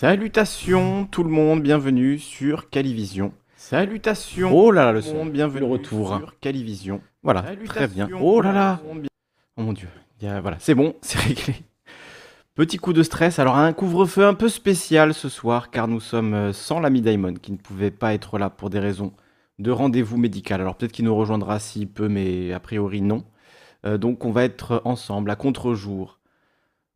Salutations tout le monde, bienvenue sur Calivision. Salutations. Oh là là, le son, bienvenue au retour sur Calivision. Voilà, très bien. Oh là là. Oh mon dieu. voilà, c'est bon, c'est réglé. Petit coup de stress. Alors un couvre-feu un peu spécial ce soir car nous sommes euh, sans l'ami Diamond qui ne pouvait pas être là pour des raisons de rendez-vous médical. Alors peut-être qu'il nous rejoindra s'il peut, mais a priori non. Euh, donc on va être ensemble à contre-jour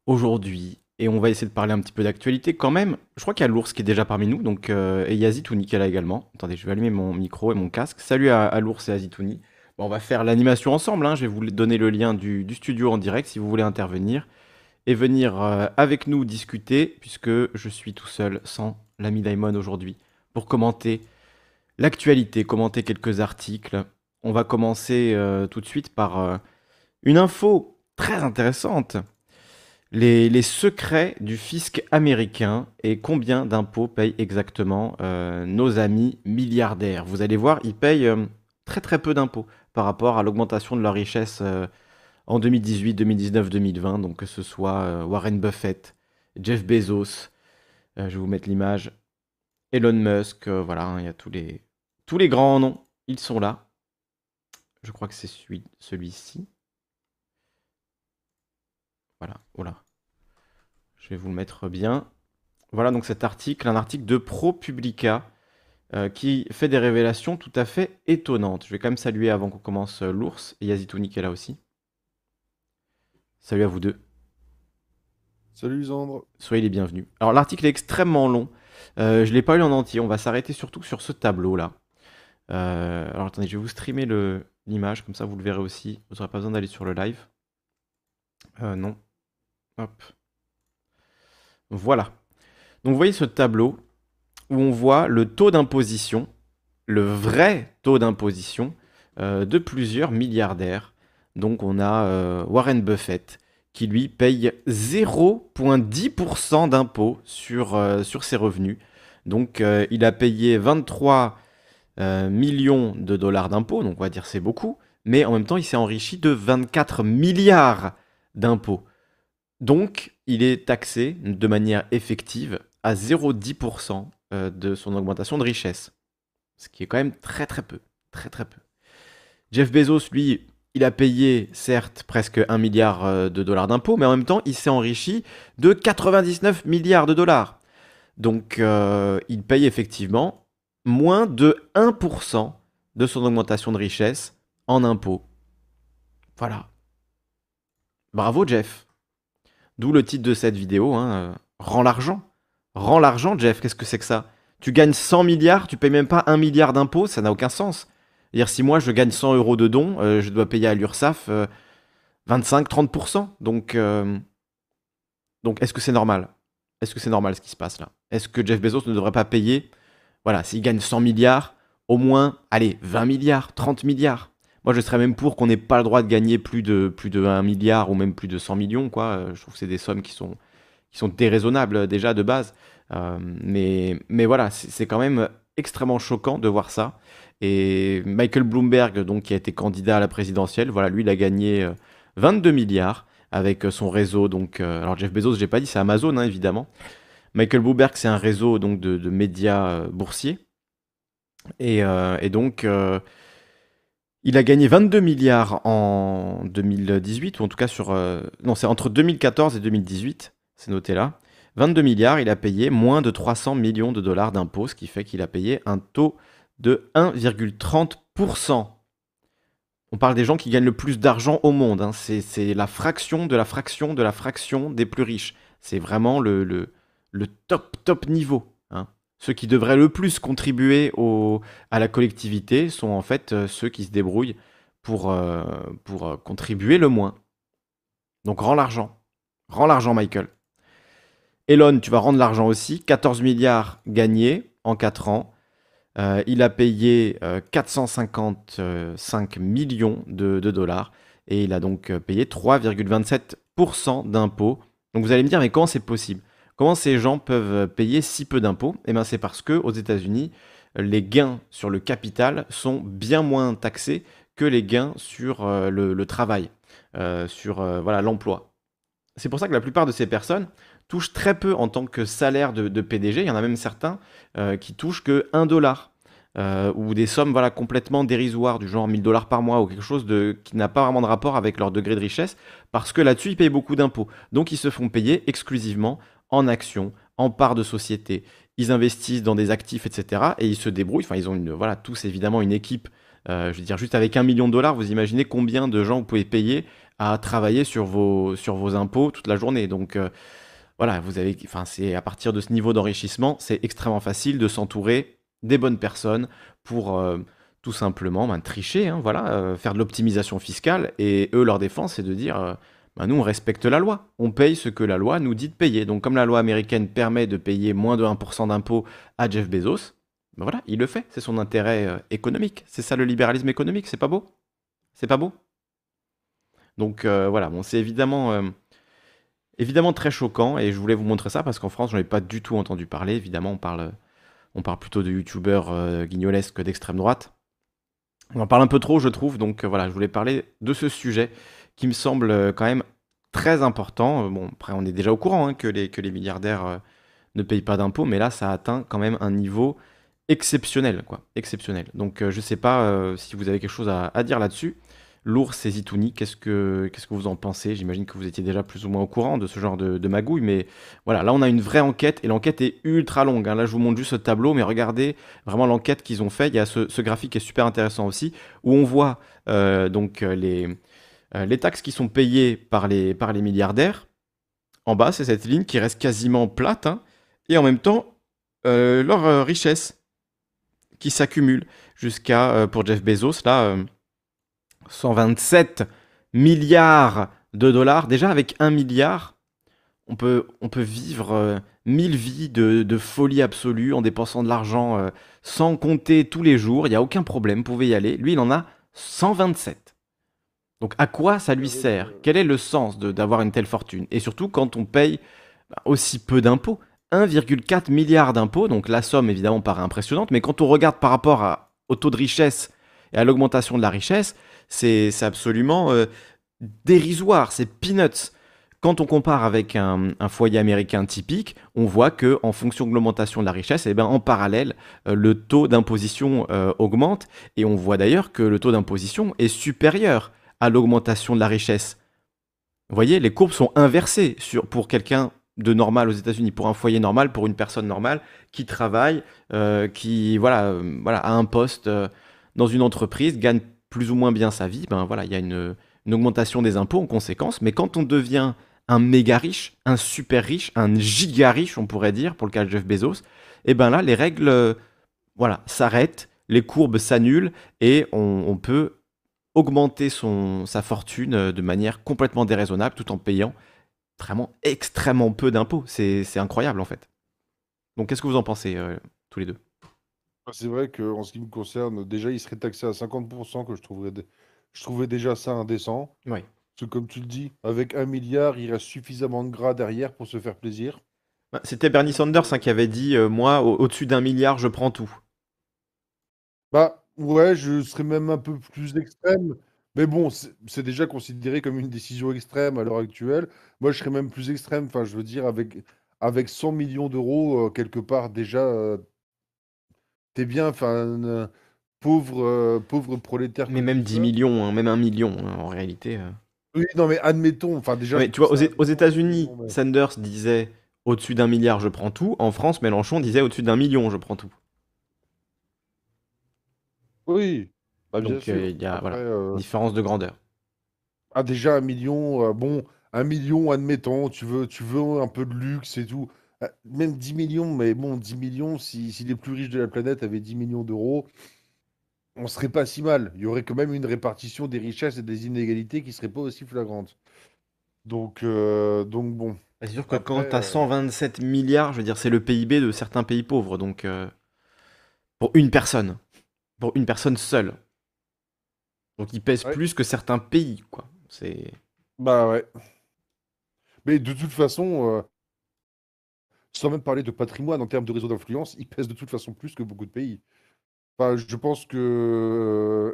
aujourd'hui et on va essayer de parler un petit peu d'actualité quand même. Je crois qu'il y a l'ours qui est déjà parmi nous, donc euh, et Yazitouni est là également. Attendez, je vais allumer mon micro et mon casque. Salut à, l'ours et Yazitouni. Bon, on va faire l'animation ensemble. Hein. Je vais vous donner le lien du, studio en direct si vous voulez intervenir et venir euh, avec nous discuter, puisque je suis tout seul sans l'ami Daimon aujourd'hui pour commenter l'actualité, commenter quelques articles. On va commencer euh, tout de suite par une info très intéressante les, secrets du fisc américain et combien d'impôts payent exactement euh, nos amis milliardaires? Vous allez voir, ils payent euh, très très peu d'impôts par rapport à l'augmentation de leur richesse euh, en 2018, 2019, 2020. Donc que ce soit Warren Buffett, Jeff Bezos, je vais vous mettre l'image, Elon Musk, voilà, hein, il y a tous les, tous les grands noms, ils sont là. Je crois que c'est celui-ci. Voilà, voilà. Je vais vous le mettre bien. Voilà donc cet article, un article de ProPublica euh, qui fait des révélations tout à fait étonnantes. Je vais quand même saluer avant qu'on commence euh, l'ours et Yazitouni qui est là aussi. Salut à vous deux. Salut Zandre. Soyez les bienvenus. Alors l'article est extrêmement long. Euh, je ne l'ai pas lu en entier. On va s'arrêter surtout sur ce tableau là. alors attendez, je vais vous streamer l'image, comme ça vous le verrez aussi. Vous n'aurez pas besoin d'aller sur le live. non, Voilà. Donc vous voyez ce tableau où on voit le taux d'imposition, le vrai taux d'imposition euh, de plusieurs milliardaires. Donc on a euh, Warren Buffett qui lui paye 0,10% d'impôt sur, euh, sur ses revenus. Donc il a payé 23 millions de dollars d'impôts, donc on va dire c'est beaucoup, mais en même temps il s'est enrichi de 24 milliards d'impôts. Donc, il est taxé de manière effective à 0,10% euh, de son augmentation de richesse. Ce qui est quand même très très peu. Jeff Bezos, lui, il a payé certes presque 1 milliard euh, de dollars d'impôts, mais en même temps, il s'est enrichi de 99 milliards de dollars. Donc, euh, il paye effectivement moins de 1% de son augmentation de richesse en impôts. Voilà. Bravo Jeff. D'où le titre de cette vidéo, hein, euh, Rends l'argent. Rends l'argent, Jeff, qu'est-ce que c'est que ça? Tu gagnes 100 milliards, tu payes même pas 1 milliard d'impôts, ça n'a aucun sens. dire si moi je gagne 100 euros de dons, euh, je dois payer à l'URSSAF 25-30%. Euh, donc, donc est-ce que c'est normal? Est-ce que c'est normal ce qui se passe là? Est-ce que Jeff Bezos ne devrait pas payer, voilà, s'il gagne 100 milliards, au moins, allez, 20 milliards, 30 milliards moi, je serais même pour qu'on n'ait pas le droit de gagner plus de, plus de 1 milliard ou même plus de 100 millions. Quoi. Euh, je trouve que c'est des sommes qui sont, qui sont déraisonnables euh, déjà de base. Euh, mais, mais voilà, c'est quand même extrêmement choquant de voir ça. Et Michael Bloomberg, donc, qui a été candidat à la présidentielle, voilà, lui, il a gagné 22 milliards avec son réseau. Donc, alors Jeff Bezos, j'ai pas dit, c'est Amazon, hein, évidemment. Michael Bloomberg, c'est un réseau donc, de, de médias boursiers. Et, et donc, il a gagné 22 milliards en 2018, ou en tout cas sur... Euh, non, c'est entre 2014 et 2018, c'est noté là. 22 milliards, il a payé moins de 300 millions de dollars d'impôts, ce qui fait qu'il a payé un taux de 1,30%. On parle des gens qui gagnent le plus d'argent au monde. Hein. C'est la fraction de la fraction de la fraction des plus riches. C'est vraiment le, le, le top, top niveau ceux qui devraient le plus contribuer à la collectivité sont en fait euh, ceux qui se débrouillent pour, euh, euh, contribuer le moins. Donc rends l'argent. Rends l'argent, Michael. Elon, tu vas rendre l'argent aussi. 14 milliards gagnés en 4 ans. il a payé 455 millions de, de, dollars et il a donc payé 3,27% d'impôts. Donc vous allez me dire, mais comment c'est possible? Comment ces gens peuvent payer si peu d'impôts? Eh bien, c'est parce que aux États-Unis, les gains sur le capital sont bien moins taxés que les gains sur euh, le, travail, euh, sur euh, voilà l'emploi. C'est pour ça que la plupart de ces personnes touchent très peu en tant que salaire de, PDG. Il y en a même certains qui touchent que 1 dollar. Ou des sommes voilà, complètement dérisoires, du genre 1000 dollars par mois, ou quelque chose de, qui n'a pas vraiment de rapport avec leur degré de richesse, parce que là-dessus, ils payent beaucoup d'impôts. Donc, ils se font payer exclusivement en actions, en parts de société. Ils investissent dans des actifs, etc. Et ils se débrouillent. Enfin, ils ont une, voilà, tous évidemment une équipe. Euh, je veux dire, juste avec un million de dollars, vous imaginez combien de gens vous pouvez payer à travailler sur vos, impôts toute la journée. Donc, voilà, vous avez, enfin, c'est à partir de ce niveau d'enrichissement, c'est extrêmement facile de s'entourer des bonnes personnes pour euh, tout simplement ben, tricher, hein, voilà, euh, faire de l'optimisation fiscale. Et eux, leur défense, c'est de dire, euh, ben, nous, on respecte la loi, on paye ce que la loi nous dit de payer. Donc, comme la loi américaine permet de payer moins de 1% d'impôt à Jeff Bezos, ben voilà, il le fait, c'est son intérêt économique. C'est ça le libéralisme économique, c'est pas beau C'est pas beau Donc voilà, bon, c'est évidemment évidemment très choquant et je voulais vous montrer ça parce qu'en France, j'en ai pas du tout entendu parler. Évidemment, on parle, on parle plutôt de youtubeurs euh, guignolesques d'extrême droite. On en parle un peu trop, je trouve. Donc euh, voilà, je voulais parler de ce sujet qui me semble euh, quand même très important. Bon, après, on est déjà au courant hein, que, les, milliardaires ne payent pas d'impôts, mais là, ça atteint quand même un niveau exceptionnel, quoi. Exceptionnel. Donc, je sais pas si vous avez quelque chose à dire là-dessus. L'ours et Zitouni, qu'est-ce que, que vous en pensez? J'imagine que vous étiez déjà plus ou moins au courant de ce genre de, magouille, mais voilà, là on a une vraie enquête et l'enquête est ultra longue. Hein. Là je vous montre juste ce tableau, mais regardez vraiment l'enquête qu'ils ont fait. Il y a ce, graphique qui est super intéressant aussi, où on voit euh, donc euh, les, euh, les taxes qui sont payées par les, milliardaires. En bas, c'est cette ligne qui reste quasiment plate, hein. et en même temps, leur richesse qui s'accumule jusqu'à, pour Jeff Bezos, là 127 milliards de dollars. Déjà, avec 1 milliard, on peut, vivre euh, mille vies de, folie absolue en dépensant de l'argent euh, sans compter tous les jours. Il n'y a aucun problème, vous pouvez y aller. Lui, il en a 127. Donc à quoi ça lui sert? Quel est le sens d'avoir une telle fortune? Et surtout quand on paye bah, aussi peu d'impôts. 1,4 milliard d'impôts, donc la somme évidemment paraît impressionnante, mais quand on regarde par rapport au taux de richesse et à l'augmentation de la richesse, c'est absolument euh, dérisoire, c'est peanuts. Quand on compare avec un, foyer américain typique, on voit que en fonction de l'augmentation de la richesse, et eh ben, en parallèle, euh, le taux d'imposition euh, augmente. Et on voit d'ailleurs que le taux d'imposition est supérieur à l'augmentation de la richesse. Vous voyez, les courbes sont inversées sur, pour quelqu'un de normal aux États-Unis, pour un foyer normal, pour une personne normale qui travaille, qui voilà, voilà, a un poste dans une entreprise, gagne plus ou moins bien sa vie, ben voilà, il y a une, augmentation des impôts en conséquence. Mais quand on devient un méga riche, un super riche, un giga riche, on pourrait dire, pour le cas de Jeff Bezos, et eh ben là, les règles, euh, voilà, s'arrêtent, les courbes s'annulent et on, peut augmenter son, sa fortune euh, de manière complètement déraisonnable tout en payant vraiment extrêmement peu d'impôts. C'est incroyable en fait. Donc qu'est-ce que vous en pensez euh, tous les deux? Ah, c'est vrai qu'en ce qui me concerne, déjà, il serait taxé à 50% que je trouverais je trouvais déjà ça indécent. Oui. Parce que comme tu le dis, avec un milliard, il reste suffisamment de gras derrière pour se faire plaisir. Bah, c'était Bernie Sanders hein, qui avait dit euh, Moi, au-dessus d'un milliard, je prends tout. Bah, ouais, je serais même un peu plus extrême. Mais bon, c'est déjà considéré comme une décision extrême à l'heure actuelle. Moi, je serais même plus extrême. Enfin, je veux dire, avec, avec 100 millions d'euros, euh, quelque part, déjà, euh, T'es bien, enfin, pauvre, euh, pauvre prolétaire Mais même 10 millions, hein, même 1 million, hein, en réalité. Euh. Oui, non, mais admettons, enfin, déjà, tu vois, aux, États-Unis, Sanders disait au-dessus d'un milliard, je prends tout. En France, Mélenchon disait au-dessus d'un million, je prends tout. Oui, bah, bien Donc, euh, il y a voilà, différence de grandeur. ah, déjà un million, bon, un million, admettons, tu veux, tu veux un peu de luxe et tout. Bah, même 10 millions, mais bon, 10 millions, si, les plus riches de la planète avaient 10 millions d'euros, on serait pas si mal. Il y aurait quand même une répartition des richesses et des inégalités qui serait pas aussi flagrante. Donc, euh, donc bon. Bah, c'est sûr que quand tu as 127 milliards, je veux dire, c'est le PIB de certains pays pauvres. Donc, euh, pour une personne. Pour une personne seule. Donc, il pèse plus que certains pays, quoi. C'est. Bah ouais. Mais de toute façon, euh, sans même parler de patrimoine en termes de réseau d'influence, il pèse de toute façon plus que beaucoup de pays. Enfin, je pense que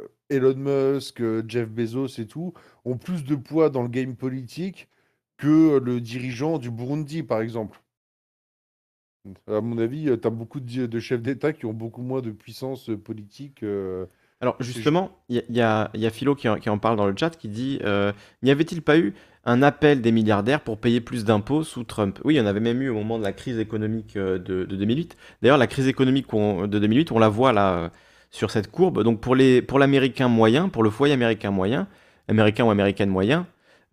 euh, Elon Musk, euh, Jeff Bezos et tout ont plus de poids dans le game politique que le dirigeant du Burundi, par exemple. À mon avis, tu as beaucoup de, de chefs d'État qui ont beaucoup moins de puissance politique. Alors justement, il y, a, Philo qui en, parle dans le chat qui dit euh, N'y avait-il pas eu un appel des milliardaires pour payer plus d'impôts sous Trump? Oui, il y en avait même eu au moment de la crise économique euh, de, 2008. D'ailleurs, la crise économique de 2008, on la voit là euh, sur cette courbe. Donc pour l'américain moyen, pour le foyer américain moyen, américain ou américaine moyen,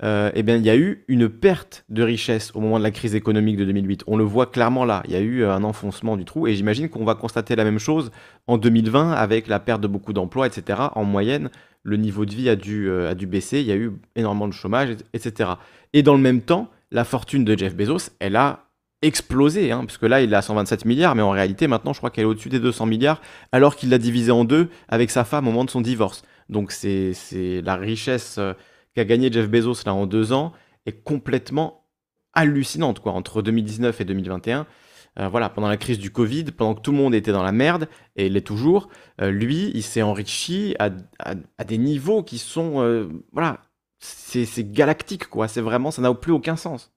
euh, eh bien, il y a eu une perte de richesse au moment de la crise économique de 2008. On le voit clairement là. Il y a eu euh, un enfoncement du trou et j'imagine qu'on va constater la même chose en 2020 avec la perte de beaucoup d'emplois, etc. En moyenne, le niveau de vie a dû, euh, a dû baisser. Il y a eu énormément de chômage, etc. Et dans le même temps, la fortune de Jeff Bezos, elle a explosé, hein, puisque là, il a 127 milliards, mais en réalité, maintenant, je crois qu'elle est au-dessus des 200 milliards, alors qu'il l'a divisé en deux avec sa femme au moment de son divorce. Donc, c'est la richesse qu'a gagné Jeff Bezos là en deux ans est complètement hallucinante quoi. Entre 2019 et 2021, euh, voilà, pendant la crise du Covid, pendant que tout le monde était dans la merde, et l'est toujours, euh, lui, il s'est enrichi à, des niveaux qui sont, euh, voilà, c'est galactique quoi. C'est vraiment, ça n'a plus aucun sens.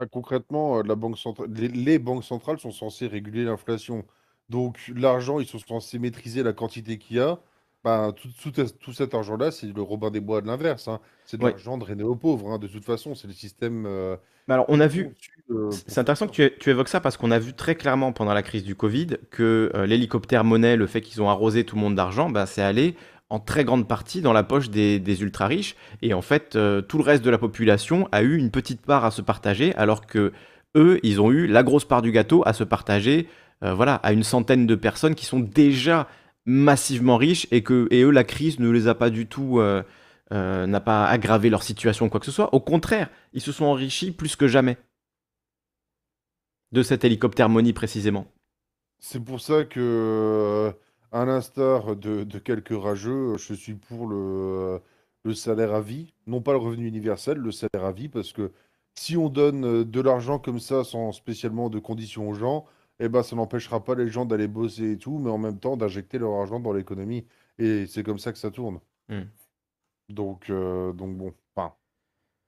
Ah, concrètement, la banque centrale, les, banques centrales sont censées réguler l'inflation. Donc l'argent, ils sont censés maîtriser la quantité qu'il y a. Bah, tout, cet argent-là, c'est le Robin des Bois de l'inverse. Hein. C'est de l'argent drainé aux pauvres. Hein. De toute façon, c'est le système. Euh, alors, on a vu. Euh, c'est intéressant que tu, évoques ça parce qu'on a vu très clairement pendant la crise du Covid que euh, l'hélicoptère monnaie, le fait qu'ils ont arrosé tout le monde d'argent, bah, c'est allé en très grande partie dans la poche des, ultra riches. Et en fait, tout le reste de la population a eu une petite part à se partager, alors que eux, ils ont eu la grosse part du gâteau à se partager. voilà, à une centaine de personnes qui sont déjà massivement riches et que et eux la crise ne les a pas du tout euh, euh, n'a pas aggravé leur situation quoi que ce soit. Au contraire, ils se sont enrichis plus que jamais de cet hélicoptère money précisément. C'est pour ça que, euh, à l'instar de, quelques rageux, je suis pour le, le salaire à vie, non pas le revenu universel, le salaire à vie, parce que si on donne de l'argent comme ça sans spécialement de conditions aux gens, eh ben, ça n'empêchera pas les gens d'aller bosser et tout, mais en même temps d'injecter leur argent dans l'économie. Et c'est comme ça que ça tourne. Hmm. Donc, euh, donc bon, enfin,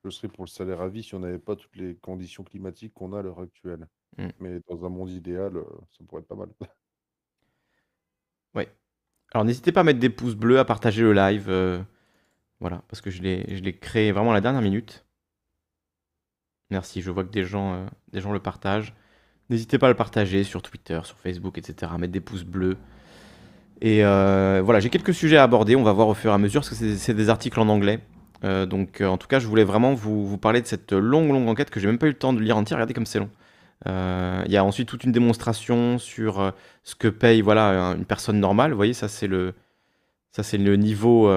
je serais pour le salaire à vie si on n'avait pas toutes les conditions climatiques qu'on a à l'heure actuelle. Hmm. Mais dans un monde idéal, euh, ça pourrait être pas mal. Oui. Alors n'hésitez pas à mettre des pouces bleus, à partager le live. Euh, voilà, parce que je l'ai créé vraiment à la dernière minute. Merci, je vois que des gens, des gens le partagent. N'hésitez pas à le partager sur Twitter, sur Facebook, etc. À mettre des pouces bleus. Et euh, voilà, j'ai quelques sujets à aborder. On va voir au fur et à mesure parce que c'est des articles en anglais. Euh, donc, euh, en tout cas, je voulais vraiment vous, parler de cette longue, longue enquête que j'ai même pas eu le temps de lire entière. Regardez comme c'est long. Il y a ensuite toute une démonstration sur ce que paye voilà une personne normale. Vous voyez, ça c'est le le niveau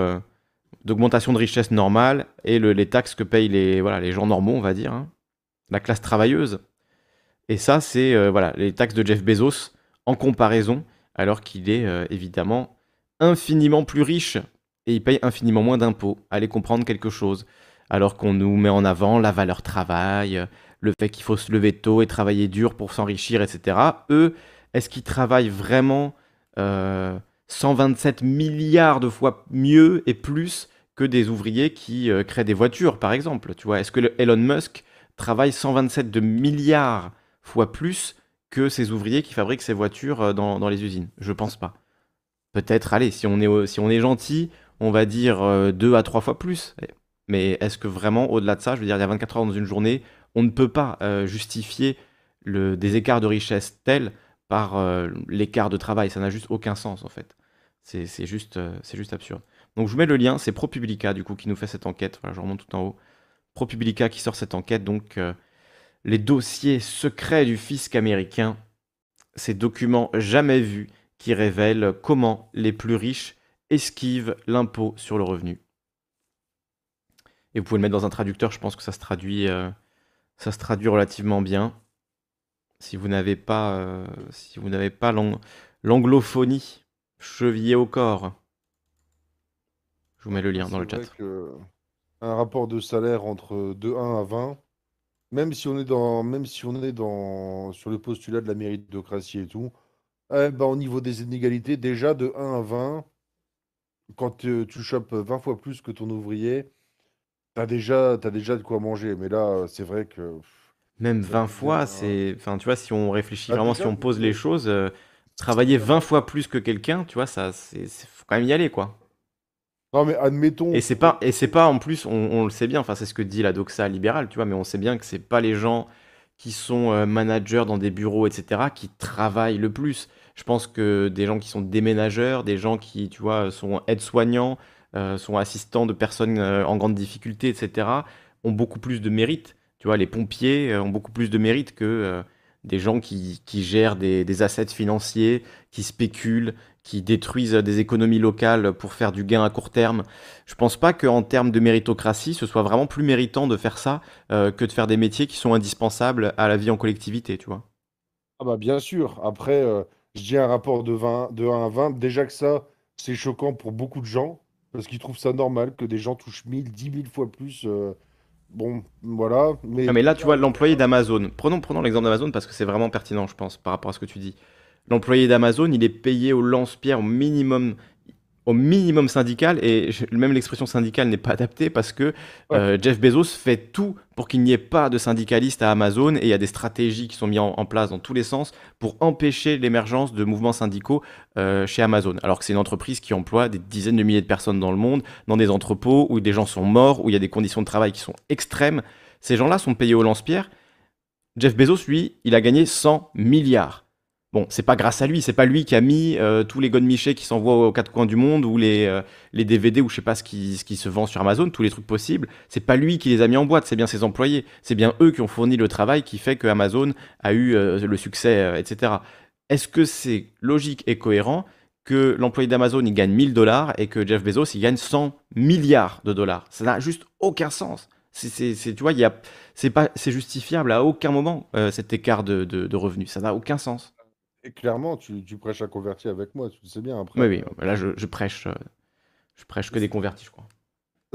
d'augmentation de richesse normale et les taxes que payent les voilà les gens normaux, on va dire, hein. la classe travailleuse. Et ça, c'est euh, voilà, les taxes de Jeff Bezos en comparaison, alors qu'il est euh, évidemment infiniment plus riche et il paye infiniment moins d'impôts. Allez comprendre quelque chose. Alors qu'on nous met en avant la valeur travail, le fait qu'il faut se lever tôt et travailler dur pour s'enrichir, etc. Eux, est-ce qu'ils travaillent vraiment 127 euh, milliards de fois mieux et plus que des ouvriers qui créent des voitures, par exemple Tu vois, est-ce que Elon Musk travaille 127 de milliards fois plus que ces ouvriers qui fabriquent ces voitures euh, dans, les usines. Je pense pas. Peut-être, allez, si on est, si on est gentil, on va dire euh, deux à trois fois plus. Mais est-ce que vraiment, au-delà de ça, je veux dire, il y a 24 heures dans une journée, on ne peut pas euh, justifier le, des écarts de richesse tels par l'écart de travail? Ça n'a juste aucun sens, en fait. C'est juste, juste absurde. Donc je vous mets le lien, c'est ProPublica, du coup, qui nous fait cette enquête. Voilà, je remonte tout en haut. ProPublica qui sort cette enquête, donc les dossiers secrets du fisc américain, ces documents jamais vus qui révèlent comment les plus riches esquivent l'impôt sur le revenu. Et vous pouvez le mettre dans un traducteur, je pense que ça se traduit, euh, ça se traduit relativement bien. Si vous n'avez pas, euh, si vous n'avez pas l'anglophonie chevillée au corps, je vous mets le lien dans le chat. un rapport de salaire entre de 1 à 20, même si on est dans, même si on est dans, sur le postulat de la méritocratie et tout, eh ben, au niveau des inégalités, déjà de 1 à 20, quand tu chopes 20 fois plus que ton ouvrier, T'as déjà, t'as déjà de quoi manger, mais là, c'est vrai que Même ça 20 devient. fois, c'est enfin, tu vois, si on réfléchit Bah vraiment, si déjà, on pose les choses, c'est travailler clairement. 20 fois plus que quelqu'un, tu vois, ça c'est c'est faut quand même y aller, quoi. Non, mais admettons Et c'est pas et c'est pas en plus, on le sait bien, enfin, c'est ce que dit la doxa libérale, tu vois? Mais on sait bien que c'est pas les gens qui sont, heu, managers dans des bureaux et cetera, qui travaillent le plus. Je pense que des gens qui sont déménageurs, des gens qui, tu vois, sont aides-soignants, heu, sont assistants de personnes, heu, en grande difficulté et cetera, ont beaucoup plus de mérite. Tu vois? Les pompiers, ont beaucoup plus de mérite que, des gens qui qui gèrent des des assets financiers, qui spéculent, qui détruisent, des économies locales pour faire du gain à court terme. Je pense pas qu'en termes de méritocratie, ce soit vraiment plus méritant de faire ça, heu, que de faire des métiers qui sont indispensables à la vie en collectivité, tu vois? Ah bah bien sûr. Après, euh, je dis un rapport de 20, de 1 à 20. Déjà que ça, c'est choquant pour beaucoup de gens, parce qu'ils trouvent ça normal que des gens touchent 1000, 10 000 fois plus. euh, bon, voilà. Non, Mais mais là, tu vois, l'employé d'Amazon. Prenons, prenons l'exemple d'Amazon parce que c'est vraiment pertinent, je pense, par rapport à ce que tu dis. L'employé d'Amazon, il est payé au lance-pierre au minimum, au minimum syndical, et même l'expression syndicale n'est pas adaptée parce que ouais, euh, Jeff Bezos fait tout pour qu'il n'y ait pas de syndicalistes à Amazon, et il y a des stratégies qui sont mises en, en place dans tous les sens pour empêcher l'émergence de mouvements syndicaux euh, chez Amazon. Alors que c'est une entreprise qui emploie des dizaines de milliers de personnes dans le monde, dans des entrepôts où des gens sont morts, où il y a des conditions de travail qui sont extrêmes. Ces gens-là sont payés au lance-pierre. Jeff Bezos, lui, il a gagné 100 milliards. Bon, c'est pas grâce à lui, c'est pas lui qui a mis euh, tous les godemichés qui s'envoient aux quatre coins du monde ou les, euh, les DVD ou je sais pas ce qui, ce qui se vend sur Amazon, tous les trucs possibles. C'est pas lui qui les a mis en boîte, c'est bien ses employés. C'est bien eux qui ont fourni le travail qui fait que Amazon a eu euh, le succès, etc. Est-ce que c'est logique et cohérent que l'employé d'Amazon il gagne 1000 dollars et que Jeff Bezos il gagne 100 milliards de dollars? Ça n'a juste aucun sens. C'est, tu vois, c'est pas, c'est justifiable à aucun moment cet écart de- de revenus. Ça n'a aucun sens. Et clairement, tu, tu prêches à converti avec moi, tu le sais bien. Après, Oui, oui. euh, Là, je, je prêche, euh, je prêche que des convertis, je crois.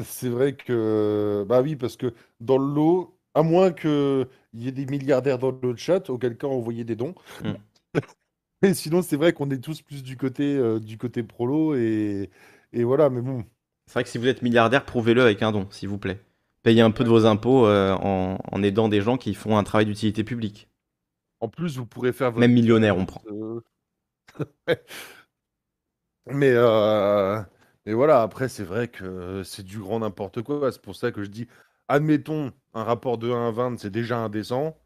c'est vrai que. Bah oui, parce que dans le lot, à moins qu'il y ait des milliardaires dans le chat, auquel cas envoyer des dons. Mm. Mais sinon, c'est vrai qu'on est tous plus du côté, euh, du côté prolo et, et voilà, mais bon. C'est vrai que si vous êtes milliardaire, prouvez-le avec un don, s'il vous plaît. Payez un peu de vos impôts euh, en, en aidant des gens qui font un travail d'utilité publique. En plus, vous pourrez faire votre. Même millionnaire, on prend. euh, Mais, euh, mais voilà, après, c'est vrai que c'est du grand n'importe quoi. C'est pour ça que je dis, admettons, un rapport de 1 à 20, c'est déjà indécent.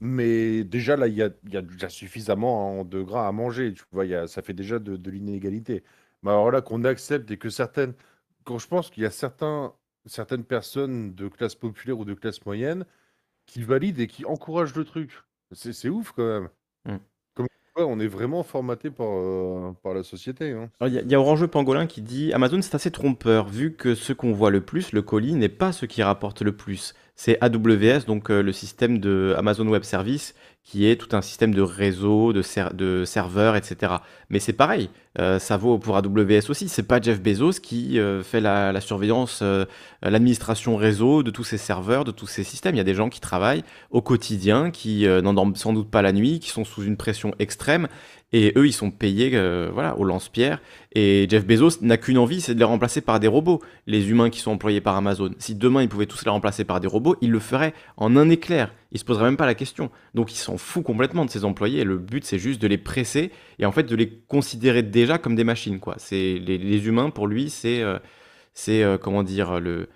Mais déjà, là, il y a, y a déjà suffisamment de gras à manger. Tu vois, y a, ça fait déjà de, de l'inégalité. Mais alors là, qu'on accepte et que certaines. Quand je pense qu'il y a certains, certaines personnes de classe populaire ou de classe moyenne qui valident et qui encouragent le truc. C'est ouf quand même. Mm. Comme quoi, on est vraiment formaté par, euh, par la société. hein. Il y, a- il y a Orangeux Pangolin qui dit Amazon, c'est assez trompeur, vu que ce qu'on voit le plus, le colis, n'est pas ce qui rapporte le plus. C'est AWS, donc euh, le système de Amazon Web Service, qui est tout un système de réseau, de, ser- de serveurs, etc. Mais c'est pareil, euh, ça vaut pour AWS aussi. C'est pas Jeff Bezos qui euh, fait la, la surveillance, euh, l'administration réseau de tous ces serveurs, de tous ces systèmes. Il y a des gens qui travaillent au quotidien, qui euh, n'endorment sans doute pas la nuit, qui sont sous une pression extrême. Et eux, ils sont payés voilà, au lance-pierre. Et Jeff Bezos n'a qu'une envie, c'est de les remplacer par des robots, les humains qui sont employés par Amazon. Si demain, ils pouvaient tous les remplacer par des robots, il le ferait en un éclair. Il se poserait même pas la question. Donc, il s'en fout complètement de ses employés. Le but, c'est juste de les presser et en fait de les considérer déjà comme des machines. Quoi. C'est les, humains, pour lui, c'est euh, c'est euh, comment dire le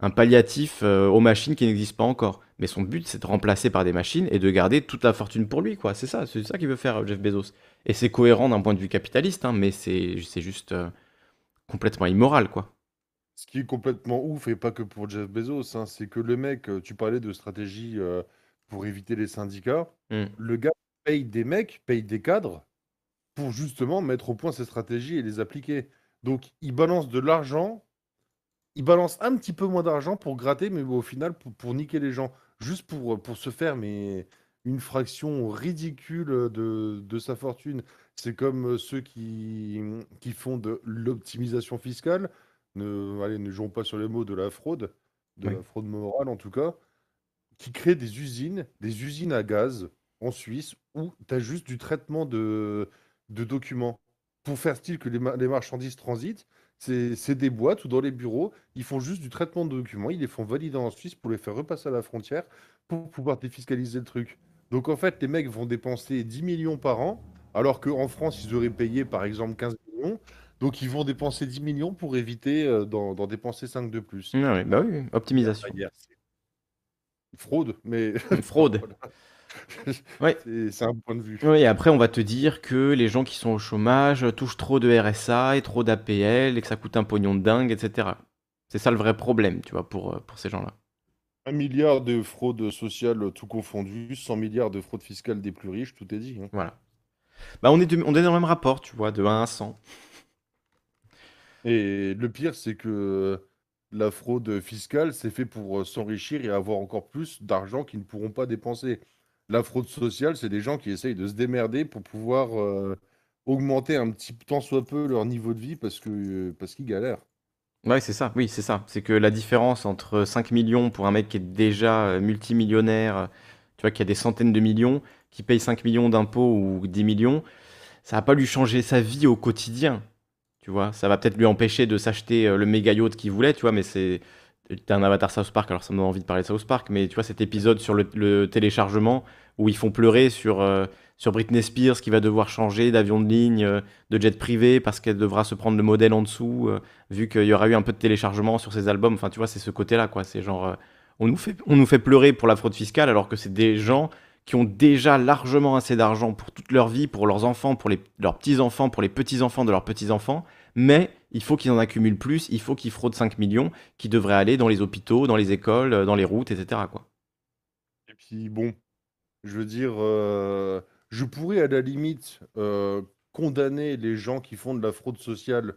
un palliatif euh, aux machines qui n'existent pas encore. Mais son but, c'est de remplacer par des machines et de garder toute la fortune pour lui, quoi. C'est ça, c'est ça qu'il veut faire, Jeff Bezos. Et c'est cohérent d'un point de vue capitaliste, hein, mais c'est juste complètement immoral, quoi. Ce qui est complètement ouf, et pas que pour Jeff Bezos, hein, c'est que le mec, tu parlais de stratégie pour éviter les syndicats, Mm. le gars paye des mecs, paye des cadres pour justement mettre au point ces stratégies et les appliquer. Donc il balance de l'argent, il balance un petit peu moins d'argent pour gratter, mais au final pour, pour niquer les gens, juste pour, pour se faire mais une fraction ridicule de, de sa fortune. C'est comme ceux qui, qui font de l'optimisation fiscale, ne, allez, ne jouons pas sur les mots de la fraude, de Oui. la fraude morale en tout cas, qui créent des usines, des usines à gaz en Suisse où tu as juste du traitement de, de documents pour faire style que les, ma- les marchandises transitent. C'est des boîtes ou dans les bureaux, ils font juste du traitement de documents, ils les font valider en Suisse pour les faire repasser à la frontière pour pouvoir défiscaliser le truc. Donc en fait, les mecs vont dépenser 10 millions par an, alors qu'en France, ils auraient payé par exemple 15 millions. Donc ils vont dépenser 10 millions pour éviter euh, d'en dépenser 5 de plus. oui, bah oui, optimisation. Fraude, mais. Fraude. ouais. C'est un point de vue. Oui, et après, on va te dire que les gens qui sont au chômage touchent trop de RSA et trop d'APL et que ça coûte un pognon de dingue, etc. C'est ça le vrai problème, tu vois, pour, euh, pour ces gens-là. Un milliard de fraudes sociales tout confondu, 100 milliards de fraudes fiscales des plus riches, tout est dit. Hein. Voilà. Bah, on est, on est dans le même rapport, tu vois, de 1 à 100. Et le pire, c'est que la fraude fiscale, c'est fait pour s'enrichir et avoir encore plus d'argent qu'ils ne pourront pas dépenser. La fraude sociale, c'est des gens qui essayent de se démerder pour pouvoir augmenter un petit tant soit peu leur niveau de vie parce que parce qu'ils galèrent. Ouais, c'est ça. Oui, c'est ça. C'est que la différence entre 5 millions pour un mec qui est déjà multimillionnaire, tu vois, qui a des centaines de millions, qui paye 5 millions d'impôts ou 10 millions, ça va pas lui changer sa vie au quotidien. Tu vois, ça va peut-être lui empêcher de s'acheter le méga yacht qu'il voulait, tu vois, mais c'est T'es un avatar South Park, alors ça me donne envie de parler de South Park, mais tu vois cet épisode sur le, téléchargement où ils font pleurer sur, euh, sur Britney Spears qui va devoir changer d'avion de ligne, euh, de jet privé parce qu'elle devra se prendre le modèle en dessous, euh, vu qu'il y aura eu un peu de téléchargement sur ses albums. Enfin, tu vois, c'est ce côté-là, quoi. C'est genre, on, nous fait, on nous fait pleurer pour la fraude fiscale alors que c'est des gens qui ont déjà largement assez d'argent pour toute leur vie, pour leurs enfants, pour les, leurs petits-enfants, pour les petits-enfants de leurs petits-enfants, mais il faut qu'ils en accumulent plus, il faut qu'ils fraudent 5 millions qui devraient aller dans les hôpitaux, dans les écoles, euh, dans les routes, etc. Et puis bon, je veux dire, euh, je pourrais à la limite euh, condamner les gens qui font de la fraude sociale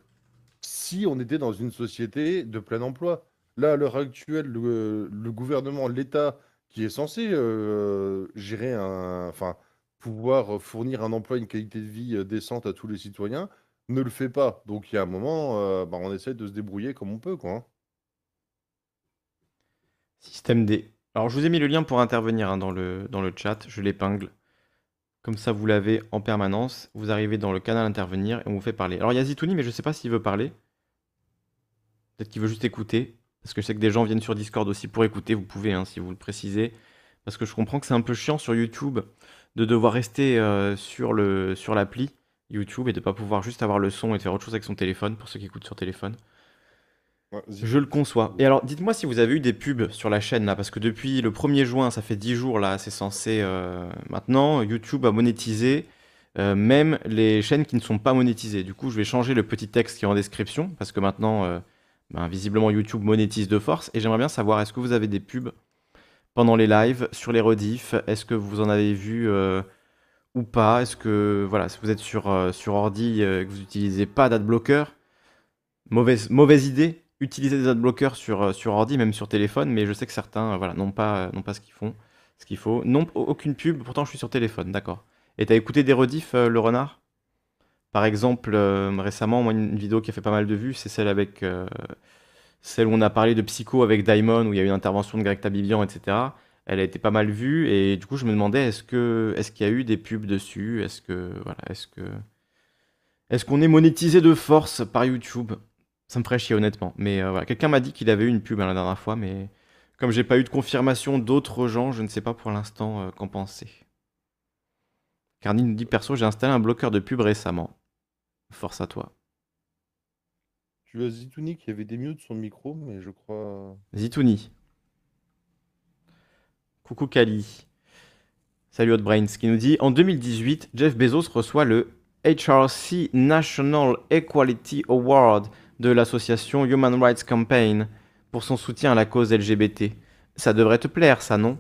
si on était dans une société de plein emploi. Là, à l'heure actuelle, le, gouvernement, l'État, qui est censé gérer un, enfin, pouvoir fournir un emploi, une qualité de vie décente à tous les citoyens, ne le fait pas. Donc il y a un moment, euh, bah, on essaie de se débrouiller comme on peut, quoi. Hein. Système D. Alors je vous ai mis le lien pour intervenir hein, dans, le, chat, je l'épingle. Comme ça vous l'avez en permanence. Vous arrivez dans le canal intervenir et on vous fait parler. Alors il y a Zitouni, mais je ne sais pas s'il veut parler. Peut-être qu'il veut juste écouter. Parce que je sais que des gens viennent sur Discord aussi pour écouter. Vous pouvez, hein, si vous le précisez. Parce que je comprends que c'est un peu chiant sur YouTube de devoir rester euh, sur l'appli YouTube et de pas pouvoir juste avoir le son et de faire autre chose avec son téléphone pour ceux qui écoutent sur téléphone. je le conçois. Et alors, dites-moi si vous avez eu des pubs sur la chaîne là, parce que depuis le 1er juin, ça fait 10 jours là, c'est censé. Euh, maintenant, YouTube a monétisé euh, même les chaînes qui ne sont pas monétisées. Du coup, je vais changer le petit texte qui est en description, parce que maintenant, euh, ben, visiblement, YouTube monétise de force. Et j'aimerais bien savoir, est-ce que vous avez des pubs pendant les lives, sur les rediffs? Est-ce que vous en avez vu ou pas? Est-ce que, voilà, si vous êtes sur, euh, sur ordi euh, que vous n'utilisez pas d'adblocker, mauvaise, mauvaise idée, utilisez des adblockers sur, euh, sur ordi, même sur téléphone, mais je sais que certains voilà, n'ont pas, pas ce qu'ils font, ce qu'il faut. Non, aucune pub, pourtant je suis sur téléphone, d'accord. Et t'as écouté des rediffs, le renard? Par exemple, récemment, moi, une vidéo qui a fait pas mal de vues, c'est celle avec celle où on a parlé de Psycho avec Daimon, où il y a eu une intervention de Greg Tabibian, etc elle a été pas mal vue et du coup je me demandais est-ce que est-ce qu'il y a eu des pubs dessus? Est-ce que voilà, est-ce que est-ce qu'on est monétisé de force par YouTube? Ça me ferait chier honnêtement. Mais euh, voilà, quelqu'un m'a dit qu'il avait eu une pub hein, la dernière fois, mais comme j'ai pas eu de confirmation d'autres gens, je ne sais pas pour l'instant euh, qu'en penser. Carnine nous dit perso, j'ai installé un bloqueur de pub récemment. Force à toi. Tu as Zitouni qui avait des de son micro, mais je crois. Zitouni. Coucou Kali. Salut Hotbrains qui nous dit En 2018, Jeff Bezos reçoit le HRC National Equality Award de l'association Human Rights Campaign pour son soutien à la cause LGBT. Ça devrait te plaire, ça, non?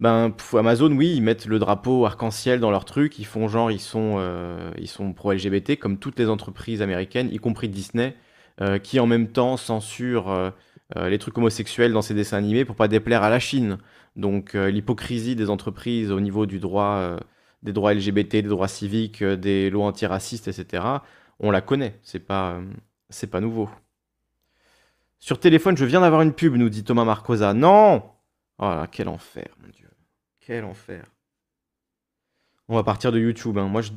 Ben, Amazon, oui, ils mettent le drapeau arc-en-ciel dans leur truc, ils font genre, ils sont, euh, sont pro-LGBT, comme toutes les entreprises américaines, y compris Disney, euh, qui en même temps censure euh, les trucs homosexuels dans ses dessins animés pour pas déplaire à la Chine. Donc euh, l'hypocrisie des entreprises au niveau du droit, euh, des droits LGBT, des droits civiques, euh, des lois antiracistes, etc., on la connaît, c'est pas, pas nouveau. Sur téléphone, je viens d'avoir une pub, nous dit Thomas Marcosa. Non Oh là, quel enfer, mon Dieu. Quel enfer. On va partir de YouTube. Hein. Moi, je,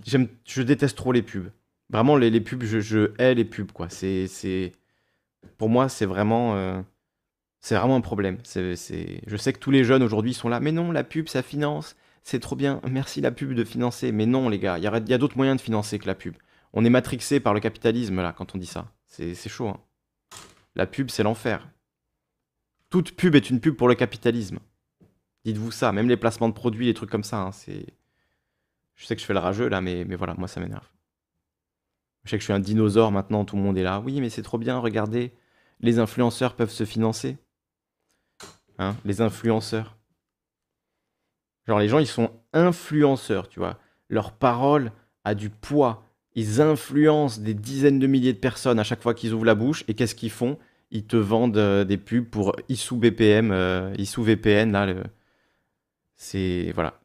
je déteste trop les pubs. Vraiment, les, pubs, je, hais les pubs, quoi. C'est, c'est... Pour moi, c'est vraiment, c'est vraiment un problème. Je sais que tous les jeunes aujourd'hui sont là, mais non, la pub, ça finance. C'est trop bien. Merci la pub de financer. Mais non, les gars, il y a, d'autres moyens de financer que la pub. On est matrixé par le capitalisme, là, quand on dit ça. C'est, chaud, hein. La pub, c'est l'enfer. Toute pub est une pub pour le capitalisme. Dites-vous ça. Même les placements de produits, les trucs comme ça, hein, c'est... Je sais que je fais le rageux, là, mais voilà, moi, ça m'énerve. Je sais que je suis un dinosaure maintenant, tout le monde est là. Oui, mais c'est trop bien, regardez, les influenceurs peuvent se financer. Hein, les influenceurs. Genre, les gens, ils sont influenceurs, tu vois. Leur parole a du poids. Ils influencent des dizaines de milliers de personnes à chaque fois qu'ils ouvrent la bouche. Et qu'est-ce qu'ils font? Ils te vendent euh, des pubs pour ISU BPM, euh, VPN, le- C'est. Voilà.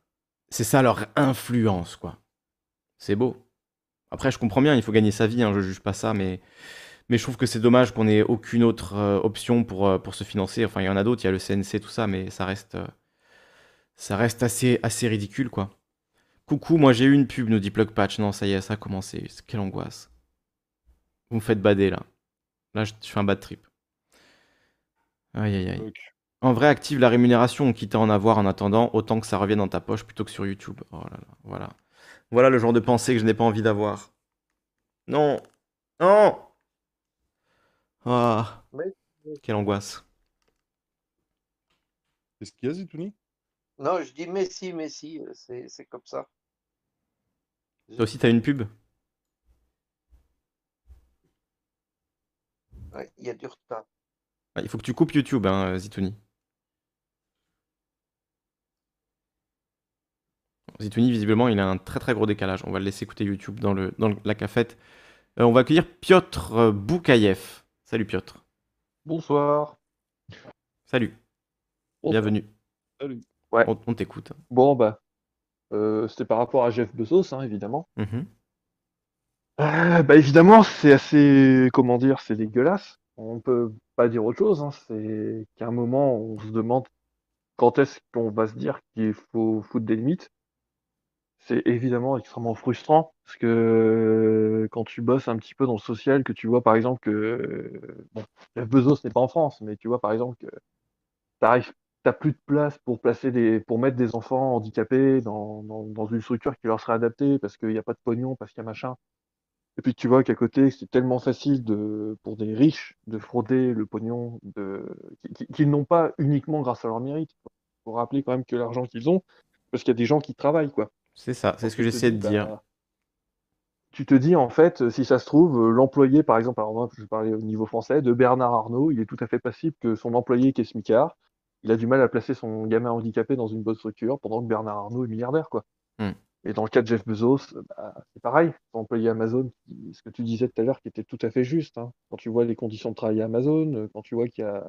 C'est ça leur influence, quoi. C'est beau. Après, je comprends bien, il faut gagner sa vie, hein, je juge pas ça, mais, mais je trouve que c'est dommage qu'on ait aucune autre euh, option pour, euh, pour se financer. Enfin, il y en a d'autres, il y a le CNC, tout ça, mais ça reste, euh, ça reste assez, assez ridicule, quoi. Coucou, moi j'ai eu une pub, nous dit Plug Patch. Non, ça y est, ça a commencé. Quelle angoisse. Vous me faites bader, là. Là, je, je fais un bad trip. Aïe, aïe, aïe. En vrai, active la rémunération, quitte à en avoir en attendant, autant que ça revienne dans ta poche plutôt que sur YouTube. Oh là là, voilà. Voilà le genre de pensée que je n'ai pas envie d'avoir. Non Non Ah Mais- Quelle angoisse. Qu'est-ce qu'il y a, Zitouni? Non, je dis Messi, Messi, euh, c'est c'est comme ça. Toi aussi, t'as une pub? Ouais, Il y a du retard. Ah, Il faut que tu coupes YouTube, hein, Zitouni. Zitouni, visiblement, il a un très très gros décalage. On va le laisser écouter YouTube dans, le, dans la cafette. Euh, on va accueillir Piotr euh, Boukaïev. Salut Piotr. Bonsoir. Salut. Bonsoir. Bienvenue. Salut. Ouais. On, on t'écoute. Bon, bah, euh, c'était par rapport à Jeff Bezos, hein, évidemment. Mhm. Euh, bah, évidemment, c'est assez, comment dire, c'est dégueulasse. On peut pas dire autre chose. Hein. C'est qu'à un moment, on se demande quand est-ce qu'on va se dire qu'il faut foutre des limites. C'est évidemment extrêmement frustrant parce que euh, quand tu bosses un petit peu dans le social, que tu vois par exemple que euh, bon, Jeff Bezos n'est pas en France, mais tu vois par exemple que t'arrives, t'as plus de place pour placer des, pour mettre des enfants handicapés dans, une structure qui leur serait adaptée parce qu'il n'y a pas de pognon, parce qu'il y a machin. Et puis tu vois qu'à côté, c'est tellement facile de, pour des riches de frauder le pognon qu'ils n'ont pas uniquement grâce à leur mérite. Il faut rappeler quand même que l'argent qu'ils ont, parce qu'il y a des gens qui travaillent, quoi. C'est ça, c'est ce que j'essaie de dire. bah, tu te dis en fait, si ça se trouve, euh, l'employé, par exemple, alors moi je vais parler au niveau français, de Bernard Arnault, il est tout à fait possible que son employé qui est smicard, il a du mal à placer son gamin handicapé dans une bonne structure pendant que Bernard Arnault est milliardaire, quoi. Hmm. Et dans le cas de Jeff Bezos, bah, c'est pareil, son employé Amazon, ce que tu disais tout à l'heure qui était tout à fait juste, hein. Quand tu vois les conditions de travail à Amazon, euh, quand tu vois qu'il y a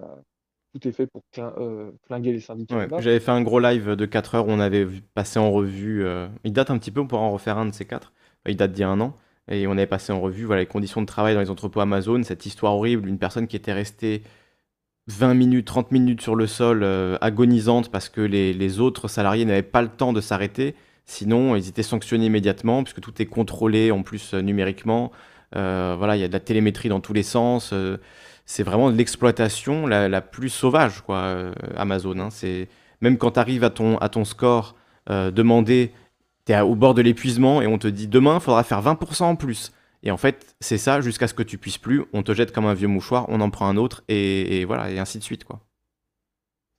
tout est fait pour euh, flinguer les syndicats Ouais, J'avais fait un gros live de 4 heures où on avait passé en revue. euh, il date un petit peu, on pourra en refaire un de ces quatre. Il date d'il y a un an. Et on avait passé en revue voilà, les conditions de travail dans les entrepôts Amazon, cette histoire horrible, une personne qui était restée 20 minutes, 30 minutes sur le sol, euh, agonisante parce que les, les autres salariés n'avaient pas le temps de s'arrêter. Sinon, ils étaient sanctionnés immédiatement, puisque tout est contrôlé en plus numériquement. Euh, voilà, il y a de la télémétrie dans tous les sens. C'est vraiment l'exploitation la, la plus sauvage, quoi, euh, Amazon. hein. C'est même quand tu arrives à ton, à ton score, euh, demander, tu es au bord de l'épuisement et on te dit demain, il faudra faire 20% en plus. Et en fait, c'est ça jusqu'à ce que tu puisses plus. On te jette comme un vieux mouchoir, on en prend un autre et, et voilà, et ainsi de suite, quoi.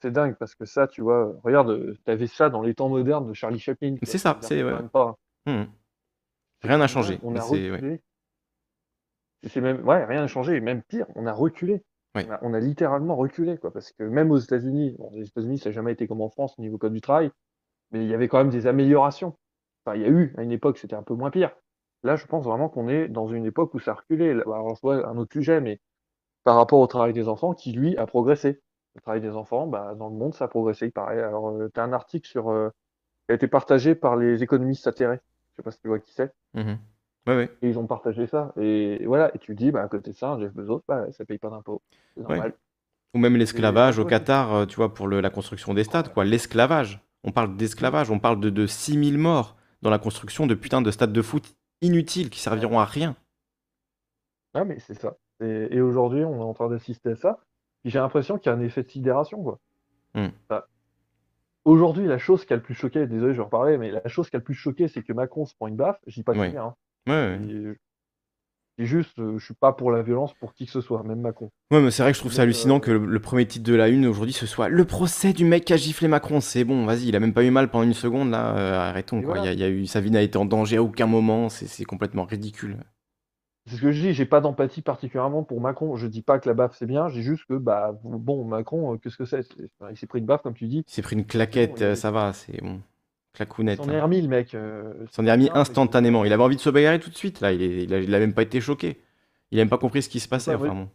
c'est dingue parce que ça, tu vois, regarde, t'avais ça dans les temps modernes de Charlie Chaplin. C'est ça, C'est-à-dire c'est- ouais. pas. Rien n'a changé. On a ouais. C'est même, ouais, rien n'a changé. Même pire, on a reculé. Oui. On, a, on a littéralement reculé, quoi. Parce que même aux États-Unis, bon, les États-Unis, ça n'a jamais été comme en France au niveau code du travail, mais il y avait quand même des améliorations. Enfin, il y a eu, à une époque, c'était un peu moins pire. Là, je pense vraiment qu'on est dans une époque où ça a reculé. Là, Alors, je vois un autre sujet, mais par rapport au travail des enfants, qui lui a progressé. Le travail des enfants, bah, dans le monde, ça a progressé, il paraît. Alors, tu as un article sur, euh, qui a été partagé par les économistes atterrés. Je sais pas si tu vois qui c'est. Mhm. Ouais, ouais. Et ils ont partagé ça. Et voilà, et tu dis, bah, à côté de ça, Jeff Bezos, bah, ça paye pas d'impôts. C'est normal. Ou même l'esclavage au. Qatar, euh, tu vois, pour le- la construction des stades, quoi. L'esclavage. On parle d'esclavage, on parle de, de 6000 morts dans la construction de putain de stades de foot inutiles qui serviront à rien. Ah, mais c'est ça. Et, et aujourd'hui, on est en train d'assister à ça. J'ai l'impression qu'il y a un effet de sidération, quoi. Hmm. Enfin, aujourd'hui, la chose qui a le plus choqué, désolé, je vais reparler, mais la chose qui a le plus choqué, c'est que Macron se prend une baffe. Je dis pas que Oui. bien. hein. Ouais, ouais. Et- juste, euh, je suis pas pour la violence pour qui que ce soit, même Macron. Ouais, mais c'est vrai que je trouve ça Donc, hallucinant euh, que le, le premier titre de la une aujourd'hui ce soit le procès du mec qui a giflé Macron. C'est bon, vas-y, il a même pas eu mal pendant une seconde là. euh, arrêtons quoi. voilà. Il y a, il y a eu, sa vie n'a été en danger à aucun moment. C'est complètement ridicule. C'est ce que je dis, j'ai pas d'empathie particulièrement pour Macron. Je dis pas que la baffe c'est bien, j'ai juste que, bah, bon, Macron, euh, qu'est-ce que c'est? Il s'est pris une baffe, comme tu dis. Il s'est pris une claquette, il- euh, ça va, c'est bon. Il Clacounette. s'en est hein. remis, le mec. euh, Il s'en est remis instantanément. Il avait envie de se bagarrer tout de suite là. Il, est- il, a, il a même pas été choqué. Il a même pas compris ce qui se passait. Enfin, bon.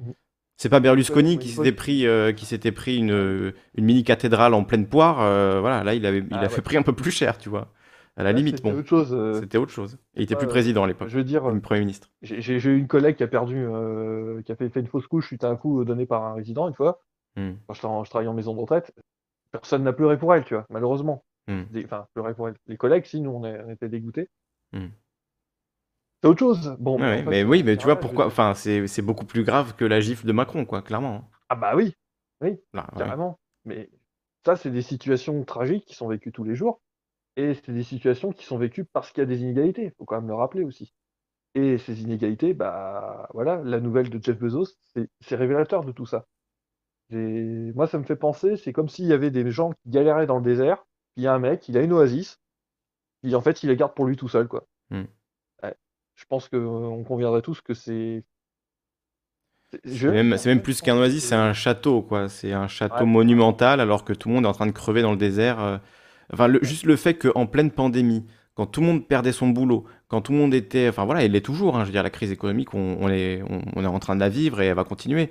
Mhm. C'est pas Berlusconi Ouais, qui ouais, s'était pris, euh, qui s'était pris une, une mini cathédrale en pleine poire. euh, voilà, là il avait, il Ah a ouais. fait pris un peu plus cher, tu vois. À la Là, limite, c'était bon, autre chose. euh, c'était autre chose. Et il était plus président à l'époque, Je veux dire, premier ministre. j'ai eu une collègue qui a perdu, euh, qui a fait, fait une fausse couche suite à un coup donné par un résident une fois. Hmm. Quand je travaillais en maison de retraite, personne n'a pleuré pour elle, tu vois, malheureusement. Hmm. Enfin, pleuré pour. Les collègues, si, nous, on, est- on était dégoûtés. Hmm. C'est autre chose. Bon, Ouais, fait, mais oui, mais tu vois veux pourquoi. Enfin, c'est beaucoup plus grave que la gifle de Macron, quoi, clairement. Ah bah oui, Là, ouais. carrément. Mais ça, c'est des situations tragiques qui sont vécues tous les jours. Et c'est des situations qui sont vécues parce qu'il y a des inégalités. Il faut quand même le rappeler aussi. Et ces inégalités, bah voilà, la nouvelle de Jeff Bezos, c'est révélateur de tout ça. Et moi, ça me fait penser, c'est comme s'il y avait des gens qui galéraient dans le désert, il y a un mec, il a une oasis, puis en fait, il les garde pour lui tout seul, quoi. Hmm. Ouais. Je pense qu'on conviendrait tous que c'est. c'est- je- C'est même, plus qu'un oasis, c'est un château, quoi. C'est un château Ouais. monumental, alors que tout le monde est en train de crever dans le désert. euh. Enfin, le- juste le fait qu'en pleine pandémie, quand tout le monde perdait son boulot, quand tout le monde était. Enfin, voilà, il l'est toujours, hein, je veux dire, la crise économique, on, on est, on, on est en train de la vivre et elle va continuer.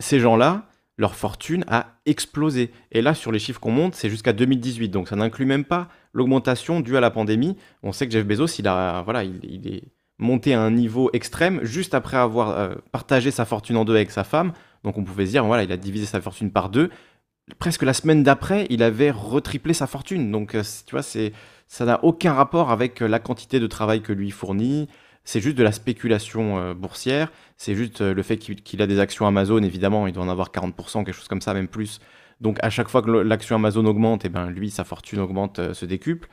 Ces gens-là, leur fortune a explosé. Et là, sur les chiffres qu'on monte, c'est jusqu'à 2018. Donc, ça n'inclut même pas l'augmentation due à la pandémie. On sait que Jeff Bezos, il a, voilà, il, est monté à un niveau extrême juste après avoir euh, partagé sa fortune en deux avec sa femme. Donc, on pouvait se dire, voilà, il a divisé sa fortune par deux. Presque la semaine d'après, il avait retriplé sa fortune. Donc, euh, tu vois, ça n'a aucun rapport avec euh, la quantité de travail que lui fournit. C'est juste de la spéculation euh, boursière. C'est juste euh, le fait qu'il a des actions Amazon, évidemment, il doit en avoir 40%, quelque chose comme ça, même plus. Donc à chaque fois que l'action Amazon augmente, et ben lui, sa fortune augmente, euh, se décuple.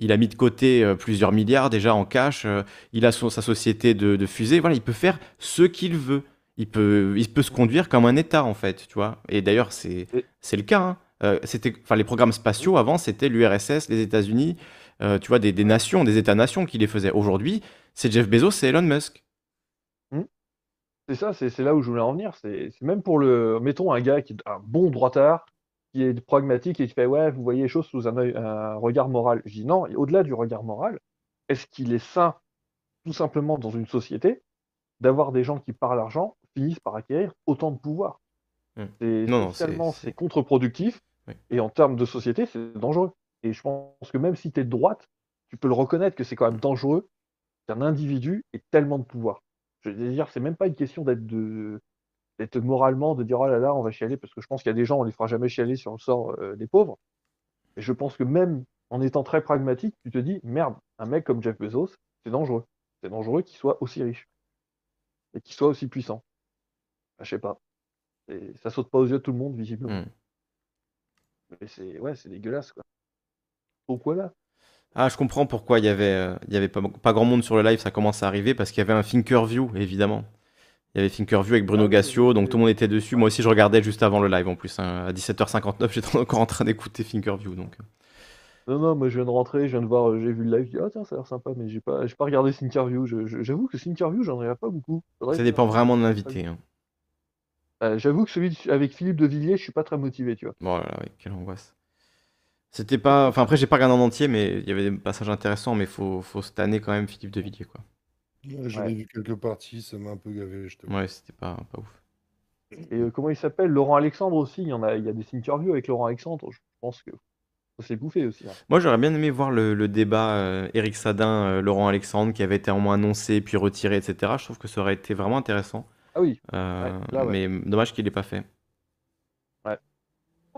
Il a mis de côté plusieurs milliards déjà en cash. il a son- sa société de, de fusée. Voilà, il peut faire ce qu'il veut. Il peut, il peut se conduire comme un État, en fait, tu vois. Et d'ailleurs, c'est le cas. hein. C'était, enfin, les programmes spatiaux avant, c'était l'URSS, les États-Unis, tu vois, des, des nations, des États-nations qui les faisaient. Aujourd'hui, c'est Jeff Bezos, c'est Elon Musk. C'est ça, c'est là où je voulais en venir. C'est même pour le. Mettons un gars qui est un bon droitard, qui est pragmatique et qui fait Ouais, vous voyez les choses sous un, œil- un regard moral. Je dis non, au-delà du regard moral, est-ce qu'il est sain, tout simplement dans une société, d'avoir des gens qui, par l'argent, finissent par acquérir autant de pouvoir? Hmm. C'est Non, non, c'est- contre-productif Oui. et en termes de société, c'est dangereux. Et je pense que même si tu es de droite, tu peux le reconnaître que c'est quand même dangereux qu'un individu ait tellement de pouvoir. Je veux dire, c'est même pas une question d'être de d'être moralement, de dire oh là là, on va chialer, parce que je pense qu'il y a des gens, on les fera jamais chialer sur le sort euh, des pauvres. Et je pense que même en étant très pragmatique, tu te dis merde, un mec comme Jeff Bezos, c'est dangereux. C'est dangereux qu'il soit aussi riche et qu'il soit aussi puissant. Je sais pas. Et ça saute pas aux yeux de tout le monde, visiblement. Hmm. Mais c'est ouais, c'est dégueulasse quoi. Pourquoi là? Ah, je comprends pourquoi il y avait, euh, il y avait pas, pas grand monde sur le live, ça commence à arriver parce qu'il y avait un Thinkerview, évidemment. Il y avait Thinkerview avec Bruno Ah Gassio, donc tout le monde était dessus. Moi aussi, je regardais juste avant le live en plus. hein. À 17h59, j'étais encore en train d'écouter Thinkerview. Donc. Non, non, moi je viens de rentrer, je viens de voir, euh, j'ai vu le live, je dis, ah tiens, ça a l'air sympa, mais j'ai pas, pas regardé Thinkerview. J'avoue que Thinkerview, j'en regarde pas beaucoup. Ça dépend vraiment de l'invité. hein. Euh, J'avoue que celui de- avec Philippe de Villiers, je suis pas très motivé, tu vois. Bon, là, là, oui, quelle angoisse. C'était pas. Enfin, après, j'ai pas regardé en entier, mais il y avait des passages intéressants, mais faut, faut se tanner quand même Philippe de Villiers, quoi. Ouais, J'en Ouais. ai vu quelques parties, ça m'a un peu gavé, je te Ouais, c'était pas, pas ouf. Et euh, comment il s'appelle? Laurent Alexandre aussi, il y en a, il y a des Thinkerview avec Laurent Alexandre, je pense que ça s'est bouffé aussi. hein. Moi, j'aurais bien aimé voir le, le débat euh, Éric Sadin, euh, Laurent Alexandre, qui avait été en moins annoncé, puis retiré, etc. Je trouve que ça aurait été vraiment intéressant. Ah oui, Euh, Ouais, là, ouais. Mais dommage qu'il l'ait pas fait.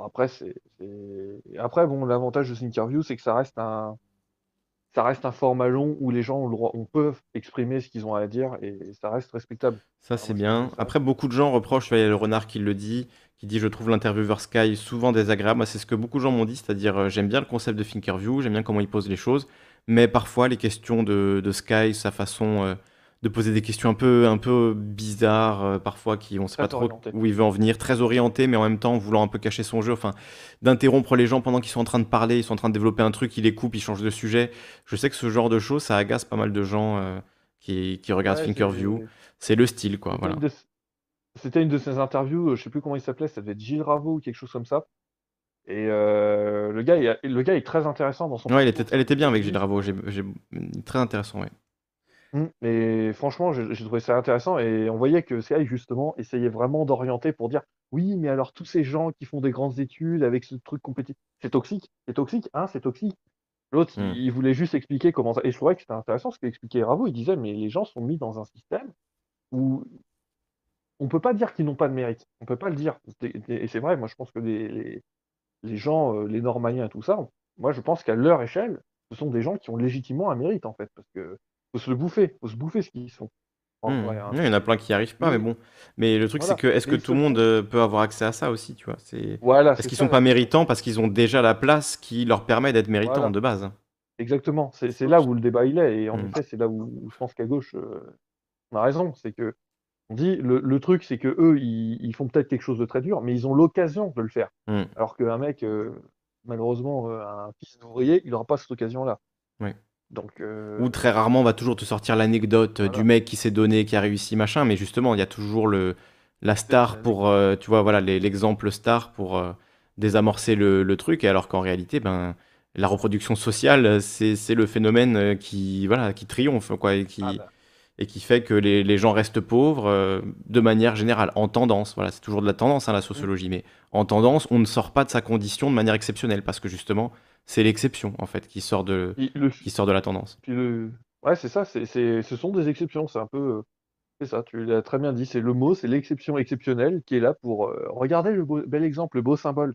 Après, c'est, après bon, l'avantage de Thinkerview, c'est que ça reste un, ça reste un format long où les gens ont le droit on peut exprimer ce qu'ils ont à dire et ça reste respectable. Ça, Enfin, c'est bien. Après, beaucoup de gens reprochent, il y a le renard qui le dit, qui dit: «Je trouve l'intervieweur Sky souvent désagréable». Moi, c'est ce que beaucoup de gens m'ont dit, c'est-à-dire, heu, j'aime bien le concept de Thinkerview, j'aime bien comment il pose les choses, mais parfois les questions de de Sky, sa façon, heu, de poser des questions un peu un peu bizarres, heu, parfois qui on sait Très pas trop orienté. où il veut en venir, très orienté, mais en même temps voulant un peu cacher son jeu, enfin, d'interrompre les gens pendant qu'ils sont en train de parler, ils sont en train de développer un truc, il les coupe, il change de sujet. Je sais que ce genre de choses, ça agace pas mal de gens, heu, qui qui regardent Ouais, Thinkerview. c'est le style, quoi, c'était voilà. une de s c'était une de ses interviews, heu, je sais plus comment il s'appelait, ça devait être Gilles Ravo ou quelque chose comme ça et le gars est le gars est très intéressant dans son Ouais, il était elle était bien avec Gilles Ravo, j'ai très intéressant, ouais. Mmh et franchement, j'ai trouvé ça intéressant et on voyait que Sky, justement, essayait vraiment d'orienter pour dire: «Oui, mais alors tous ces gens qui font des grandes études avec ce truc compéti c'est toxique, c'est toxique, hein, c'est toxique». L'autre, Mmh. il il voulait juste expliquer comment ça et je trouvais que c'était intéressant ce qu'expliquait Ravo. Il disait: «Mais les gens sont mis dans un système où on peut pas dire qu'ils n'ont pas de mérite. On peut pas le dire». Et c'est vrai, moi je pense que les les les gens, heu, les normaliens et tout ça, moi je pense qu'à leur échelle, ce sont des gens qui ont légitimement un mérite, en fait, parce que faut se le bouffer, faut se bouffer ce qu'ils Mmh vrai, mh. hein. Il y en a plein qui y arrivent pas, mais Mais bon. Mais le truc, c'est que est-ce que tout se le monde, heu, peut avoir accès à ça aussi, tu vois? C'est Voilà, est-ce c'est qu'ils sont pas méritants parce qu'ils ont déjà la place qui leur permet d'être méritants Voilà. de base? Exactement, c'est c'est là où le débat il est et en Mmh. effet, c'est là où où je pense qu'à gauche, heu, on a raison. C'est qu'on dit le le truc, c'est qu'eux, ils ils font peut-être quelque chose de très dur, mais ils ont l'occasion de le faire. Mmh. Alors qu'un mec, heu, malheureusement, heu, un fils d'ouvrier, il aura pas cette occasion-là. Oui. Donc Ou très rarement, on va toujours te sortir l'anecdote, heu, du mec qui s'est donné, qui a réussi, machin, mais justement, il y a toujours le la star L'anecdote. pour, tu vois, voilà, l'e l'exemple star pour, désamorcer le le truc et alors qu'en réalité, ben, la reproduction sociale, c'est le phénomène, qui, voilà, qui triomphe, quoi et Ah qui bah et qui fait que les les gens restent pauvres, de manière générale, en tendance. Voilà, c'est toujours de la tendance, hein, la Mmh. sociologie, mais en tendance, on ne sort pas de sa condition de manière exceptionnelle parce que justement, c'est l'exception, en fait, qui sort de le qui sort de la tendance. puis le ouais, c'est ça, c'est ce sont des exceptions, c'est un peu, heu, c'est ça, tu l'as très bien dit, c'est le mot, c'est l'exception exceptionnelle qui est là pour, heu, regardez le beau bel exemple, le beau symbole.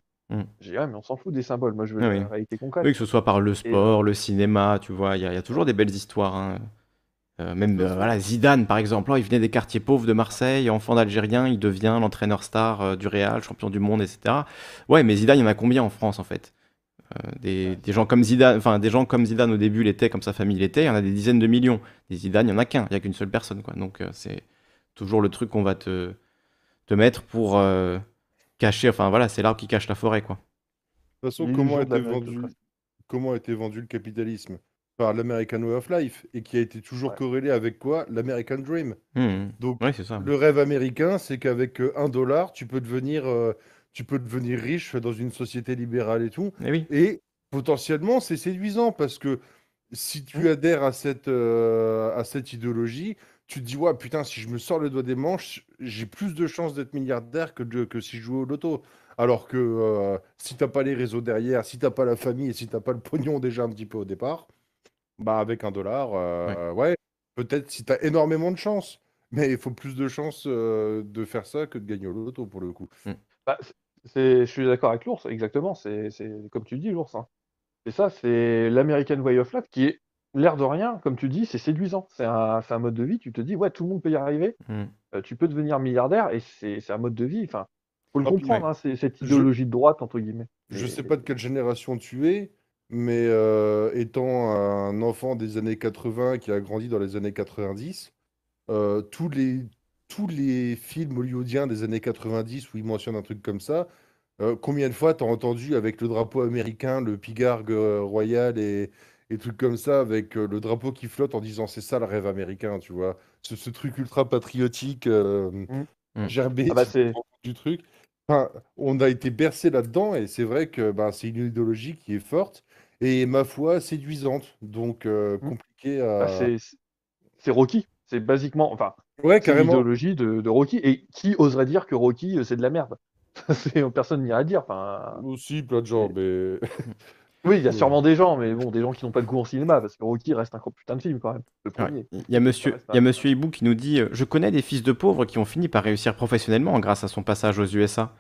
Je dis: «Ouais, mais on s'en fout des symboles, moi je veux Oui, la réalité concrète». Oui, que ce soit par le Et sport, le cinéma, tu vois? Il y a il y a toujours des belles histoires, hein, heu, même, voilà, Zidane, par exemple, oh, il venait des quartiers pauvres de Marseille, enfant d'Algérien, il devient l'entraîneur star, du Real, champion du monde et cetera. Ouais, mais Zidane, il y en a combien en France, en fait? Heu, des gens comme Zidane enfin, des gens comme Zidane au début l'étaient, comme sa famille l'était, il y en a des dizaines de millions. Des Zidane, il y en a qu'un, il y a qu'une seule personne, quoi. Donc heu, c'est toujours le truc qu'on va te te mettre pour, heu, cacher enfin, voilà, c'est l'arbre qui cache la forêt, quoi. De toute façon, comment a été vendu comment a été vendu le capitalisme? Par l'American Way of Life et qui a été toujours Ouais. corrélé avec quoi? L'American Dream. Mmh mh. Donc Ouais, ça. le rêve américain, c'est qu'avec, heu, 1 $, tu peux devenir, tu peux devenir riche dans une société libérale et tout Eh oui. et potentiellement, c'est séduisant parce que si Mmh. tu adhères à cette, heu, à cette idéologie, tu te dis: «Ouais, putain, si je me sors le doigt des manches, j'ai plus de chances d'être milliardaire que de que si je jouais au loto». Alors que, heu, si tu as pas les réseaux derrière, si tu as pas la famille et si tu as pas le pognon déjà un petit peu au départ, bah, avec 1 $, Ouais. heu, ouais, peut-être si tu as énormément de chance, mais il faut plus de chances, heu, de faire ça que de gagner au loto pour le coup. Mmh. Bah, je suis d'accord avec l'ours, exactement, c'est c'est comme tu dis l'ours, hein. C'est ça, c'est l'American Way of Life qui est, l'air de rien, comme tu dis, c'est séduisant. C'est un c'est un mode de vie, tu te dis: «Ouais, tout le monde peut y arriver, Mmh. heu, tu peux devenir milliardaire» et c'est c'est un mode de vie, enfin, faut le Ah comprendre, Ouais. hein, c'est cette je idéologie de droite, entre guillemets. je sais Mais pas de quelle génération tu es, mais heu, étant un enfant des années 80 qui a grandi dans les années 90, heu, tous les tous les films hollywoodiens des années 90 où ils mentionnent un truc comme ça, heu, combien de fois tu as entendu avec le drapeau américain, le pigargue, heu, royal et et trucs comme ça avec, heu, le drapeau qui flotte en disant: «C'est ça le rêve américain», tu vois? Ce ce truc ultra patriotique, Mmh. Mmh. gerbé, Ah bah, du truc. Enfin, on a été bercé là-dedans et c'est vrai que, ben, c'est une idéologie qui est forte et ma foi séduisante, donc Mmh. compliqué Bah, à c'est c c'est Rocky, c'est basiquement enfin, ouais, carrément. l'idéologie de de Rocky et qui oserait dire que Rocky, heu, c'est de la merde? Personne n'irait le dire, enfin Aussi plein de gens, mais oui, il y a sûrement des gens, mais bon, des gens qui n'ont pas de goût en cinéma parce que Rocky reste un gros putain de film quand même, le Ouais. 1er. Il y a monsieur il y a un monsieur Hibou qui nous dit, heu: «Je connais des fils de pauvres qui ont fini par réussir professionnellement grâce à son passage aux USA».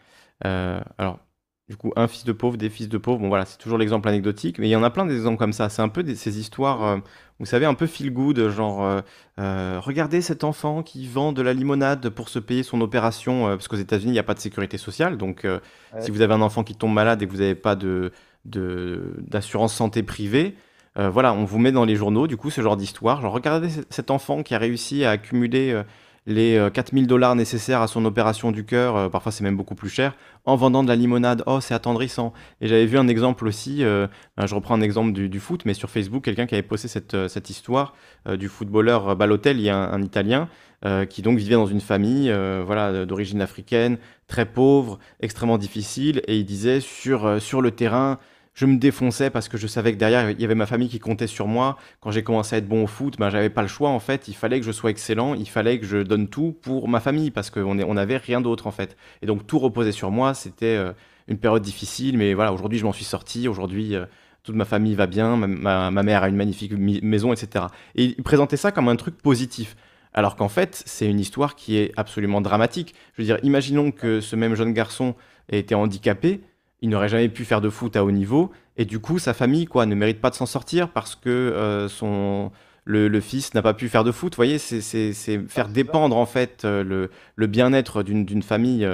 Heu, alors, du coup, un fils de pauvre, des fils de pauvre. Bon, voilà, c'est toujours l'exemple anecdotique, mais il y en a plein d'exemples comme ça. C'est un peu des- ces histoires, euh, vous savez, un peu feel good, genre, euh, euh, regardez cet enfant qui vend de la limonade pour se payer son opération, parce qu'aux États-Unis, il n'y a pas de sécurité sociale. Donc, Ouais. si vous avez un enfant qui tombe malade et que vous n'avez pas de, d'assurance santé privée, voilà, on vous met dans les journaux, du coup, ce genre d'histoire. Genre, regardez cet enfant qui a réussi à accumuler les euh, 4000 dollars nécessaires à son opération du cœur, euh, parfois c'est même beaucoup plus cher, en vendant de la limonade. Oh, c'est attendrissant. Et j'avais vu un exemple aussi, euh, ben, je reprends un exemple du, du foot, mais sur Facebook, quelqu'un qui avait posté cette, euh, cette histoire euh, du footballeur euh, Balotelli, un, un Italien, euh, qui donc vivait dans une famille euh, voilà, d'origine africaine, très pauvre, extrêmement difficile, et il disait sur, euh, sur le terrain, je me défonçais parce que je savais que derrière, il y avait ma famille qui comptait sur moi. Quand j'ai commencé à être bon au foot, ben, j'avais pas le choix en fait. Il fallait que je sois excellent, il fallait que je donne tout pour ma famille parce qu'on on n'avait rien d'autre en fait. Et donc tout reposait sur moi. C'était euh, une période difficile, mais voilà, aujourd'hui je m'en suis sorti. Aujourd'hui, euh, toute ma famille va bien. Ma, ma- mère a une magnifique maison, etc. Et il présentait ça comme un truc positif. Alors qu'en fait, c'est une histoire qui est absolument dramatique. Je veux dire, imaginons que ce même jeune garçon ait été handicapé il n'aurait jamais pu faire de foot à haut niveau et du coup sa famille quoi ne mérite pas de s'en sortir parce que euh, son le, le fils n'a pas pu faire de foot. Vous voyez, c'est c'est- c'est faire dépendre en fait euh, le, le bien-être d'une famille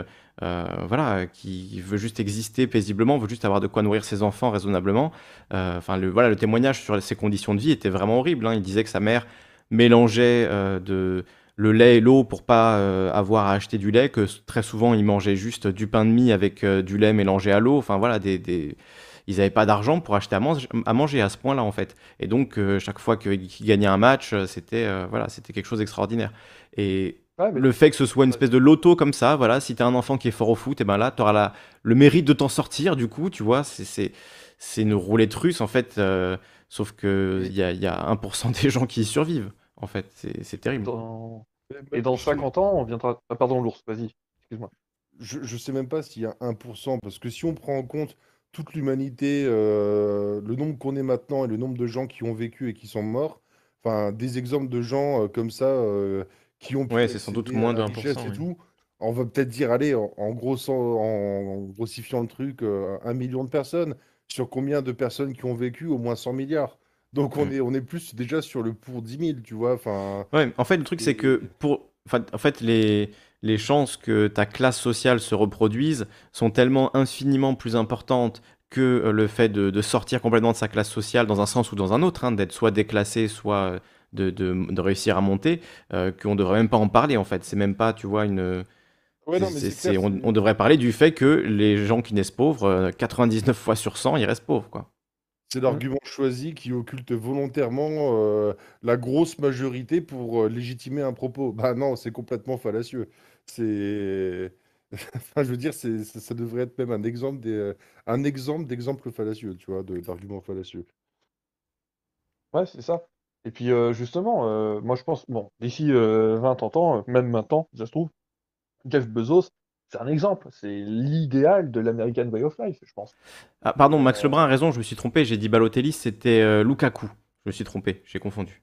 euh, voilà, qui veut juste exister paisiblement, veut juste avoir de quoi nourrir ses enfants raisonnablement. Euh, Enfin, le, voilà, le témoignage sur ses conditions de vie était vraiment horrible. hein. Il disait que sa mère mélangeait de, le lait et l'eau pour pas euh, avoir à acheter du lait, que très souvent ils mangeaient juste du pain de mie avec euh, du lait mélangé à l'eau. Enfin voilà, des, des- ils n'avaient pas d'argent pour acheter à, mange- à manger à ce point-là en fait. Et donc euh, chaque fois qu'ils gagnaient un match, c'était voilà, c'était quelque chose d'extraordinaire. Et Ouais, mais le fait que ce soit une espèce de loto comme ça, voilà, si t'as un enfant qui est fort au foot, et ben là, t'auras la, le mérite de t'en sortir, du coup, tu vois, c'est, c'est, une roulette russe, en fait, sauf que il y a, y a 1% des gens qui y survivent, en fait, c'est, c'est terrible. dans... Et dans je sais- 50 ans, on viendra. Ah, pardon, l'ours, vas-y, excuse-moi. je, je sais même pas s'il y a 1%, parce que si on prend en compte toute l'humanité, euh, le nombre qu'on est maintenant et le nombre de gens qui ont vécu et qui sont morts, enfin, des exemples de gens euh, comme ça euh, qui ont pu Ouais, c'est sans doute moins de la 1%, richesse et oui. tout, on va peut-être dire, allez, en, en grossifiant le truc, euh, un million de personnes. Sur combien de personnes qui ont vécu? Au moins 100 milliards. Donc on Mm. est, on est plus déjà sur le pour 10 000, tu vois. Enfin, Ouais, en fait, le truc, c'est que pour. enfin, en fait, les, les chances que ta classe sociale se reproduise sont tellement infiniment plus importantes que euh, le fait de, de sortir complètement de sa classe sociale dans un sens ou dans un autre, hein, d'être soit déclassé, soit euh, de, de- de réussir à monter, euh, qu'on devrait même pas en parler, en fait. C'est même pas, tu vois, une. ouais, non, clair, on, devrait parler du fait que les gens qui naissent pauvres, euh, 99 fois sur 100, ils restent pauvres, quoi. C'est l'argument choisi qui occulte volontairement euh, la grosse majorité pour euh, légitimer un propos. Bah non, c'est complètement fallacieux. C'est, enfin, je veux dire, c'est, ça, ça devrait être même un exemple des, euh, un exemple d'exemple fallacieux, tu vois, de- d'argument fallacieux. Ouais, c'est ça. Et puis euh, justement, euh, moi je pense, bon, d'ici euh, 20 30 ans, euh, même maintenant, ça se trouve, Jeff Bezos, c'est un exemple, c'est l'idéal de l'American Way of Life, je pense. Ah, pardon, Max Euh, Lebrun a raison, je me suis trompé, j'ai dit Balotelli, c'était euh, Lukaku. Je me suis trompé, j'ai confondu.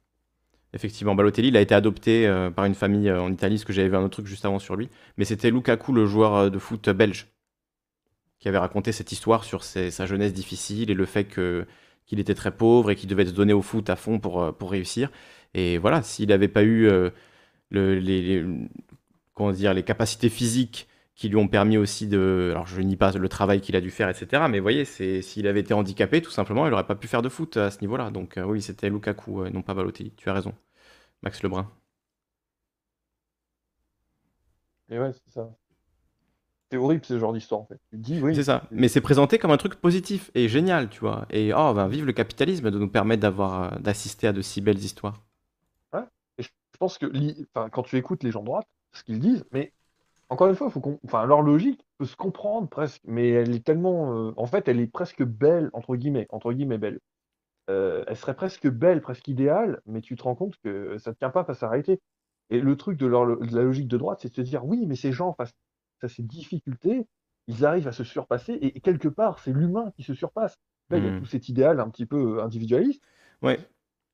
Effectivement, Balotelli, il a été adopté euh, par une famille euh, en Italie, parce que j'avais vu un autre truc juste avant sur lui. Mais c'était Lukaku, le joueur de foot belge, qui avait raconté cette histoire sur ses- sa jeunesse difficile et le fait que qu'il était très pauvre et qu'il devait se donner au foot à fond pour, pour réussir. Et voilà, s'il n'avait pas eu le- les, les- comment dire, les capacités physiques qui lui ont permis aussi de... Alors je nie pas le travail qu'il a dû faire, etc. Mais vous voyez, s'il avait été handicapé, tout simplement, il n'aurait pas pu faire de foot à ce niveau-là. Donc euh, oui, c'était Lukaku, euh, non pas Balotelli. Tu as raison. Max Lebrun. Et ouais, c'est ça. C'est horrible ce genre d'histoire en fait. Tu te dis, oui, C'est ça. Mais c'est présenté comme un truc positif et génial, tu vois. Et oh, ben, vive le capitalisme de nous permettre d'avoir, euh, d'assister à de si belles histoires. Et je pense que enfin, quand tu écoutes les gens de droite, ce qu'ils disent, mais encore une fois, faut qu'on, enfin, leur logique peut se comprendre presque, mais elle est tellement, euh, en fait, elle est presque belle entre guillemets, entre guillemets belle. Euh, elle serait presque belle, presque idéale, mais tu te rends compte que ça ne tient pas face à la réalité. Et le truc de, leur, de la logique de droite, c'est de se dire, oui, mais ces gens, face à ces difficultés, ils arrivent à se surpasser, et, et quelque part, c'est l'humain qui se surpasse. Là, il y a Hmm. tout cet idéal un petit peu individualiste. Ouais.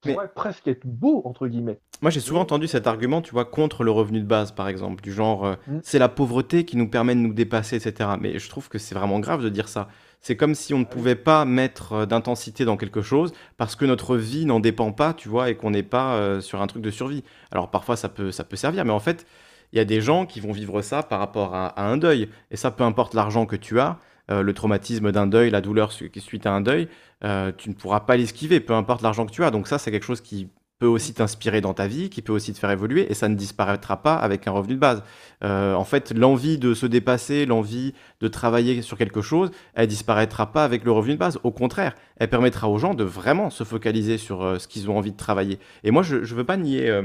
Mais- pourrait presque être beau, entre guillemets. Moi, j'ai souvent entendu cet argument, tu vois, contre le revenu de base, par exemple, du genre, euh, Mm. c'est la pauvreté qui nous permet de nous dépasser, etc. Mais je trouve que c'est vraiment grave de dire ça. C'est comme si on ne pouvait pas mettre euh, d'intensité dans quelque chose parce que notre vie n'en dépend pas, tu vois, et qu'on n'est pas euh, sur un truc de survie. Alors parfois, ça peut, ça peut servir, mais en fait, il y a des gens qui vont vivre ça par rapport à, à un deuil. Et ça, peu importe l'argent que tu as, euh, le traumatisme d'un deuil, la douleur suite à un deuil, euh, tu ne pourras pas l'esquiver, peu importe l'argent que tu as. Donc ça, c'est quelque chose qui peut aussi t'inspirer dans ta vie, qui peut aussi te faire évoluer, et ça ne disparaîtra pas avec un revenu de base. Euh, en fait, l'envie de se dépasser, l'envie de travailler sur quelque chose, elle disparaîtra pas avec le revenu de base. Au contraire, elle permettra aux gens de vraiment se focaliser sur ce qu'ils ont envie de travailler. Et moi, je ne veux pas nier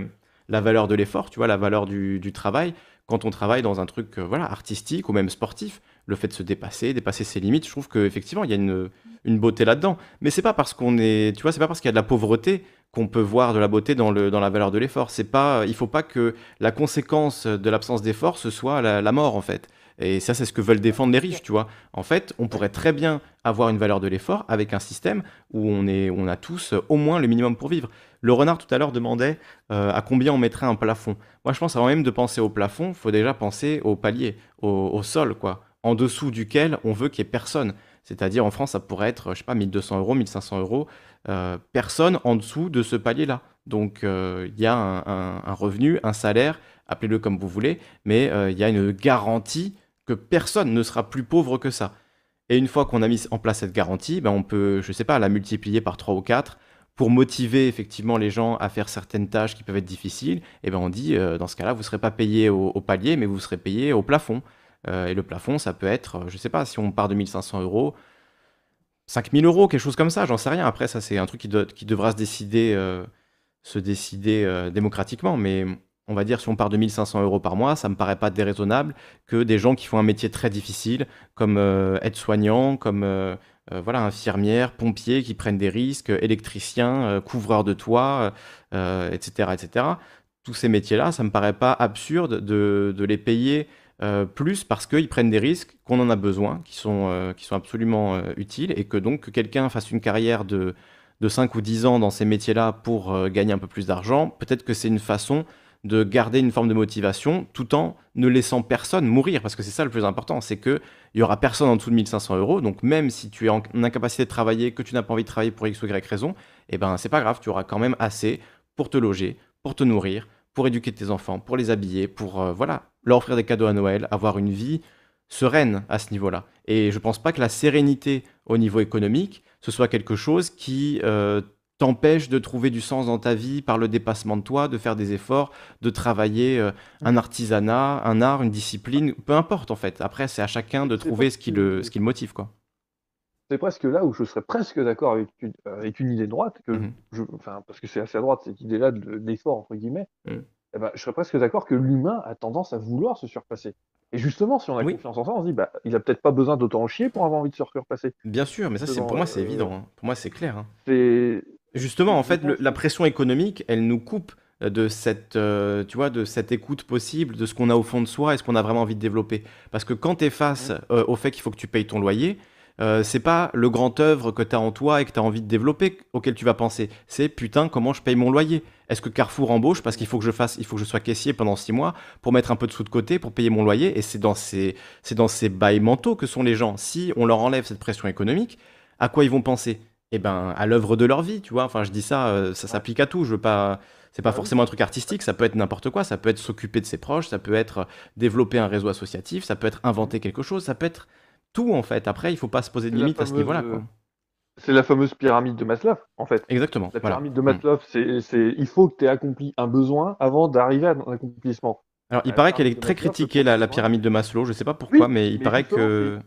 la valeur de l'effort, tu vois, la valeur du, travail. Quand on travaille dans un truc voilà, artistique ou même sportif, le fait de se dépasser, dépasser ses limites, je trouve qu'effectivement, il y a une, une beauté là-dedans. Mais c'est pas parce qu'on est, tu vois, c'est pas parce qu'il y a de la pauvreté qu'on peut voir de la beauté dans, le, dans la valeur de l'effort. C'est pas, il faut pas que la conséquence de l'absence d'effort ce soit la, la mort en fait. Et ça, c'est ce que veulent défendre les riches, tu vois. En fait, on pourrait très bien avoir une valeur de l'effort avec un système où on, est, on a tous au moins le minimum pour vivre. Le renard tout à l'heure demandait euh, à combien on mettrait un plafond. Moi, je pense avant même de penser au plafond, il faut déjà penser au palier, au, au sol, quoi, en dessous duquel on veut qu'il n'y ait personne. C'est-à-dire en France, ça pourrait être, je sais pas, 1200 euros, 1500 euros, euh, personne en dessous de ce palier-là. Donc euh, il y a un, revenu, un salaire, appelez-le comme vous voulez, mais euh, il y a une garantie que personne ne sera plus pauvre que ça. Et une fois qu'on a mis en place cette garantie, ben on peut, je sais pas, la multiplier par 3 ou 4 pour motiver effectivement les gens à faire certaines tâches qui peuvent être difficiles. Et ben on dit, dans ce cas-là, vous ne serez pas payé au palier, mais vous serez payé au plafond. Euh, et le plafond, ça peut être, euh, je sais pas, si on part de 1500 euros, 5000 euros, quelque chose comme ça, j'en sais rien. Après, ça, c'est un truc qui, qui devra se décider, euh, se décider démocratiquement. Mais on va dire, si on part de 1500 euros par mois, ça me paraît pas déraisonnable que des gens qui font un métier très difficile, comme aide-soignant, comme voilà, infirmière, pompier, qui prennent des risques, électricien, couvreur de toit, etc., etc. Tous ces métiers-là, ça me paraît pas absurde de, de les payer euh, plus parce qu'ils prennent des risques, qu'on en a besoin, qui sont, euh, qui absolument euh, utiles, et que donc que quelqu'un fasse une carrière de, de 5 ou 10 ans dans ces métiers-là pour gagner un peu plus d'argent, peut-être que c'est une façon de garder une forme de motivation tout en ne laissant personne mourir, parce que c'est ça le plus important, c'est que il y aura personne en dessous de 1500 euros, donc même si tu es en incapacité de travailler, que tu n'as pas envie de travailler pour X ou Y raison, eh ben c'est pas grave, tu auras quand même assez pour te loger, pour te nourrir, pour éduquer tes enfants, pour les habiller, pour voilà, leur offrir des cadeaux à Noël, avoir une vie sereine à ce niveau-là. Et je pense pas que la sérénité au niveau économique, ce soit quelque chose qui euh, t'empêche de trouver du sens dans ta vie par le dépassement de toi, de faire des efforts, de travailler euh, un artisanat, un art, une discipline, peu importe en fait. Après, c'est à chacun de trouver ce qui le, ce qui le motive, quoi. C'est presque là où je serais presque d'accord avec une, euh, avec une idée de droite, que je, enfin, parce que c'est assez à droite, cette idée-là de l'effort, entre guillemets. Mhm. Eh ben, je serais presque d'accord que l'humain a tendance à vouloir se surpasser. Et justement, si on a Oui. confiance en ça, on se dit, bah, il a peut-être pas besoin d'autant en chier pour avoir envie de se surpasser. Bien sûr, mais ça, c'est pour moi, c'est euh, évident. hein. Pour moi, c'est clair. hein. C'est, Justement, en fait, le- la pression économique, elle nous coupe de cette, euh, tu vois, de cette écoute possible, de ce qu'on a au fond de soi et ce qu'on a vraiment envie de développer. Parce que quand tu es face euh, au fait qu'il faut que tu payes ton loyer, euh, c'est pas le grand œuvre que tu as en toi et que tu as envie de développer auquel tu vas penser. C'est putain, comment je paye mon loyer? Est-ce que Carrefour embauche parce qu'il faut que je fasse, il faut que je sois caissier pendant six mois pour mettre un peu de sous de côté pour payer mon loyer? Et c'est dans ces, c'est dans ces bails mentaux que sont les gens. Si on leur enlève cette pression économique, à quoi ils vont penser? Eh ben, à l'œuvre de leur vie, tu vois. Enfin, je dis ça, euh, ça s'applique à tout. Je veux pas. C'est pas Ah oui. forcément un truc artistique, ça peut être n'importe quoi, ça peut être s'occuper de ses proches, ça peut être développer un réseau associatif, ça peut être inventer quelque chose, ça peut être tout en fait. Après, il faut pas se poser de limites à ce niveau-là. euh, c'est la fameuse pyramide de Maslow, en fait. Exactement. La voilà. pyramide de Mm. Maslow, c'est, c'est, il faut que tu aies accompli un besoin avant d'arriver à un accomplissement. Alors, il la paraît qu'elle est très Maslow, critiquée, la, pyramide de Maslow. Je sais pas pourquoi, Oui, mais il mais paraît que.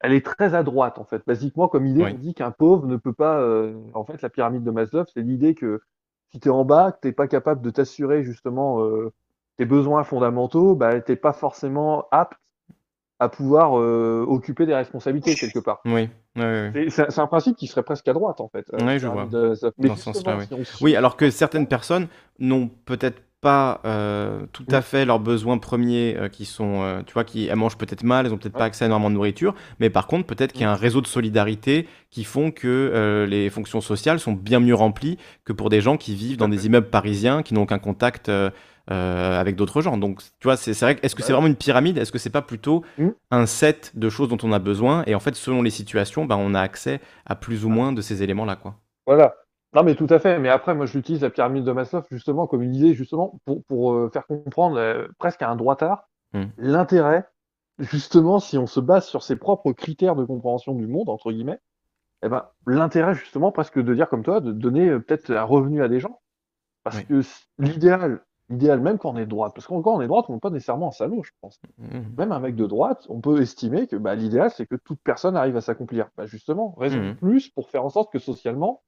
Elle est très à droite, en fait. Basiquement, comme idée, Oui. on dit qu'un pauvre ne peut pas. euh, En fait, la pyramide de Maslow, c'est l'idée que si tu es en bas, que tu n'es pas capable de t'assurer justement euh, tes besoins fondamentaux, bah, tu n'es pas forcément apte à pouvoir euh, occuper des responsabilités quelque part. Oui, oui, oui, oui. C'est- un principe qui serait presque à droite, en fait. euh, Ouais, la je vois. pyramide de Maslow. Mais Dans ce sens-là, justement, si on Oui, alors que certaines personnes n'ont peut-être pas euh, tout à fait leurs besoins premiers euh, qui sont, euh, tu vois, qui elles mangent peut-être mal, elles ont peut-être pas accès à énormément de nourriture, mais par contre, peut-être qu'il y a un réseau de solidarité qui font que euh, les fonctions sociales sont bien mieux remplies que pour des gens qui vivent dans des immeubles parisiens qui n'ont aucun contact euh, avec d'autres gens. Donc, tu vois, c'est vrai. que- Est-ce que c'est vraiment une pyramide? Est-ce que c'est pas plutôt Mm. un set de choses dont on a besoin? Et en fait, selon les situations, ben, on a accès à plus ou moins de ces éléments-là, quoi. Voilà. Non, mais tout à fait. Mais après, moi, j'utilise la pyramide de Maslow justement comme une idée, justement, pour, pour euh, faire comprendre euh, presque à un droitard Hmm. l'intérêt, justement, si on se base sur ses propres critères de compréhension du monde, entre guillemets, eh ben, l'intérêt, justement, presque de dire comme toi, de donner peut-être un revenu à des gens. Parce Oui. que l'idéal, l'idéal, même quand on est de droite, parce qu'en quand on est de droite, on n'est pas nécessairement un salaud, je pense. Mhm. Même un mec de droite, on peut estimer que bah, l'idéal, c'est que toute personne arrive à s'accomplir. Bah, justement, raison de Mhm. plus pour faire en sorte que socialement,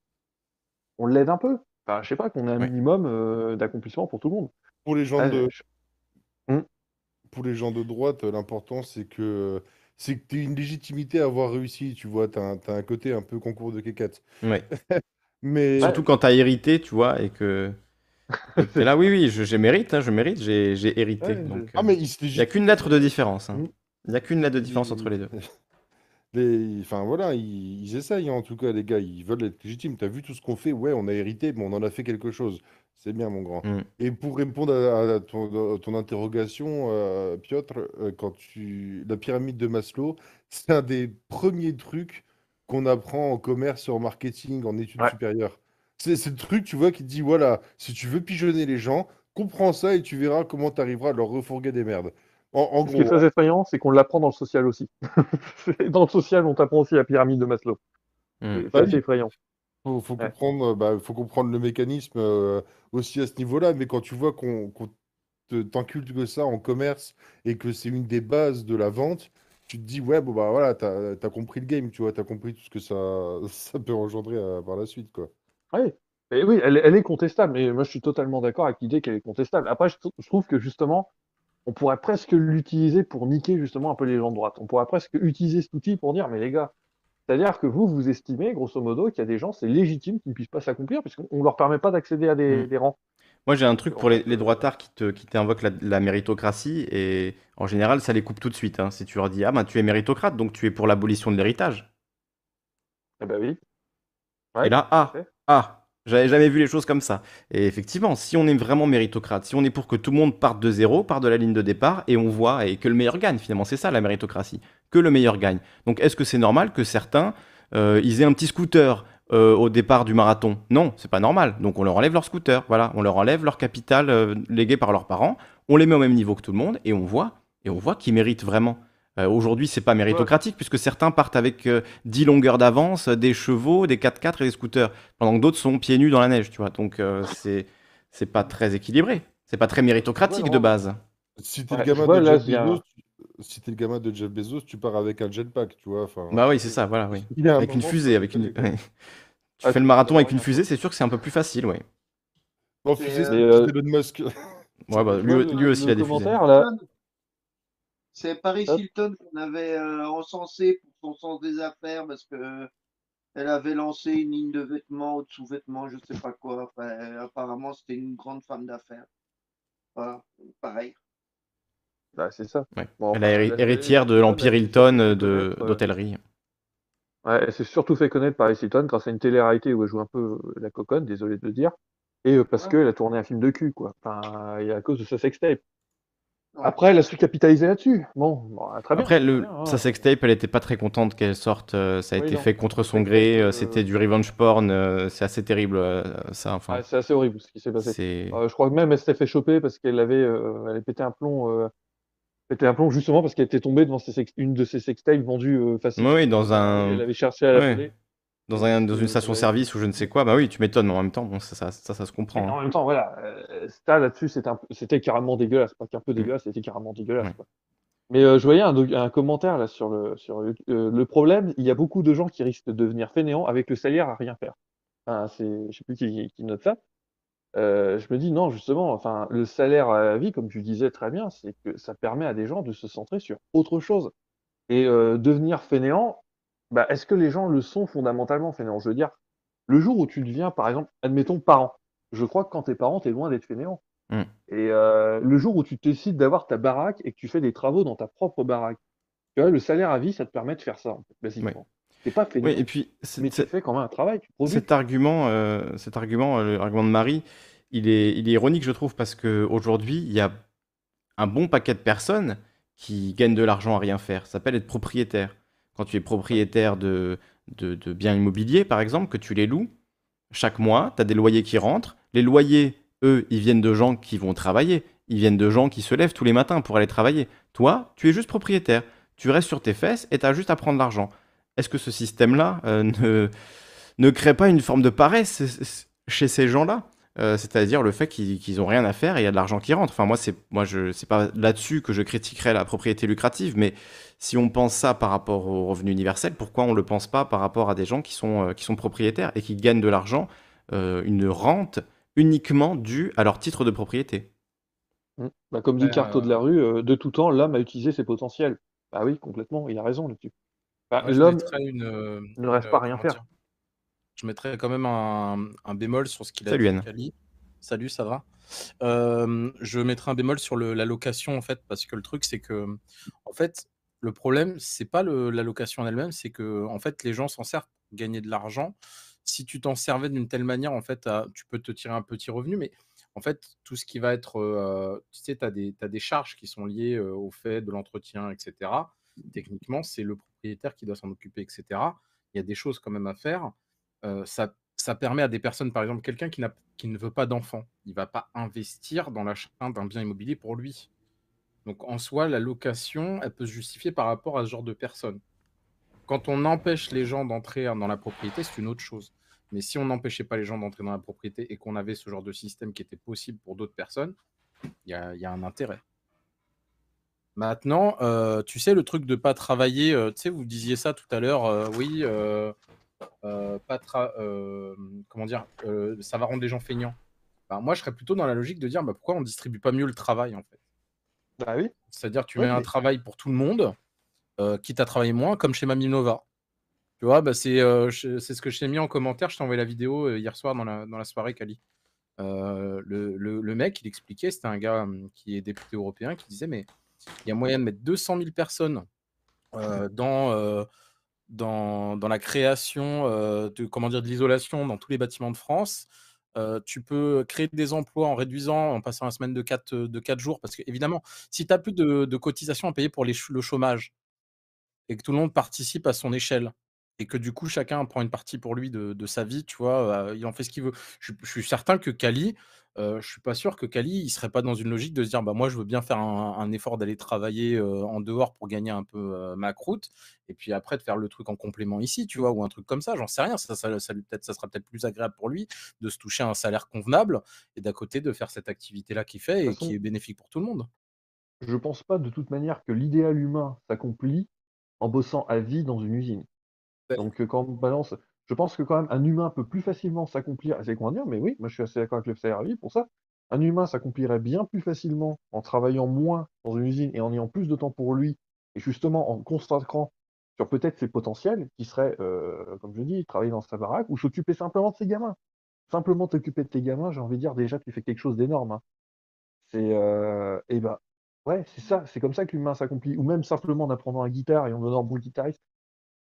on l'aide un peu. Enfin, je sais pas, qu'on ait un minimum euh, d'accomplissement pour tout le monde. Pour les gens Ah, de, je- pour les gens de droite, l'important c'est que c'est que tu aies une légitimité à avoir réussi, tu vois, tu as, un côté un peu concours de quéquette. Ouais. Mais Surtout quand t'as hérité, tu vois, et que et là, oui, oui, je, je mérite, hein, je mérite, j'ai hérité. Ouais, donc, ah euh, mais il n'y a qu'une lettre de différence. hein. Il n'y a qu'une lettre de différence entre les deux. Les- Enfin voilà, ils, ils essayent en tout cas, les gars, ils veulent être légitimes. T'as vu tout ce qu'on fait? Ouais, on a hérité, mais on en a fait quelque chose. C'est bien, mon grand. Mm. Et pour répondre à, à ton, à ton interrogation, euh, Piotr, euh, quand tu... la pyramide de Maslow, c'est un des premiers trucs qu'on apprend en commerce, en marketing, en études Ouais. supérieures. C'est le truc, tu vois, qui te dit, voilà, si tu veux pigeonner les gens, comprends ça et tu verras comment tu arriveras à leur refourguer des merdes. En, en Ce qui est gros, très effrayant, c'est qu'on l'apprend dans le social aussi. dans le social, on t'apprend aussi la pyramide de Maslow. Mm. C'est Bah assez effrayant. Faut, faut Ouais. comprendre, euh, bah, faut comprendre le mécanisme euh, aussi à ce niveau-là, mais quand tu vois qu'on qu'on te- t'inculque que ça en commerce et que c'est une des bases de la vente, tu te dis, ouais, bon, bah voilà, t'as, t'as compris le game, tu vois, t'as compris tout ce que ça, ça peut engendrer euh, par la suite, quoi. Oui, et oui, elle, elle est contestable, mais moi je suis totalement d'accord avec l'idée qu'elle est contestable. Après, je, trou- je trouve que justement, on pourrait presque l'utiliser pour niquer justement un peu les gens de droite. On pourrait presque utiliser cet outil pour dire, mais les gars, c'est-à-dire que vous, vous estimez, grosso modo, qu'il y a des gens, c'est légitime qu'ils ne puissent pas s'accomplir, puisqu'on ne leur permet pas d'accéder à des, Mm. des rangs. Moi, j'ai un truc pour les, les droitards qui te, qui t'invoquent la, la méritocratie, et en général, ça les coupe tout de suite. hein. Si tu leur dis, ah ben tu es méritocrate, donc tu es pour l'abolition de l'héritage. Eh ben oui. Ouais, Et là, ah. Ah, j'avais jamais vu les choses comme ça. Et effectivement, si on est vraiment méritocrate, si on est pour que tout le monde parte de zéro, parte de la ligne de départ, et on voit, et que le meilleur gagne, finalement, c'est ça la méritocratie, que le meilleur gagne. Donc est-ce que c'est normal que certains, euh, ils aient un petit scooter euh, au départ du marathon? Non, c'est pas normal. Donc on leur enlève leur scooter, voilà, on leur enlève leur capital euh, légué par leurs parents, on les met au même niveau que tout le monde, et on voit, et on voit qu'ils méritent vraiment. Euh, Aujourd'hui, c'est pas méritocratique puisque certains partent avec euh, 10 longueurs d'avance, euh, des chevaux, des 4x4 et des scooters, pendant que d'autres sont pieds nus dans la neige, tu vois. Donc euh, c'est c'est pas très équilibré, c'est pas très méritocratique Ouais, de base. Si t'es Ouais, le gamin de Jeff Bezos, tu- si t'es le gamin de Jeff Bezos, tu pars avec un jetpack, tu vois, enfin... Bah oui, c'est ça, voilà, oui. Il un Avec une fusée, avec une. Tu Ah, fais le marathon avec une fusée, c'est sûr que c'est un peu plus facile. Non, C'est, fusée, c'est euh, Elon Musk. Ouais, bah, lui, aussi, il a des fusées. là, C'est Paris Hop. Hilton qu'on avait euh, encensé pour son sens des affaires parce que elle avait lancé une ligne de vêtements ou de sous-vêtements, je sais pas quoi. Enfin, apparemment, c'était une grande femme d'affaires. Voilà, pareil. bah, c'est ça. Ouais. Bon, Elle est enfin, héritière de l'Empire Hilton ouais. d'hôtellerie. Ouais, elle s'est surtout fait connaître par Hilton grâce à une télé-réalité où elle joue un peu euh, la coconne, désolé de le dire, et euh, parce Ouais. qu'elle a tourné un film de cul, quoi. Enfin, et à cause de sa sextape. Après, elle a su capitaliser là-dessus. Bon, bon, très bien. Après, le, bien, sa sextape, elle était pas très contente qu'elle sorte. euh, ça a Oui, été non. fait contre son gré. euh, euh, C'était du revenge porn. euh, c'est assez terrible, euh, ça. Enfin, c'est assez horrible ce qui s'est passé. Euh, je crois que même elle s'était fait choper parce qu'elle avait, euh, elle avait pété un plomb, euh, pété un plomb justement parce qu'elle était tombée devant ses sex- une de ses sextapes vendues euh, facilement. Oui, dans un. Elle avait cherché à la Ouais. Dans, un, dans une station-service ou je ne sais quoi, bah oui, tu m'étonnes, mais en même temps, bon, ça, ça, ça, ça se comprend. hein. en même temps, voilà, euh, ça là-dessus, c'était carrément dégueulasse. Pas qu'un peu Mm. dégueulasse, c'était carrément dégueulasse. Ouais. quoi. Mais euh, je voyais un, commentaire là sur le sur le, euh, le problème. Il y a beaucoup de gens qui risquent de devenir fainéants avec le salaire à rien faire. Enfin, c'est, je sais plus qui, qui note ça. Euh, je me dis non, justement, enfin, le salaire à la vie, comme tu disais très bien, c'est que ça permet à des gens de se centrer sur autre chose. Et devenir fainéant, bah, est-ce que les gens le sont fondamentalement fainéants Je veux dire, le jour où tu deviens, par exemple, admettons, parent, je crois que quand t'es parent, t'es loin d'être fainéant. Mmh. Et euh, le jour où tu décides d'avoir ta baraque et que tu fais des travaux dans ta propre baraque, tu vois, le salaire à vie, ça te permet de faire ça, en fait, basiquement. T'es pas Oui, feignant, et puis mais tu fais quand même un travail, tu cet argument, euh, cet argument, euh, l'argument de Marie, il est, il est ironique, je trouve, parce qu'aujourd'hui, il y a un bon paquet de personnes qui gagnent de l'argent à rien faire. Ça s'appelle être propriétaire. Quand tu es propriétaire de, de, biens immobiliers, par exemple, que tu les loues, chaque mois, tu as des loyers qui rentrent. Les loyers, eux, ils viennent de gens qui vont travailler. Ils viennent de gens qui se lèvent tous les matins pour aller travailler. Toi, tu es juste propriétaire. Tu restes sur tes fesses et tu as juste à prendre l'argent. Est-ce que ce système-là euh, ne, ne crée pas une forme de paresse chez ces gens-là? Euh, C'est-à-dire le fait qu'ils qu'ils ont rien à faire et il y a de l'argent qui rentre. Enfin, moi, c'est pas là-dessus que je critiquerais la propriété lucrative, mais si on pense ça par rapport au revenu universel, pourquoi on le pense pas par rapport à des gens qui sont, euh, qui sont propriétaires et qui gagnent de l'argent, euh, une rente uniquement due à leur titre de propriété? Mm. Bah, comme dit Ouais, Carto euh, de la rue, euh, de tout temps, l'homme a utilisé ses potentiels. Bah oui, complètement, il a raison là-dessus. Bah, l'homme euh, ne reste pas euh, rien faire. dire, je mettrais quand même un, un bémol sur ce qu'il a Salut, dit, Anne. Salut, ça va? Euh, je mettrais un bémol sur le- la location en fait, parce que le truc c'est que, en fait, le problème c'est pas le- la location en elle-même, c'est que en fait les gens s'en servent pour gagner de l'argent. Si tu t'en servais d'une telle manière, en fait, tu peux te tirer un petit revenu, mais en fait, tout ce qui va être, euh, tu sais, tu as des, charges qui sont liées euh, au fait de l'entretien, etc. Techniquement, c'est le propriétaire qui doit s'en occuper, etc. Il y a des choses quand même à faire. Euh, ça, permet à des personnes, par exemple, quelqu'un qui, qui ne veut pas d'enfant, il ne va pas investir dans l'achat d'un bien immobilier pour lui. Donc en soi, la location, elle peut se justifier par rapport à ce genre de personnes. Quand on empêche les gens d'entrer dans la propriété, c'est une autre chose. Mais si on n'empêchait pas les gens d'entrer dans la propriété et qu'on avait ce genre de système qui était possible pour d'autres personnes, il y a, un intérêt. Maintenant, euh, tu sais, le truc de pas travailler, euh, tu sais, vous disiez ça tout à l'heure, euh, oui, pas tra- comment dire, ça va rendre les gens feignants. Bah, moi, je serais plutôt dans la logique de dire bah, pourquoi on distribue pas mieux le travail en fait? Bah oui. C'est-à-dire tu mets un mais- travail pour tout le monde, euh, quitte à travailler moins, comme chez Mamie Nova. Tu vois, bah, c'est euh, c'est ce que je t'ai mis en commentaire. Je t'ai envoyé la vidéo euh, hier soir dans la, dans la soirée, Kali. Euh, le, le- le mec, il expliquait, c'était un gars qui est député européen, qui disait mais il y a moyen de mettre 200 000 personnes dans, dans, dans la création de, comment dire, de l'isolation dans tous les bâtiments de France. Tu peux créer des emplois en réduisant, en passant la semaine de 4, de quatre jours. Parce que, évidemment, si tu n'as plus de, de cotisations à payer pour le chômage et que tout le monde participe à son échelle et que du coup, chacun prend une partie pour lui de, de sa vie, tu vois, euh, il en fait ce qu'il veut. Je, je suis certain que Kali, euh, je suis pas sûr que Kali, il serait pas dans une logique de se dire, bah moi, je veux bien faire un, un effort d'aller travailler euh, en dehors pour gagner un peu ma croûte, et puis après de faire le truc en complément ici, tu vois, ou un truc comme ça. J'en sais rien. Ça, ça, ça lui peut-être, ça sera peut-être plus agréable pour lui de se toucher à un salaire convenable et d'à côté de faire cette activité-là qu'il fait et façon- qui est bénéfique pour tout le monde. Je pense pas de toute manière que l'idéal humain s'accomplit en bossant à vie dans une usine. Donc euh, quand on balance, je pense que quand même un humain peut plus facilement s'accomplir, c'est comment dire, mais oui, moi je suis assez d'accord avec le vie pour ça. Un humain s'accomplirait bien plus facilement en travaillant moins dans une usine et en ayant plus de temps pour lui, et justement en consacrant sur peut-être ses potentiels, qui seraient, euh, comme je dis, travailler dans sa baraque ou s'occuper simplement de ses gamins. Simplement t'occuper de tes gamins, j'ai envie de dire, déjà tu fais quelque chose d'énorme. hein. C'est, euh, ben, ouais, c'est ça, c'est comme ça que l'humain s'accomplit. Ou même simplement en apprenant la guitare et en devenant bon guitariste.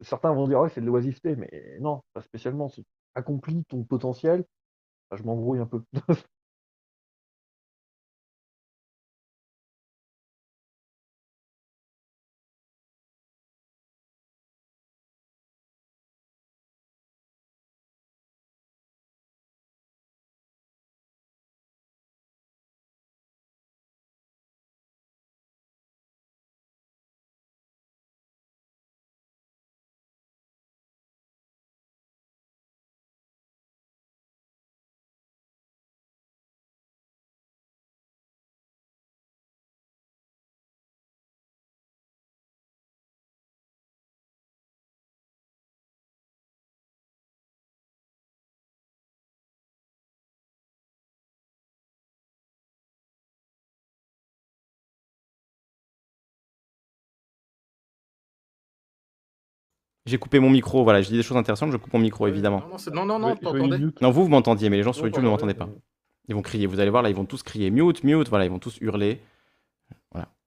Certains vont dire, ouais, c'est de l'oisiveté, mais non, pas spécialement. Si tu accomplis ton potentiel, je m'embrouille un peu. J'ai coupé mon micro, voilà, je dis des choses intéressantes, je coupe mon micro, évidemment. Non, non, non, non, t'entendais. Non, vous, vous m'entendiez, mais les gens sur YouTube ne m'entendaient pas. Ils vont crier, vous allez voir là, ils vont tous crier mute, mute, voilà, ils vont tous hurler.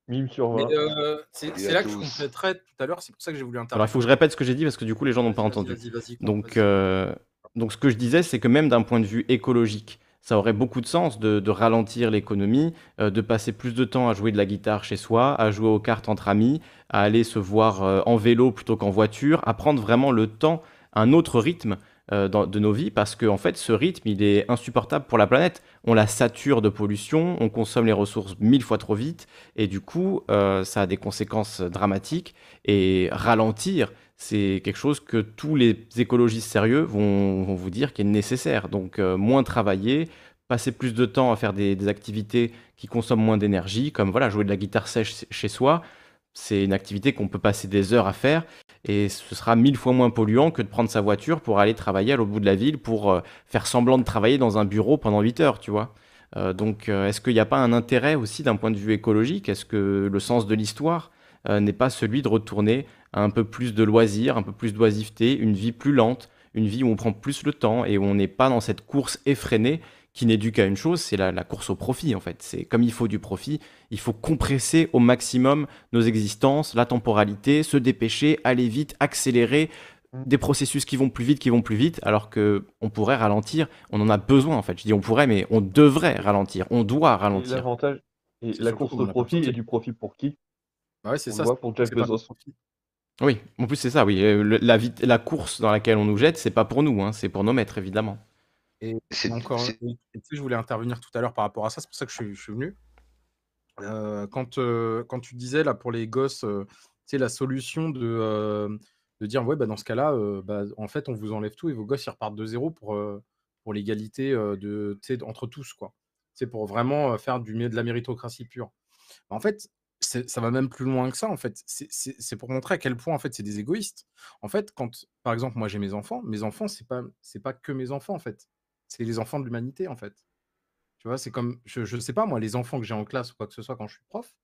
Mime sur Mais 20. euh, c'est là que je compléterai tout à l'heure, c'est pour ça que j'ai voulu Alors il intervenir. faut que je répète ce que j'ai dit parce que du coup les gens n'ont pas entendu. vas-y, vas-y, vas-y, Donc, euh, donc ce que je disais, c'est que même d'un point de vue écologique, ça aurait beaucoup de sens de, ralentir l'économie, euh, de passer plus de temps à jouer de la guitare chez soi, à jouer aux cartes entre amis, à aller se voir euh, en vélo plutôt qu'en voiture, à prendre vraiment le temps, un autre rythme euh, de nos vies, parce que en fait, ce rythme, il est insupportable pour la planète. On la sature de pollution, on consomme les ressources mille fois trop vite, et du coup, ça a des conséquences dramatiques. Et ralentir, c'est quelque chose que tous les écologistes sérieux vont, vous dire qui est nécessaire. Donc, euh, moins travailler, passer plus de temps à faire des, activités qui consomment moins d'énergie, comme voilà, jouer de la guitare sèche chez soi. C'est une activité qu'on peut passer des heures à faire et ce sera mille fois moins polluant que de prendre sa voiture pour aller travailler à l'autre bout de la ville pour euh, faire semblant de travailler dans un bureau pendant 8 heures, tu vois. Euh, donc, est-ce qu'il n'y a pas un intérêt aussi d'un point de vue écologique? Est-ce que le sens de l'histoire euh, n'est pas celui de retourner à un peu plus de loisirs, un peu plus d'oisiveté, une vie plus lente, une vie où on prend plus le temps et où on n'est pas dans cette course effrénée qui n'est due qu'à une chose, c'est la, la course au profit en fait. C'est comme il faut du profit, il faut compresser au maximum nos existences, la temporalité, se dépêcher, aller vite, accélérer, des processus qui vont plus vite, qui vont plus vite, alors que on pourrait ralentir. On en a besoin en fait. Je dis on pourrait, mais on devrait ralentir. On doit Et ralentir. l'avantage, et la course au profit et du profit pour qui? Ouais, c'est On ça. voit pour Jeff pas. Oui, en plus c'est ça. Oui, Euh, le- la, vite- la course dans laquelle on nous jette, c'est pas pour nous, hein, c'est pour nos maîtres évidemment. Et C'est- encore, c'est- et- et tu sais, je voulais intervenir tout à l'heure par rapport à ça, c'est pour ça que je suis, je suis venu. Euh, quand, euh, quand tu disais là pour les gosses, euh, tu sais, la solution de, euh, de dire ouais, bah, dans ce cas-là, euh, bah, en fait, on vous enlève tout et vos gosses ils repartent de zéro pour, euh, pour l'égalité euh, de, entre tous, quoi. C'est pour vraiment faire du, de la méritocratie pure. En fait, ça va même plus loin que ça, en fait. C'est- pour montrer à quel point, en fait, c'est des égoïstes. En fait, quand, par exemple, moi j'ai mes enfants, mes enfants, c'est pas, pas que mes enfants, en fait. C'est les enfants de l'humanité, en fait. Tu vois, c'est comme, je, je sais pas, moi, les enfants que j'ai en classe ou quoi que ce soit quand je suis prof,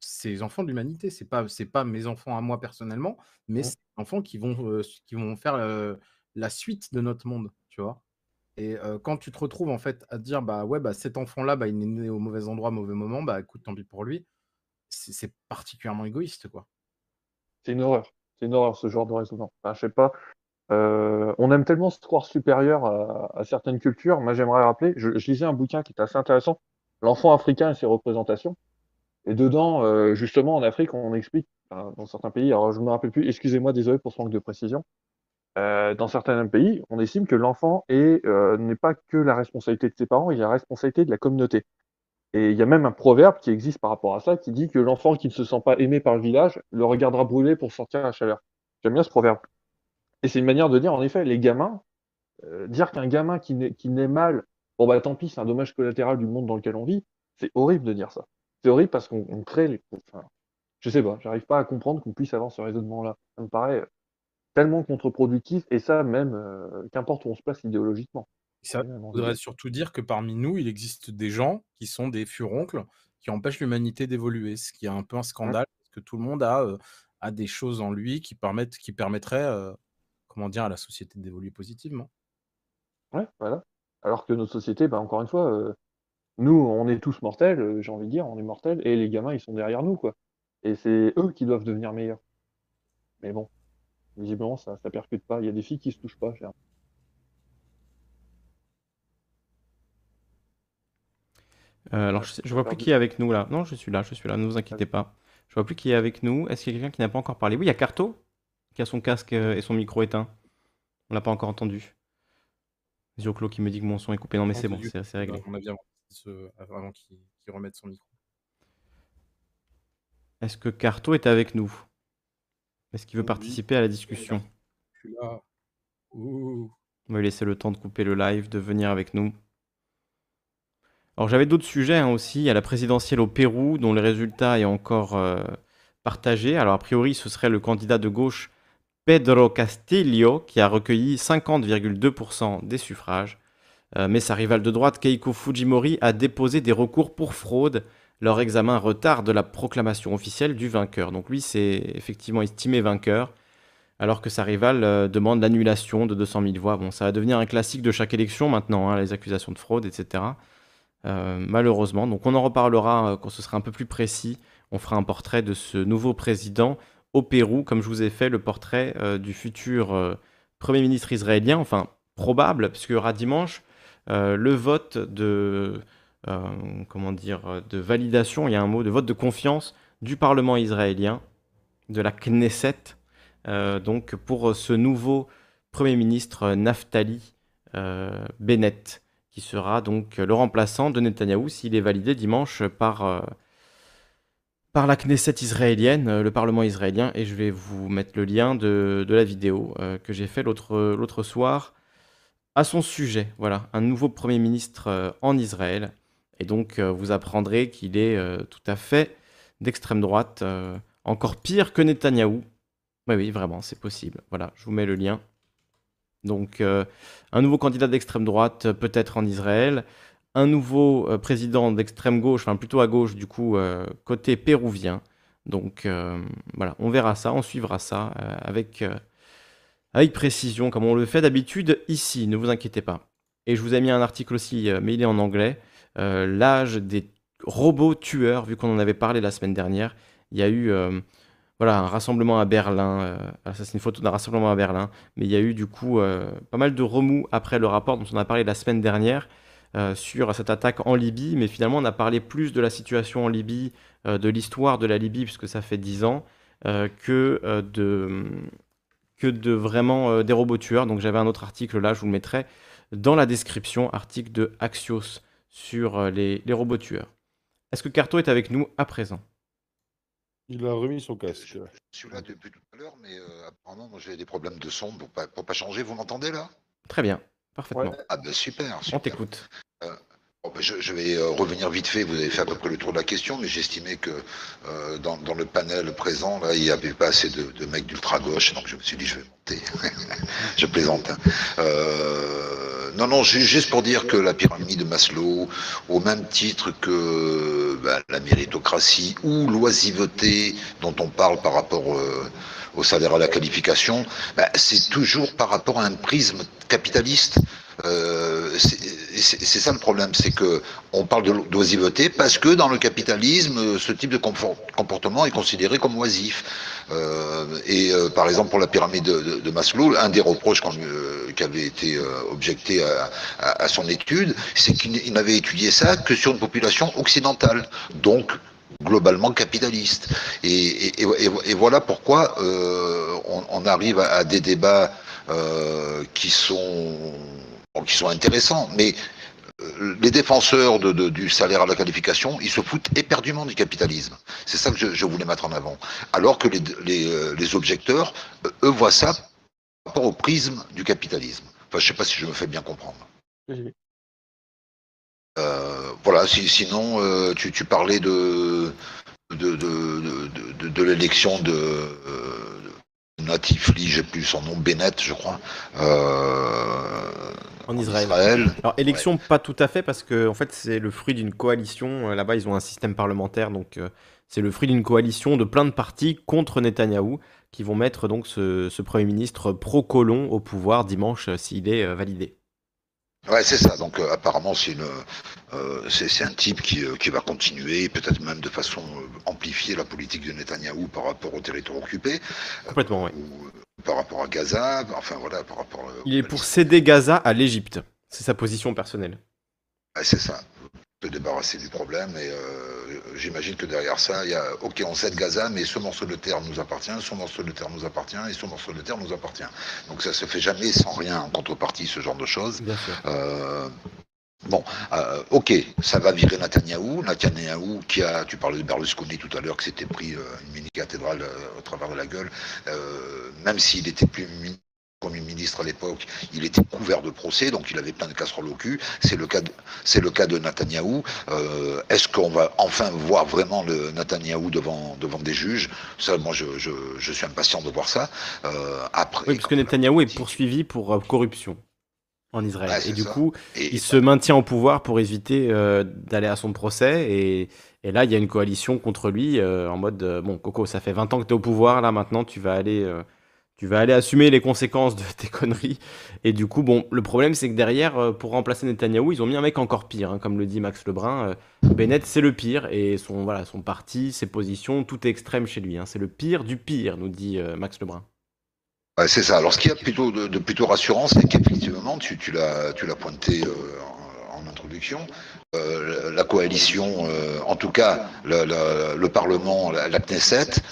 c'est les enfants de l'humanité. C'est pas, c'est pas mes enfants à moi personnellement, mais c'est les enfants qui vont, euh, qui vont faire euh, la suite de notre monde, tu vois. Et euh, quand tu te retrouves en fait à te dire bah ouais bah cet enfant-là bah il est né au mauvais endroit, au mauvais moment, bah écoute tant pis pour lui, c'est particulièrement égoïste quoi. C'est une horreur. C'est une horreur ce genre de raisonnement. Sais pas. Euh, on aime tellement se croire supérieur à, certaines cultures. Moi, j'aimerais rappeler, je, lisais un bouquin qui est assez intéressant, L'enfant africain et ses représentations. Et dedans, euh, justement, en Afrique, on explique, dans certains pays, alors je ne me rappelle plus, excusez-moi, désolé pour ce manque de précision, euh, dans certains pays, on estime que l'enfant est, n'est pas que la responsabilité de ses parents, il a la responsabilité de la communauté. Et il y a même un proverbe qui existe par rapport à ça, qui dit que l'enfant qui ne se sent pas aimé par le village le regardera brûler pour sortir la chaleur. J'aime bien ce proverbe. Et c'est une manière de dire, en effet, les gamins, euh, dire qu'un gamin qui naît, mal, bon bah tant pis, c'est un dommage collatéral du monde dans lequel on vit, c'est horrible de dire ça. C'est horrible parce qu'on on crée les. Je sais pas, j'arrive pas à comprendre qu'on puisse avoir ce raisonnement-là. Ça me paraît euh, tellement contre-productif, et ça même, euh, qu'importe où on se place idéologiquement. Ça voudrait surtout dire que parmi nous, il existe des gens qui sont des furoncles qui empêchent l'humanité d'évoluer, ce qui est un peu un scandale, parce que tout le monde a, euh, a des choses en lui qui permettent, qui permettraient, euh, comment dire, à la société d'évoluer positivement. Ouais, voilà. Alors que notre société, bah, encore une fois, euh, nous, on est tous mortels, j'ai envie de dire, on est mortels, et les gamins, ils sont derrière nous, quoi. Et c'est eux qui doivent devenir meilleurs. Mais bon, visiblement, ça, ça percute pas. Il y a des filles qui se touchent pas. j'ai Euh, alors, je, sais- je vois plus qui est avec nous là. Non, je suis là, je suis là, ne vous inquiétez pas. Je vois plus qui est avec nous. Est-ce qu'il y a quelqu'un qui n'a pas encore parlé? Oui, il y a Carto qui a son casque euh, et son micro éteint. On l'a pas encore entendu. Zioclo qui me dit que mon son est coupé. Non, mais c'est bon, c'est réglé. On a bien ce- avant qu'il remette son micro. Est-ce que Carto est avec nous? Est-ce qu'il veut Oui. participer à la discussion? Je suis là. Ouh. On va lui laisser le temps de couper le live, de venir avec nous. Alors j'avais d'autres sujets hein, aussi. Il y a la présidentielle au Pérou, dont le résultat est encore euh, partagé. Alors a priori, ce serait le candidat de gauche Pedro Castillo qui a recueilli 50,2% des suffrages. Euh, mais sa rivale de droite, Keiko Fujimori, a déposé des recours pour fraude. Leur examen retarde la proclamation officielle du vainqueur. Donc lui, c'est effectivement estimé vainqueur alors que sa rivale euh, demande l'annulation de 200 000 voix. Bon, ça va devenir un classique de chaque élection maintenant, hein, les accusations de fraude, etc. euh, malheureusement. Donc on en reparlera euh, quand ce sera un peu plus précis. On fera un portrait de ce nouveau président au Pérou, comme je vous ai fait le portrait euh, du futur Premier ministre israélien, enfin probable, puisqu'il y aura dimanche le vote de, comment dire, de validation, il y a un mot, de vote de confiance du Parlement israélien, de la Knesset, donc pour ce nouveau Premier ministre Naftali Bennett, qui sera donc le remplaçant de Netanyahou s'il est validé dimanche par, euh, par la Knesset israélienne, euh, le Parlement israélien, et je vais vous mettre le lien de, de la vidéo euh, que j'ai fait l'autre soir à son sujet. Voilà, un nouveau Premier ministre en Israël. Et donc, vous apprendrez qu'il est tout à fait d'extrême droite, encore pire que Netanyahou. Oui, oui, vraiment, c'est possible. Voilà, je vous mets le lien. Donc, euh, un nouveau candidat d'extrême droite, euh, peut-être en Israël. Un nouveau euh, président d'extrême gauche, enfin plutôt à gauche, du coup, côté péruvien. Donc, voilà, on verra ça, on suivra ça avec, avec précision, comme on le fait d'habitude ici, ne vous inquiétez pas. Et je vous ai mis un article aussi, mais il est en anglais. L'âge des robots tueurs, vu qu'on en avait parlé la semaine dernière. Il y a eu voilà, un rassemblement à Berlin. euh, ça, c'est une photo d'un rassemblement à Berlin. Mais il y a eu du coup euh, pas mal de remous après le rapport dont on a parlé la semaine dernière euh, sur cette attaque en Libye. Mais finalement, on a parlé plus de la situation en Libye, de l'histoire de la Libye, puisque ça fait 10 ans, que, de, que de vraiment des robots tueurs. Donc j'avais un autre article là, je vous le mettrai dans la description, article de Axios sur les, les robots tueurs. Est-ce que Carto est avec nous à présent? Il a remis son Je, casque. je suis là depuis tout à l'heure, mais euh, apparemment, moi, j'ai des problèmes de son pour pas, pour pas changer. Vous m'entendez là? Très bien, parfaitement. Ouais. Ah ben super, On t'écoute. Bon, ben, je, vais euh, revenir vite fait. Vous avez fait à peu près le tour de la question, mais j'estimais que euh, dans, dans le panel présent, là, il n'y avait pas assez de, de mecs d'ultra gauche, donc je me suis dit je vais monter. je plaisante. hein. Euh, non, non, ju- juste pour dire que la pyramide de Maslow, au même titre que ben, la méritocratie ou l'oisiveté dont on parle par rapport euh, au salaire à la qualification, ben, c'est toujours par rapport à un prisme capitaliste. Euh, c'est ça le problème, c'est que on parle d'oisiveté parce que dans le capitalisme, ce type de comportement est considéré comme oisif. Euh, et euh, par exemple pour la pyramide de, Maslow, un des reproches qui avait été objecté à, à- son étude, c'est qu'il n'avait étudié ça que sur une population occidentale, donc globalement capitaliste. Et, et- voilà pourquoi euh, on, arrive à, des débats euh, qui sont qui sont intéressants, mais euh, les défenseurs du salaire à la qualification, ils se foutent éperdument du capitalisme. C'est ça que je, voulais mettre en avant. Alors que les, les, objecteurs, eux, voient ça par rapport au prisme du capitalisme. Enfin, je sais pas si je me fais bien comprendre. Euh, voilà, si- sinon, euh, tu, tu parlais de, de, de, l'élection de, euh, Natifli, j'ai plus son nom, Bennett, je crois, euh, En Israël. Israël. Alors, élection, pas tout à fait, parce que en fait, c'est le fruit d'une coalition. Là-bas, ils ont un système parlementaire, donc euh, c'est le fruit d'une coalition de plein de partis contre Netanyahou qui vont mettre donc ce, ce Premier ministre pro-colon au pouvoir dimanche s'il est euh, validé. Ouais, c'est ça. Donc euh, apparemment, c'est une, euh, c'est un type qui, euh, qui va continuer, peut-être même de façon amplifier la politique de Netanyahou par rapport au territoire occupé, Complètement, oui. ou par rapport à Gaza, enfin voilà, par rapport. Il est pour céder Gaza à l'Égypte. C'est sa position personnelle. Ouais, c'est ça. Se débarrasser du problème et euh, j'imagine que derrière ça, il y a ok, on cède Gaza, mais ce morceau de terre nous appartient, ce morceau de terre nous appartient et ce morceau de terre nous appartient. Donc ça se fait jamais sans rien en contrepartie, ce genre de choses. Euh, bon, euh, ok, ça va virer Netanyahou. Netanyahou, qui a, tu parlais de Berlusconi tout à l'heure, qui s'était pris une mini cathédrale euh, au travers de la gueule, même s'il était plus mi- Premier ministre à l'époque, il était couvert de procès, donc il avait plein de casseroles au cul. C'est le cas de, c'est le cas de Netanyahou. Euh, Est-ce qu'on va enfin voir vraiment le Netanyahou devant, devant des juges? Ça, moi, je, je, je suis impatient de voir ça. Euh, après, Oui, parce que Netanyahou est poursuivi pour euh, corruption en Israël. Et du ça. coup, et- il se maintient au pouvoir pour éviter d'aller à son procès. Et, et là, il y a une coalition contre lui en mode bon, Coco, ça fait 20 ans que tu es au pouvoir, là maintenant, tu vas aller, tu vas aller assumer les conséquences de tes conneries. Et du coup, bon, le problème, c'est que derrière, euh, pour remplacer Netanyahou, ils ont mis un mec encore pire, hein, comme le dit Max Lebrun. euh, Bennett, c'est le pire, et son, voilà, son parti, ses positions, tout est extrême chez lui. hein. C'est le pire du pire, nous dit euh, Max Lebrun. C'est ça. Alors, ce qu'il y a plutôt de, plutôt rassurant, c'est qu'effectivement, tu, tu l'as, pointé en, introduction, la coalition, en tout cas le- le Parlement, la, la Knesset,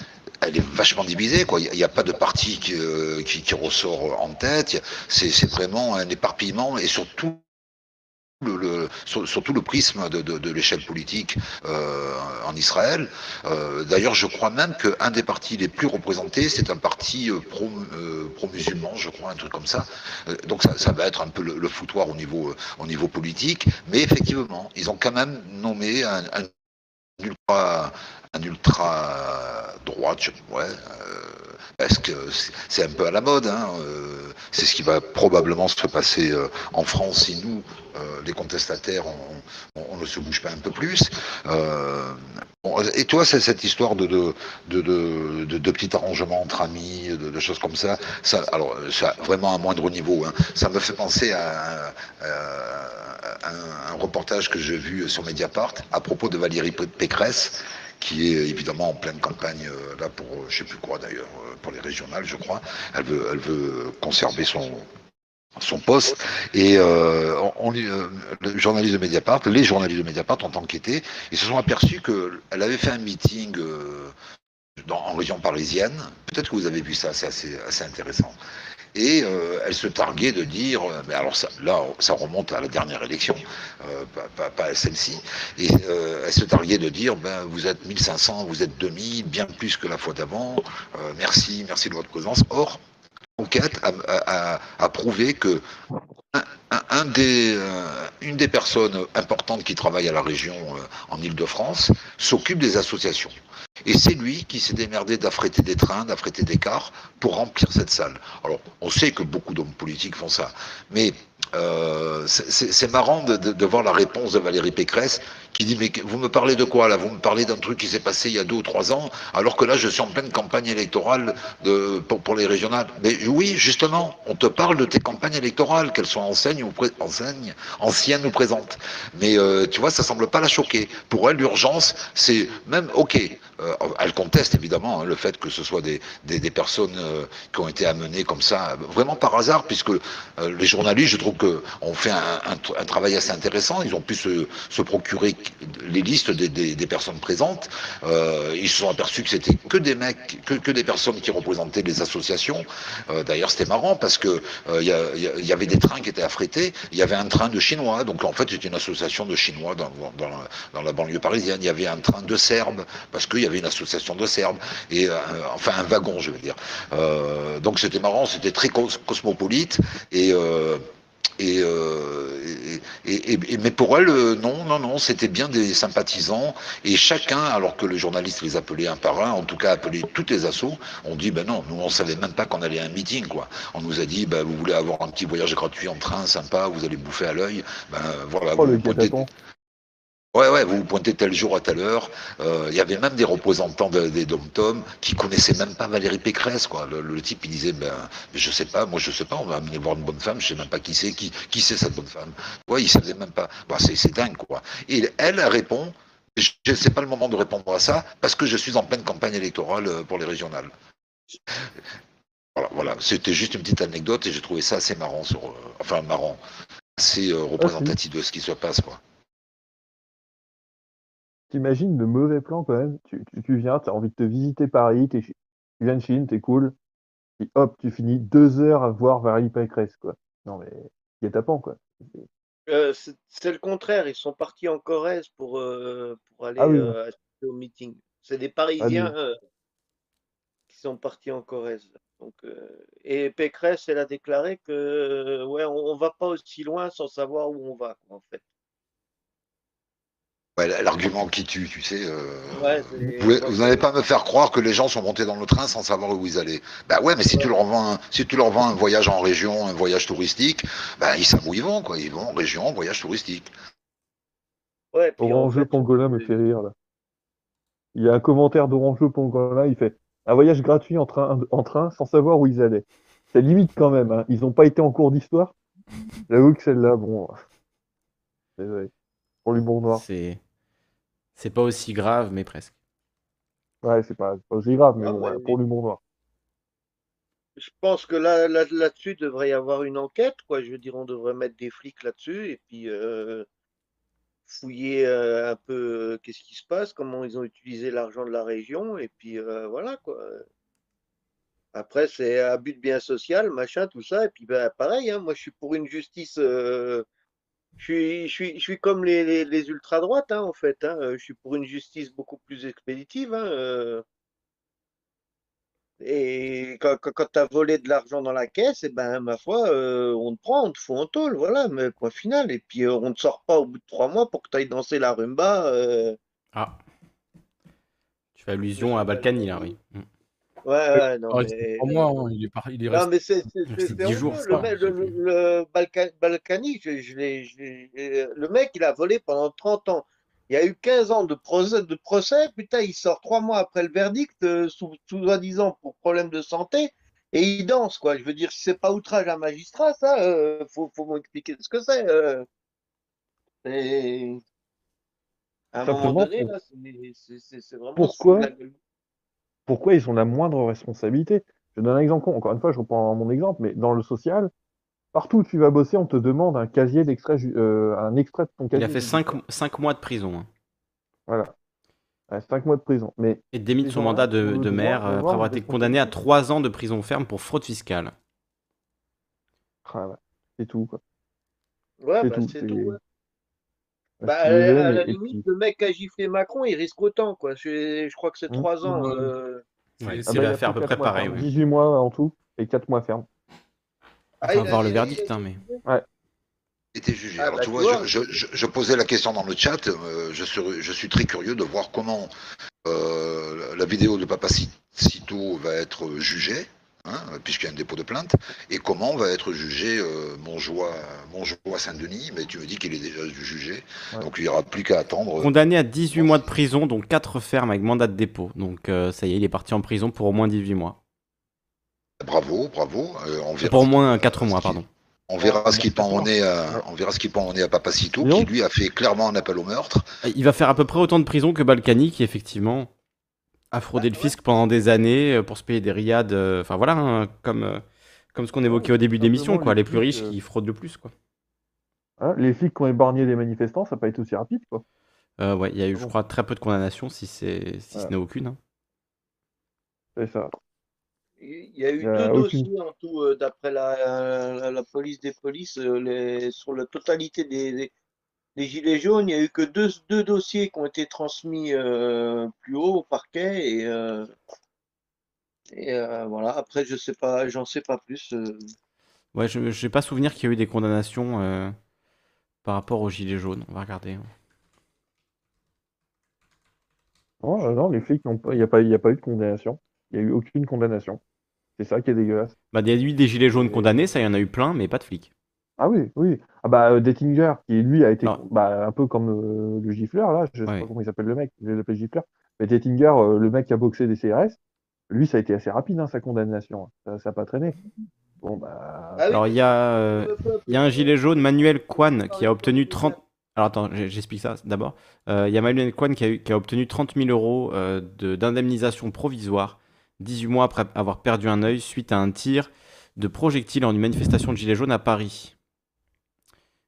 elle est vachement divisée. Quoi. Il n'y a, pas de parti qui, euh, qui, ressort en tête. C'est, vraiment un éparpillement et surtout le, le- prisme de, l'échelle politique euh, en Israël. Euh, D'ailleurs, je crois même qu'un des partis les plus représentés, c'est un parti pro, pro-musulman, je crois, un truc comme ça. Donc ça, ça va être un peu le, foutoir au niveau, au niveau politique. Mais effectivement, ils ont quand même nommé un, un ultra, un ultra droite, je, ouais, euh, parce que c'est- un peu à la mode. Hein, euh, c'est ce qui va probablement se passer euh, en France si nous, euh, les contestataires, on, ne se bouge pas un peu plus. Euh, et toi, c'est cette histoire de, de, de, de, petits arrangements entre amis, de, choses comme ça, ça, alors, ça, vraiment à moindre niveau, hein, ça me fait penser à, un- un, reportage que j'ai vu sur Mediapart à propos de Valérie Pécresse, qui est évidemment en pleine campagne euh, là pour euh, je sais plus quoi d'ailleurs euh, pour les régionales je crois. Elle veut elle veut conserver son son poste. Et de Mediapart les journalistes de Mediapart ont enquêté et se sont aperçus que elle avait fait un meeting en région parisienne. Peut-être que vous avez vu ça c'est assez assez intéressant et euh, elle se targuait de dire, euh, mais alors là, ça remonte à la dernière élection, euh, pas, à celle-ci, et elle se targuait de dire, ben vous êtes 1500, vous êtes 2000, bien plus que la fois d'avant, merci, merci de votre présence. Or, l'enquête a, prouvé que des, une des personnes importantes qui travaille à la région en Ile-de-France s'occupe des associations. Et c'est lui qui s'est démerdé d'affréter des trains, d'affréter des cars pour remplir cette salle. Alors, on sait que beaucoup d'hommes politiques font ça, mais euh, c'est marrant de, de, de, voir la réponse de Valérie Pécresse qui dit mais vous me parlez de quoi là? Vous me parlez d'un truc qui s'est passé il y a deux ou trois ans, alors que là je suis en pleine campagne électorale de, pour, pour, les régionales. Mais oui, justement, on te parle de tes campagnes électorales, qu'elles soient enseignes ou enseignes, anciennes ou présentes. Mais euh, tu vois, ça semble pas la choquer. Pour elle, l'urgence, c'est même ok. Euh, elle conteste évidemment hein, le fait que ce soit des, personnes euh, qui ont été amenées comme ça, vraiment par hasard, puisque euh, les journalistes, je trouve que ont fait un, travail assez intéressant. Ils ont pu se, procurer les listes des, personnes présentes. Ils se sont aperçus que c'était que des mecs, que, des personnes qui représentaient les associations. D'ailleurs, c'était marrant parce que il y, avait des trains qui étaient affrétés. Il y avait un train de Chinois, donc en fait c'était une association de Chinois dans, la banlieue parisienne. Il y avait un train de Serbes parce qu'il y avait une association de Serbes et euh, enfin un wagon, je veux dire. Euh, donc c'était marrant, c'était très cos cosmopolite et euh, et, et, et, mais pour elle, non, non, non, c'était bien des sympathisants. Et chacun, alors que le journaliste les appelait un par un, en tout cas appelait toutes les assos, on dit, ben non, nous on savait même pas qu'on allait à un meeting, quoi. On nous a dit, ben vous voulez avoir un petit voyage gratuit en train, sympa, vous allez bouffer à l'œil, ben voilà. Oh, vous le pointez... Ouais, ouais, vous vous pointez tel jour à telle heure. Euh, Il y avait même des représentants de, des dom-tom qui connaissaient même pas Valérie Pécresse, quoi. Le, type, il disait, ben, je sais pas, moi je sais pas, on va amener voir une bonne femme, je sais même pas qui c'est, qui, qui c'est cette bonne femme. Ouais, il savait même pas. Bon, c'est dingue, quoi. Et elle, répond, je sais pas le moment de répondre à ça, parce que je suis en pleine campagne électorale euh, pour les régionales. Voilà, voilà. c'était juste une petite anecdote et j'ai trouvé ça assez marrant, sur, euh, enfin marrant, assez représentatif de ce qui se passe, quoi. T'imagines le mauvais plan quand même. Tu, tu, tu viens, tu as envie de te visiter Paris, tu viens de Chine, t'es cool. Et hop, tu finis deux heures à voir Valérie Pécresse, quoi. Non mais, il est tapant, quoi. Euh, c'est le contraire, ils sont partis en Corrèze pour, euh, pour aller ah oui. euh, assister au meeting. C'est des Parisiens ah, qui sont partis en Corrèze. Donc, euh, et Pécresse, elle a déclaré que ouais, on, on va pas aussi loin sans savoir où on va, en fait. Ouais, L'argument qui tue, tu sais. Euh, ouais, vous n'allez pas me faire croire que les gens sont montés dans le train sans savoir où ils allaient. Bah ouais, mais si ouais. tu leur vends, un, si tu leur vends un voyage en région, un voyage touristique, bah ils savent où ils vont, quoi. Ils vont en région, voyage touristique. Ouais. Orange fait, Pangolin me fait rire là. Il y a un commentaire d'Orange Pangolin, il fait un voyage gratuit en train, en train sans savoir où ils allaient. C'est limite quand même. Hein. Ils n'ont pas été en cours d'histoire? J'avoue que celle-là, bon. Désolé. Pour l'humour noir. C'est c'est pas aussi grave, mais presque. Ouais, c'est pas, aussi grave, mais Ah, bon, ouais, pour l'humour noir. Je pense que là, là, là-dessus, il devrait y avoir une enquête, quoi. Je veux dire, on devrait mettre des flics là-dessus et puis euh, fouiller euh, un peu euh, qu'est-ce qui se passe, comment ils ont utilisé l'argent de la région, et puis euh, voilà, quoi. Après, c'est abus de bien social, machin, tout ça. Et puis, ben, pareil, hein, moi, je suis pour une justice. euh, je suis, je suis, je suis comme les, les, les ultra-droites, hein, en fait. hein. Je suis pour une justice beaucoup plus expéditive. hein, euh. Et quand, quand, quand tu as volé de l'argent dans la caisse, et ben, ma foi, euh, on te prend, on te fout en tôle, voilà, mais point final. Et puis, euh, on ne sort pas au bout de trois mois pour que tu ailles danser la rumba. euh. Ah. Tu fais allusion à Balkany, là, oui. Mm. Ouais, ouais, non, mais. mois, hein, il est, par- il est Non, resté. mais c'est Le, le, le Balka- Balkany, je, je l'ai- je euh, le mec, il a volé pendant 30 ans. Il y a eu 15 ans de procès, de procès. Putain, il sort trois mois après le verdict, euh, sous- sous-disant pour problème de santé, et il danse, quoi. Je veux dire, si c'est pas outrage à un magistrat, ça, euh, faut, faut m'expliquer ce que c'est. euh. C'est- À un moment donné, c'est- vraiment. Pourquoi. Pourquoi ils ont la moindre responsabilité Je donne un exemple. Encore une fois, je reprends mon exemple, mais dans le social, partout où tu vas bosser, on te demande un casier d'extrait, euh, un extrait de ton Il casier. a fait judiciaire. 5, mois de prison. hein. Voilà. Ouais, cinq mois de prison. Mais Et démis de son mandat de, maire euh, après avoir été condamné à responsabilité. 3 ans de prison ferme pour fraude fiscale. ah, ouais, c'est tout. Quoi. Ouais, C'est bah, tout. c'est c'est- tout. ouais. Ouais, Bah, à la, à limite, puis- le mec qui a giflé Macron, il risque autant, quoi. Je, je crois que c'est Mmh. trois ans. Ouais. euh. C'est- Ouais, c'est- Ah bah, l'affaire à peu près mois pareil. ferme. oui. 18 mois en tout et 4 mois ferme. Ah, Enfin, il a- voir le il verdict, hein, mais. était jugé. Ah, Alors, bah, tu vois, vois. je, je- je posais la question dans le chat. euh, je, suis, je suis très curieux de voir comment euh, la vidéo de Papa Cito va être jugée, hein, puisqu'il y a un dépôt de plainte, et comment va être jugé euh, Montjoie, Montjoie Saint-Denis. Mais tu me dis qu'il est déjà jugé, Ouais. donc il n'y aura plus qu'à attendre. Condamné à 18 mois de prison, dont 4 fermes avec mandat de dépôt. Donc euh, ça y est, il est parti en prison pour au moins 18 mois. Bravo, bravo. euh, on verra Pour au moins 4 ce mois, qui- pardon. On verra ce qui pend en est à, on verra ce qui pend en est à Papacito, qui lui a fait clairement un appel au meurtre. Il va faire à peu près autant de prison que Balkany, qui effectivement a fraudé le fisc pendant des années euh, pour se payer des riades. euh, Enfin voilà, hein, comme, euh, comme ce qu'on évoquait au début de l'émission, quoi. les Les plus riches euh, qui fraudent le plus, quoi. Hein, les flics qui ont épargné des manifestants, ça n'a pas été aussi rapide. Quoi. Euh, ouais, il y a eu, je crois, très peu de condamnations, si, c'est, si ce n'est aucune. hein. C'est ça. Il y a eu Il y a deux aucune- dossiers en tout, euh, d'après la, la, la police des polices, euh, les- sur la totalité des, des, des Gilets jaunes, il n'y a eu que deux, deux dossiers qui ont été transmis euh, plus haut au parquet. Et, euh, et euh, voilà, après, je sais pas, j'en sais pas plus. euh. Ouais, je n'ai pas souvenir qu'il y a eu des condamnations euh, par rapport aux gilets jaunes. On va regarder. hein. Non, euh, non, les flics, il n'y a, pas- il y a pas eu de condamnation. Il n'y a eu aucune condamnation. C'est ça qui est dégueulasse. Bah, il y a eu des gilets jaunes condamnés, ça, il y en a eu plein, mais pas de flics. Ah oui, oui. Ah bah euh, Dettinger, qui lui a été Non. bah, un peu comme euh, le gifleur, là, je sais Ouais. pas comment il s'appelle le mec, je vais l'appeler gifleur. Mais Dettinger, euh, le mec qui a boxé des CRS, lui, ça a été assez rapide, hein, sa condamnation. Ça n'a pas traîné. Bon, bah. Ah oui, Alors, il y a, euh, il y a un gilet jaune, Manuel Kwan, qui a obtenu 30... 30. Alors attends, j'explique ça d'abord. Euh, Il y a Manuel Kwan qui a, eu- qui a obtenu 30 000 euros euh, de- d'indemnisation provisoire 18 mois après avoir perdu un œil suite à un tir de projectile en une manifestation de gilets jaunes à Paris.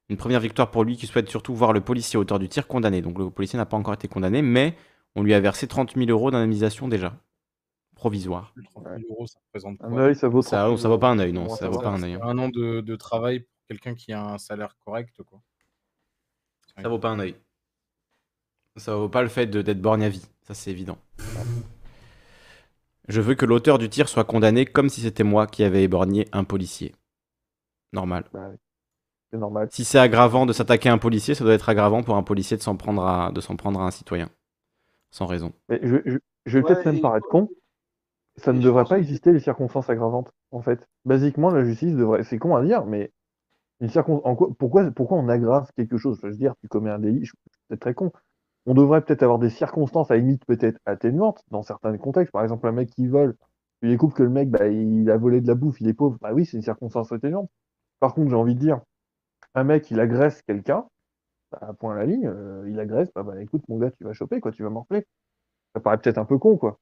Une première victoire pour lui qui souhaite surtout voir le policier auteur du tir condamné. Donc le policier n'a pas encore été condamné, mais on lui a versé 30 000 euros d'indemnisation déjà. Provisoire. 30 000 euros, ça représente Un quoi? œil, ça vaut Ça, 30 ça vaut pas un œil, non, ça ça vaut va pas un? œil. hein. Un an de, de travail pour quelqu'un qui a un salaire correct, quoi. Ça vaut pas un œil. Ça vaut pas le fait de- d'être borgne à vie, ça c'est évident. Je veux que l'auteur du tir soit condamné comme si c'était moi qui avais éborgné un policier. Normal. Bah, oui. C'est normal. Si c'est aggravant de s'attaquer à un policier, ça doit être aggravant pour un policier de s'en prendre à, de s'en prendre à un citoyen. Sans raison. Mais je, je- je vais Ouais, peut-être même paraître con. Ça ne devrait pas exister les circonstances aggravantes, en fait. Basiquement, la justice devrait. C'est con à dire, mais une circon... en quoi... pourquoi, pourquoi on aggrave quelque chose? Je veux dire, tu commets un délit, je- c'est très con. on devrait peut-être avoir des circonstances à la limite peut-être atténuantes dans certains contextes. Par exemple, un mec qui vole, tu découvres que le mec, bah, il a volé de la bouffe, il est pauvre. Bah oui, c'est une circonstance atténuante. Par contre, j'ai envie de dire, un mec, il agresse quelqu'un, bah, à point à la ligne, euh, il agresse, bah, bah écoute, mon gars, tu vas choper, quoi, tu vas morfler. Ça paraît peut-être un peu con, quoi.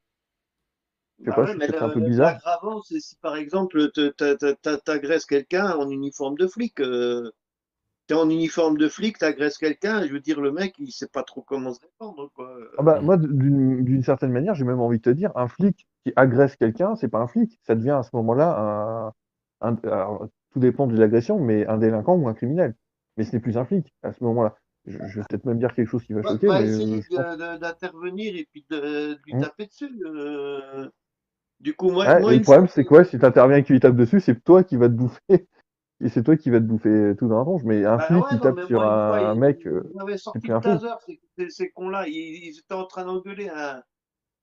Je sais Bah pas, ouais, c'est mais peut-être un peu bizarre. l'aggravant, c'est si par exemple t'agresses quelqu'un en uniforme de flic. euh, T'es en uniforme de flic, t'agresses quelqu'un, je veux dire, le mec, il sait pas trop comment se défendre, quoi. Ah bah, moi, d'une d'une certaine manière, j'ai même envie de te dire, un flic qui agresse quelqu'un, c'est pas un flic. Ça devient à ce moment-là un, un- tout dépend de l'agression, mais un délinquant ou un criminel. Mais ce n'est plus un flic à ce moment-là. Je, je vais peut-être même dire quelque chose qui va Va, choquer, mais essayer euh, pense. d'intervenir et puis de, de lui Mm. taper dessus. euh. Du coup, moi, et le problème, c'est quoi? Si tu interviens et que tu lui tapes dessus, c'est toi qui vas te bouffer. Et c'est toi qui vas te bouffer tout dans la tronche. Mais un Bah flic ouais, qui non, tape sur moi, un, fois, un ils, mec, euh, ils m'avaient sorti le taser, ces, cons-là. Ils, ils étaient en train d'engueuler un,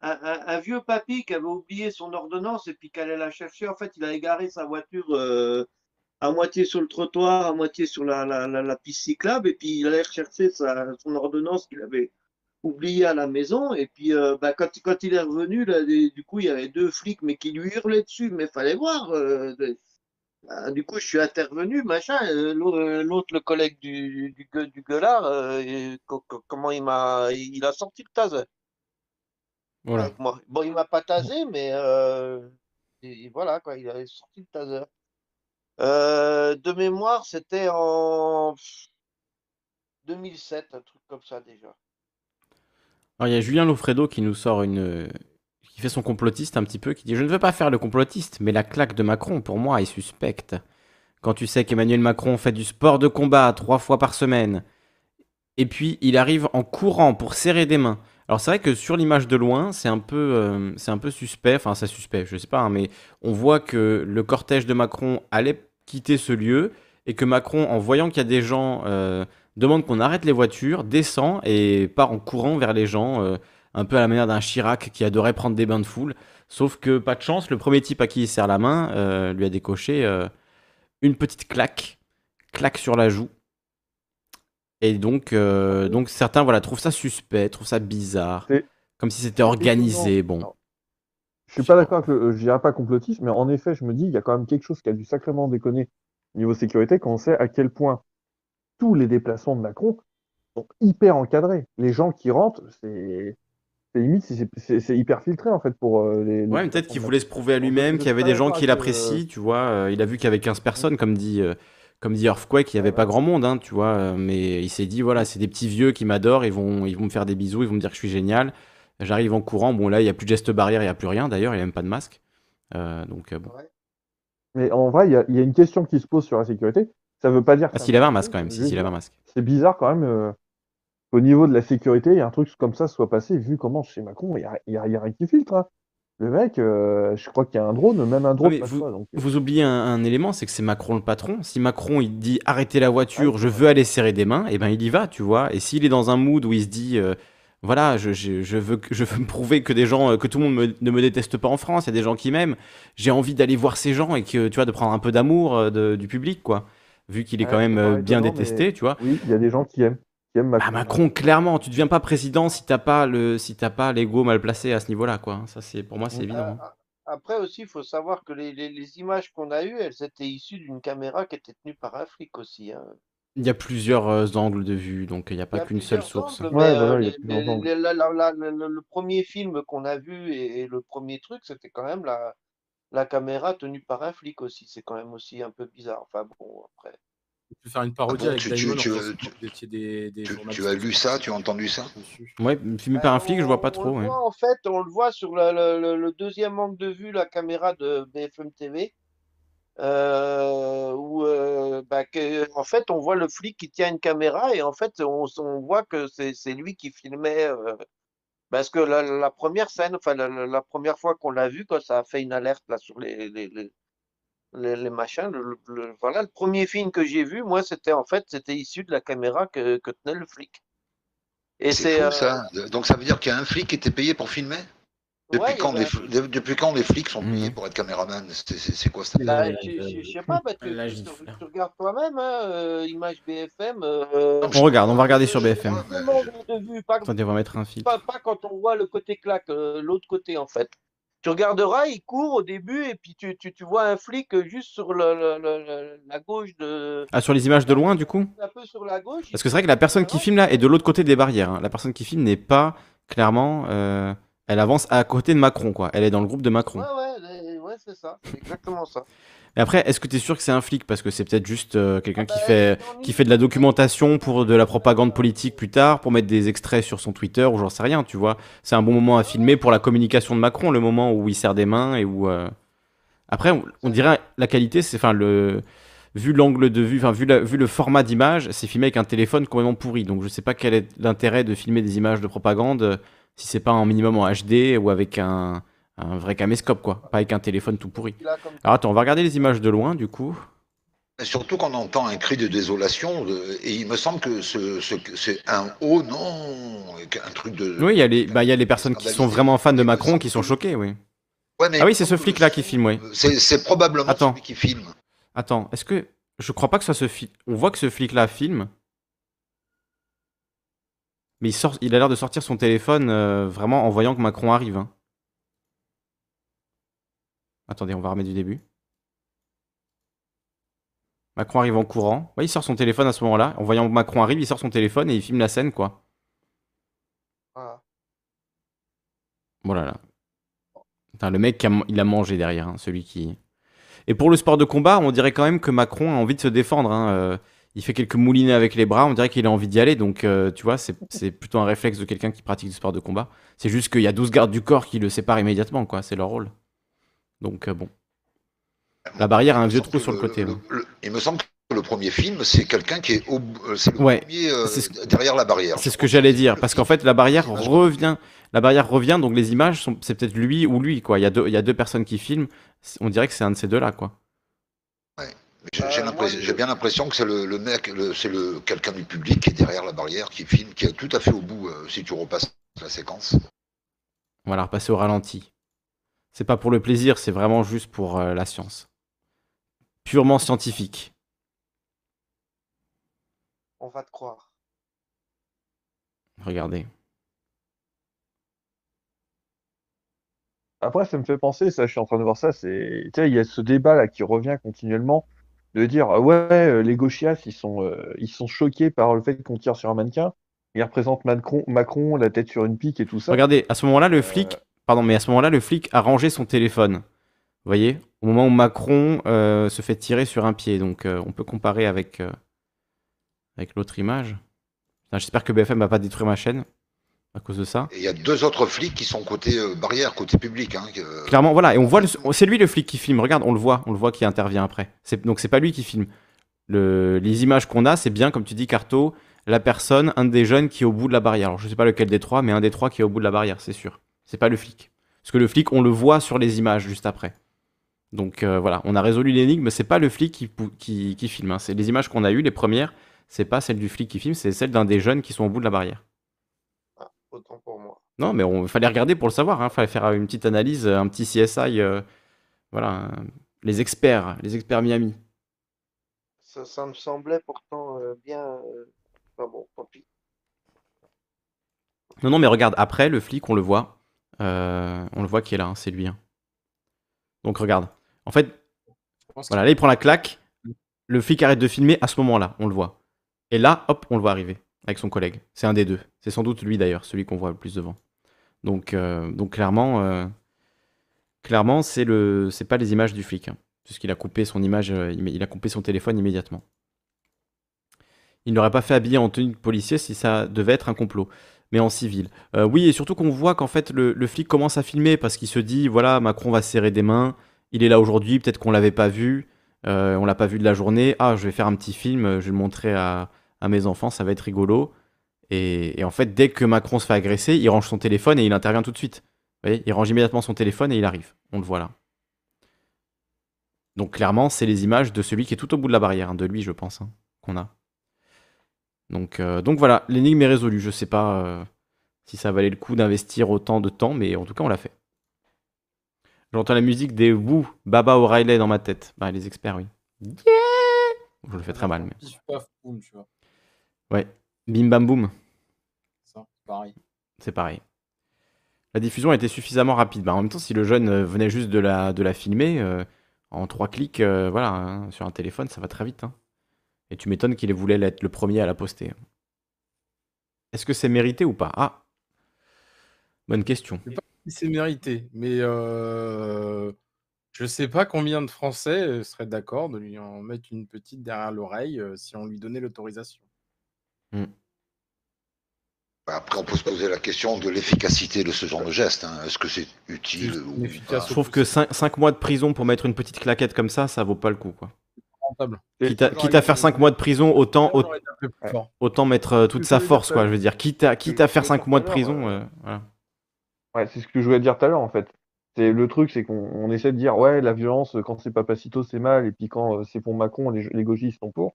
un, un- un vieux papy qui avait oublié son ordonnance et puis qui allait la chercher. En fait, il a égaré sa voiture euh, à moitié sur le trottoir, à moitié sur la, la, la, la piste cyclable, et puis il allait rechercher sa, son ordonnance qu'il avait oubliée à la maison. Et puis, euh, bah, quand, quand il est revenu, là, du coup, il y avait deux flics, mais qui lui hurlaient dessus. Mais fallait voir. euh, de- bah, du coup, je suis intervenu, machin. euh, l'au- L'autre, le collègue du, du, gueulard, euh, comment il m'a, il a sorti le taser Voilà. Bon, il m'a pas tasé, mais et voilà quoi, il avait sorti le taser. Euh, de mémoire, c'était en 2007, un truc comme ça déjà. Alors, il y a Julien Lofredo qui nous sort une. qui fait son complotiste un petit peu, qui dit Je ne veux pas faire le complotiste, mais la claque de Macron, pour moi, est suspecte. Quand tu sais qu'Emmanuel Macron fait du sport de combat trois fois par semaine, et puis il arrive en courant pour serrer des mains. Alors, c'est vrai que sur l'image de loin, c'est un, peu, euh, c'est un peu suspect, enfin, c'est suspect, je sais pas, hein, mais on voit que le cortège de Macron allait quitter ce lieu, et que Macron, en voyant qu'il y a des gens. euh, demande qu'on arrête les voitures, descend et part en courant vers les gens, euh, un peu à la manière d'un Chirac qui adorait prendre des bains de foule. Sauf que, pas de chance, le premier type à qui il serre la main lui a décoché une petite claque, claque sur la joue. Et donc, euh, donc certains voilà, trouvent ça suspect, trouvent ça bizarre, comme si c'était organisé. Bon, Je suis pas d'accord avec le, euh, je dirais pas complotiste, mais en effet, je me dis, il y a quand même quelque chose qui a dû sacrément déconner niveau sécurité quand on sait à quel point tous les déplacements de Macron sont hyper encadrés. Les gens qui rentrent, c'est c'est limite, c'est- hyper filtré en fait pour euh, les. Ouais, peut-être qu'il voulait se prouver à lui-même qu'il y avait des gens qui l'apprécient, tu vois. euh, il a vu qu'il y avait 15 personnes, comme dit, comme dit Earthquake, il n'y avait pas grand monde, hein, tu vois. euh, mais il s'est dit, voilà, c'est des petits vieux qui m'adorent, ils vont, ils vont me faire des bisous, ils vont me dire que je suis génial. J'arrive en courant, bon là, il n'y a plus de geste barrière, il n'y a plus rien d'ailleurs, il n'y a même pas de masque. Euh, donc, euh, bon. Mais en vrai, il y, a- il y a une question qui se pose sur la sécurité. Ça veut pas dire. Ah, s'il avait un masque quand même, c'est si, s'il avait un masque. C'est bizarre quand même. euh, au niveau de la sécurité, il y a un truc comme ça soit passé, vu comment chez Macron, il y a, y a- il y a rien qui filtre. hein. Le mec, euh, je crois qu'il y a un drone, même un drone vous- pas. Donc, euh, Vous oubliez un, un élément, c'est que c'est Macron le patron. Si Macron il dit arrêtez la voiture, je veux aller serrer des mains, et ben il y va, tu vois. Et s'il est dans un mood où il se dit euh, voilà, je, je- je veux, je veux me prouver que des gens, que tout le monde me- ne me déteste pas en France, il y a des gens qui m'aiment. J'ai envie d'aller voir ces gens et que tu vois de prendre un peu d'amour du public, quoi. Vu qu'il est Ouais, quand même bien détesté, tu vois. oui, il y a des gens qui aiment, qui aiment Macron. Ah Macron, clairement, tu deviens pas président si t'as pas le, si t'as pas l'ego mal placé à ce niveau-là, quoi. Ça c'est, pour moi, c'est Mm. évident. hein. Ah, Après aussi, il faut savoir que les, les- les images qu'on a eues, elles étaient issues d'une caméra qui était tenue par un flic aussi. hein. Il y a plusieurs euh, angles de vue, donc il n'y a pas qu'une seule source. euh, le premier film qu'on a vu et, et le premier truc, c'était quand même la, la caméra tenue par un flic aussi. C'est quand même aussi un peu bizarre. Enfin bon, après. Tu peux faire une parodie Ah bon, avec tu- Daimon tu- en tu- des, des Tu, as lu ça, tu as entendu ça. Ouais, filmé par un flic, je vois on- pas on trop. le ouais. voit, en fait, on le voit sur le, le- le- le deuxième angle de vue, la caméra de BFM TV, euh, où euh, bah, que- en fait on voit le flic qui tient une caméra et en fait on, on voit que c'est lui qui filmait. euh, parce que la, la première scène, enfin la, la- la première fois qu'on l'a vu, quand ça a fait une alerte là sur les, les, les, les- les machins, le, le- le- voilà, le premier film que j'ai vu, moi, c'était en fait, c'était issu de la caméra que, que tenait le flic. Et C'est fou euh, ça. Donc ça veut dire qu'il y a un flic qui était payé pour filmer? Depuis, Ouais, quand avait les, depuis quand flics sont payés Mhm. pour être caméraman? C'est- C'est c'est quoi cette Bah, je, sais pas, parce que Là, tu, tu- regardes toi-même, hein, euh, image BFM. euh, On regarde, on va regarder sur BFM. Attendez, on va mettre un filtre. pas, pas quand on voit le côté claque, euh, l'autre côté en fait. Tu regarderas, il court au début et puis tu, tu, tu vois un flic juste sur le, le- le- le- la gauche de. Ah, sur les images de loin, du coup? Un peu sur la gauche. Parce que c'est vrai que la personne qui filme là est de l'autre côté des barrières. hein. La personne qui filme n'est pas clairement. euh, elle avance à côté de Macron, quoi. Elle est dans le groupe de Macron. Ouais, ouais, ouais, ouais, c'est ça, c'est exactement ça. Et après, est-ce que tu es sûr que c'est un flic? Parce que c'est peut-être juste euh, quelqu'un qui Bah, fait qui fait de la documentation pour de la propagande politique plus tard, pour mettre des extraits sur son Twitter ou j'en sais rien, tu vois. C'est un bon moment à filmer pour la communication de Macron, le moment où il serre des mains et où. euh, Après, on, on dirait la qualité, c'est enfin le vu l'angle de vue, enfin vu, la- vu le format d'image, c'est filmé avec un téléphone complètement pourri. Donc je sais pas quel est l'intérêt de filmer des images de propagande euh, si c'est pas en minimum en HD ou avec un, un vrai caméscope quoi, pas avec un téléphone tout pourri. Alors attends, on va regarder les images de loin du coup. Surtout qu'on entend un cri de désolation, de- et il me semble que ce, ce- c'est un oh non, un truc de. Oui, il y a les, bah, il y a les personnes qui sont vraiment fans de Macron qui sont choquées, oui. Ouais, mais Ah oui, c'est ce flic-là qui filme, oui. C'est probablement Attends. celui qui filme. Attends, est-ce que. Je crois pas que ça se filme. On voit que ce flic-là filme. Mais il, sort... il a l'air de sortir son téléphone euh, vraiment en voyant que Macron arrive. hein. Attendez, on va remettre du début. Macron arrive en courant. Ouais, il sort son téléphone à ce moment-là. En voyant Macron arrive, il sort son téléphone et il filme la scène, quoi. Voilà. Voilà. là. Putain, le mec, il a mangé derrière, hein, celui qui. Et pour le sport de combat, on dirait quand même que Macron a envie de se défendre. hein, euh, il fait quelques moulinets avec les bras, on dirait qu'il a envie d'y aller. Donc, euh, tu vois, c'est c'est plutôt un réflexe de quelqu'un qui pratique du sport de combat. C'est juste qu'il y a 12 gardes du corps qui le séparent immédiatement, quoi. C'est leur rôle. Donc, euh, bon. La barrière a un vieux trou sur le côté. le- il me semble que le premier film, c'est quelqu'un qui est au, euh, c'est le Ouais, premier euh, ce- derrière la barrière. C'est ce que j'allais dire, parce qu'en fait, la barrière revient. La barrière revient, donc les images sont. C'est peut-être lui ou lui, quoi. Il y, a deux, il y a deux personnes qui filment. On dirait que c'est un de ces deux-là, quoi. J'ai Euh, bien l'impression que c'est le, le mec, c'est le quelqu'un du public qui est derrière la barrière, qui filme, qui est tout à fait au bout. euh, si tu repasses la séquence. On va la repasser au ralenti. C'est pas pour le plaisir, c'est vraiment juste pour euh, la science. Purement scientifique. On va te croire. Regardez. Après, ça me fait penser, ça, je suis en train de voir ça, c'est, tu sais, il y a ce débat là qui revient continuellement de dire, ah ouais, euh, les gauchias, ils sont, euh, ils sont choqués par le fait qu'on tire sur un mannequin. Ils représentent Macron, Macron, la tête sur une pique et tout ça. Regardez, à ce moment-là, le Euh, flic. Pardon, mais à ce moment-là, le flic a rangé son téléphone. Vous voyez Au moment où Macron euh, se fait tirer sur un pied. Donc, euh, on peut comparer avec, euh, avec l'autre image. J'espère que BFM va pas détruire ma chaîne à cause de ça. Il y a deux autres flics qui sont côté barrière, côté public. Hein, que- Clairement, voilà, et on voit, c'est lui le flic qui filme. Regarde, on le voit, on le voit qui intervient après. Donc c'est pas lui qui filme. Le- les images qu'on a, c'est bien, comme tu dis, Carto, la personne, un des jeunes qui est au bout de la barrière. Alors je sais pas lequel des trois, mais un des trois qui est au bout de la barrière, c'est sûr. C'est pas le flic. Parce que le flic, on le voit sur les images juste après. Donc euh, voilà, on a résolu l'énigme. C'est pas le flic qui, pou- qui, qui filme. hein. C'est les images qu'on a eues, les premières. C'est pas celle du flic qui filme, c'est celle d'un des jeunes qui sont au bout de la barrière. Autant pour moi. Non, mais on fallait regarder pour le savoir. Il fallait faire une petite analyse, un petit CSI. euh, voilà, les experts, les experts Miami. Ça, ça me semblait pourtant euh, bien. Pas bon, tant pis. Non, non, mais regarde, après, le flic, on le voit. Euh, on le voit qui est là, hein, c'est lui. hein. Donc regarde. En fait, voilà, là, il prend la claque. Le flic arrête de filmer à ce moment-là, on le voit. Et là, hop, on le voit arriver avec son collègue. C'est un des deux. C'est sans doute lui d'ailleurs, celui qu'on voit le plus devant. Donc, euh, donc clairement, euh, clairement, c'est le, c'est pas les images du flic, hein, puisqu'il a coupé son image, il a coupé son téléphone immédiatement. Il n'aurait pas fait habiller en tenue de policier si ça devait être un complot, mais en civil. Euh, oui, et surtout qu'on voit qu'en fait le, flic commence à filmer parce qu'il se dit voilà, Macron va serrer des mains, il est là aujourd'hui, peut-être qu'on l'avait pas vu, euh, on l'a pas vu de la journée. Ah, je vais faire un petit film, je vais le montrer à, mes enfants, ça va être rigolo. Et, en fait, dès que Macron se fait agresser, il range son téléphone et il intervient tout de suite. Vous il range immédiatement son téléphone et il arrive. On le voit là. Donc clairement, c'est les images de celui qui est tout au bout de la barrière, hein, de lui, je pense, hein, qu'on a. Donc, euh, donc voilà, l'énigme est résolue. Je sais pas euh, si ça valait le coup d'investir autant de temps, mais en tout cas, on l'a fait. J'entends la musique des Woo, Baba O'Reilly dans ma tête. Bah, les experts, oui. Yeah Je le fais très mal, mais. Pif, paf, boum, tu vois. Ouais. Bim bam boum, Ça, pareil. c'est pareil. La diffusion a été suffisamment rapide. Bah, en même temps, si le jeune euh, venait juste de la, de la filmer, euh, en trois clics, euh, voilà, hein, sur un téléphone, ça va très vite. hein. Et tu m'étonnes qu'il voulait être le premier à la poster. Est-ce que c'est mérité ou pas? Ah Bonne question. Il s'est mérité, mais euh, je sais pas combien de Français euh, seraient d'accord de lui en mettre une petite derrière l'oreille euh, si on lui donnait l'autorisation. Bah, Après, on peut se poser la question de l'efficacité de ce genre de geste. hein. Est-ce que c'est utile ou pas? Je trouve que 5, mois de prison pour mettre une petite claquette comme ça, ça vaut pas le coup. Quoi. Quitte, à, quitte à faire 5 mois de prison, autant, autant mettre euh, toute sa force. Quoi, je veux dire, quitte à, quitte à faire je 5 voulais mois de prison. euh, voilà. Ouais, c'est ce que je voulais dire tout à l'heure en fait. C'est le truc, c'est qu'on on essaie de dire ouais, la violence quand c'est Papacito c'est mal et puis quand euh, c'est pour Macron les, les gauchistes sont pour.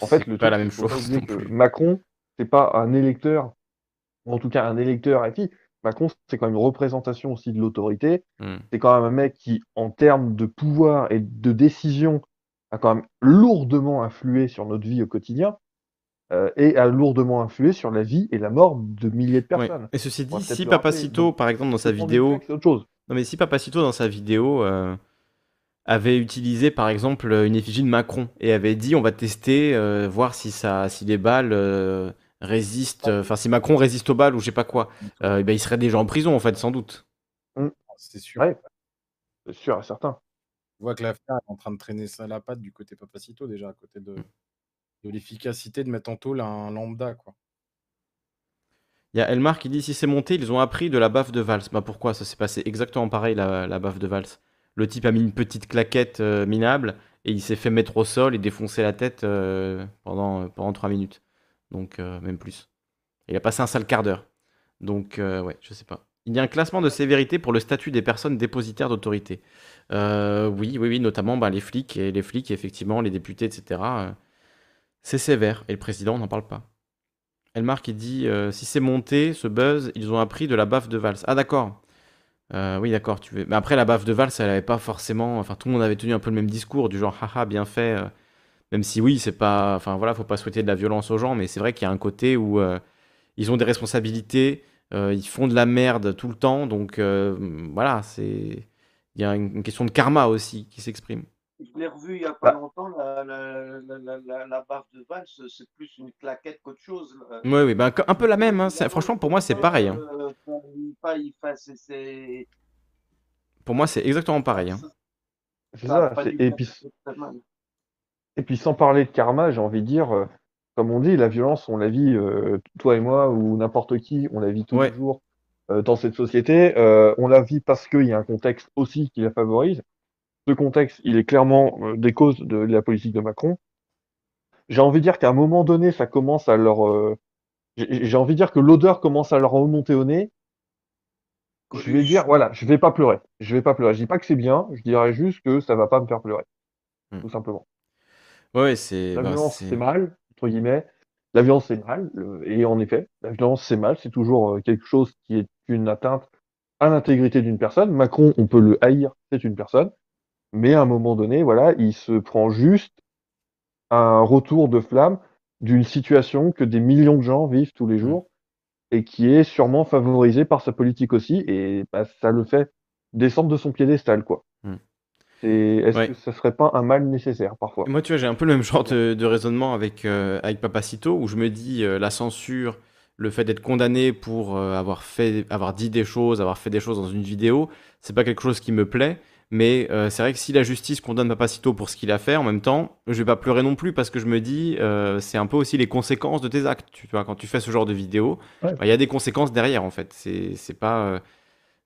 En fait, C'est le pas truc, la même chose. Macron c'est pas un électeur, ou en tout cas un électeur acquis. Macron c'est quand même une représentation aussi de l'autorité. Hmm. C'est quand même un mec qui, en termes de pouvoir et de décision, a quand même lourdement influé sur notre vie au quotidien euh, et a lourdement influé sur la vie et la mort de milliers de Ouais. personnes. Et ceci dit, si rappeler, Papacito, donc, par exemple, dans sa vidéo, autre chose. Non, mais si Papacito, dans sa vidéo, euh, avait utilisé par exemple une effigie de Macron et avait dit on va tester, euh, voir si, ça, si les balles euh, résistent, euh, enfin si Macron résiste aux balles ou je sais pas quoi, euh, eh ben, il serait déjà en prison en fait, sans doute. C'est sûr. Ouais. C'est sûr et certain. On voit que l'affaire est en train de traîner ça à la patte du côté Papacito déjà, à côté de, de l'efficacité de mettre en tôle un lambda. Quoi. Il y a Elmar qui dit si c'est monté, ils ont appris de la baffe de Valls. Bah pourquoi? Ça s'est passé exactement pareil la, la baffe de Valls. Le type a mis une petite claquette euh, minable et il s'est fait mettre au sol et défoncer la tête euh, pendant, pendant 3 minutes. Donc euh, même plus. Il a passé un sale quart d'heure. Donc euh, ouais, je sais pas. Il y a un classement de sévérité pour le statut des personnes dépositaires d'autorité. Euh, oui, oui, oui, notamment bah, les flics et les flics, effectivement, les députés, etc. euh, c'est sévère et le président on n'en parle pas. Elmar qui dit euh, si c'est monté, ce buzz, ils ont appris de la baffe de Valls. Ah d'accord. Oui d'accord. Tu. Mais après la baffe de Valls, elle avait pas forcément. Enfin tout le monde avait tenu un peu le même discours du genre haha bien fait. Même si oui c'est pas. Enfin voilà, faut pas souhaiter de la violence aux gens, mais c'est vrai qu'il y a un côté où ils ont des responsabilités, ils font de la merde tout le temps, donc euh, voilà c'est. Il y a une une question de karma aussi qui s'exprime. Je l'ai revu il n'y a pas Bah. longtemps, la, la, la, la, la, la baffe de Valls, c'est plus une claquette qu'autre chose. Oui oui, ben, un peu la même. hein, c'est- Franchement pour moi c'est pareil. hein. Euh, Pour moi c'est exactement pareil. hein. C'est ça Et puis, et sans parler de karma, j'ai envie de dire, euh, comme on dit, la violence, on la vit, euh, toi et moi ou n'importe qui, on la vit tous Ouais. les jours euh, dans cette société. Euh, on la vit parce qu'il y a un contexte aussi qui la favorise. Ce contexte, il est clairement des causes de la politique de Macron. J'ai envie de dire qu'à un moment donné, ça commence à leur... j'ai envie de dire que l'odeur commence à leur remonter au nez. Je vais dire, voilà, je vais pas pleurer. Je vais pas pleurer. Je dis pas que c'est bien, je dirais juste que ça va pas me faire pleurer. Hmm. Tout simplement. Ouais, c'est. La bah, violence, c'est mal, entre guillemets. La violence, c'est mal. Et en effet, la violence, c'est mal. C'est toujours euh, quelque chose qui est une atteinte à l'intégrité d'une personne. Macron, on peut le haïr, c'est une personne. Mais à un moment donné, voilà, il se prend juste un retour de flamme d'une situation que des millions de gens vivent tous les jours et qui est sûrement favorisée par sa politique aussi. Et bah, ça le fait descendre de son piédestal, quoi. Hmm. Est-ce Ouais. que ça serait pas un mal nécessaire parfois? Moi, tu vois, j'ai un peu le même genre de, de raisonnement avec, euh, avec Papacito, où je me dis euh, la censure, le fait d'être condamné pour euh, avoir fait, avoir dit des choses, avoir fait des choses dans une vidéo, c'est pas quelque chose qui me plaît. Mais euh, c'est vrai que si la justice condamne Papacito pour ce qu'il a fait, en même temps, je vais pas pleurer non plus parce que je me dis, euh, c'est un peu aussi les conséquences de tes actes. Tu vois, quand tu fais ce genre de vidéo, Ouais. bah, il y a des conséquences derrière en fait. C'est c'est pas, euh,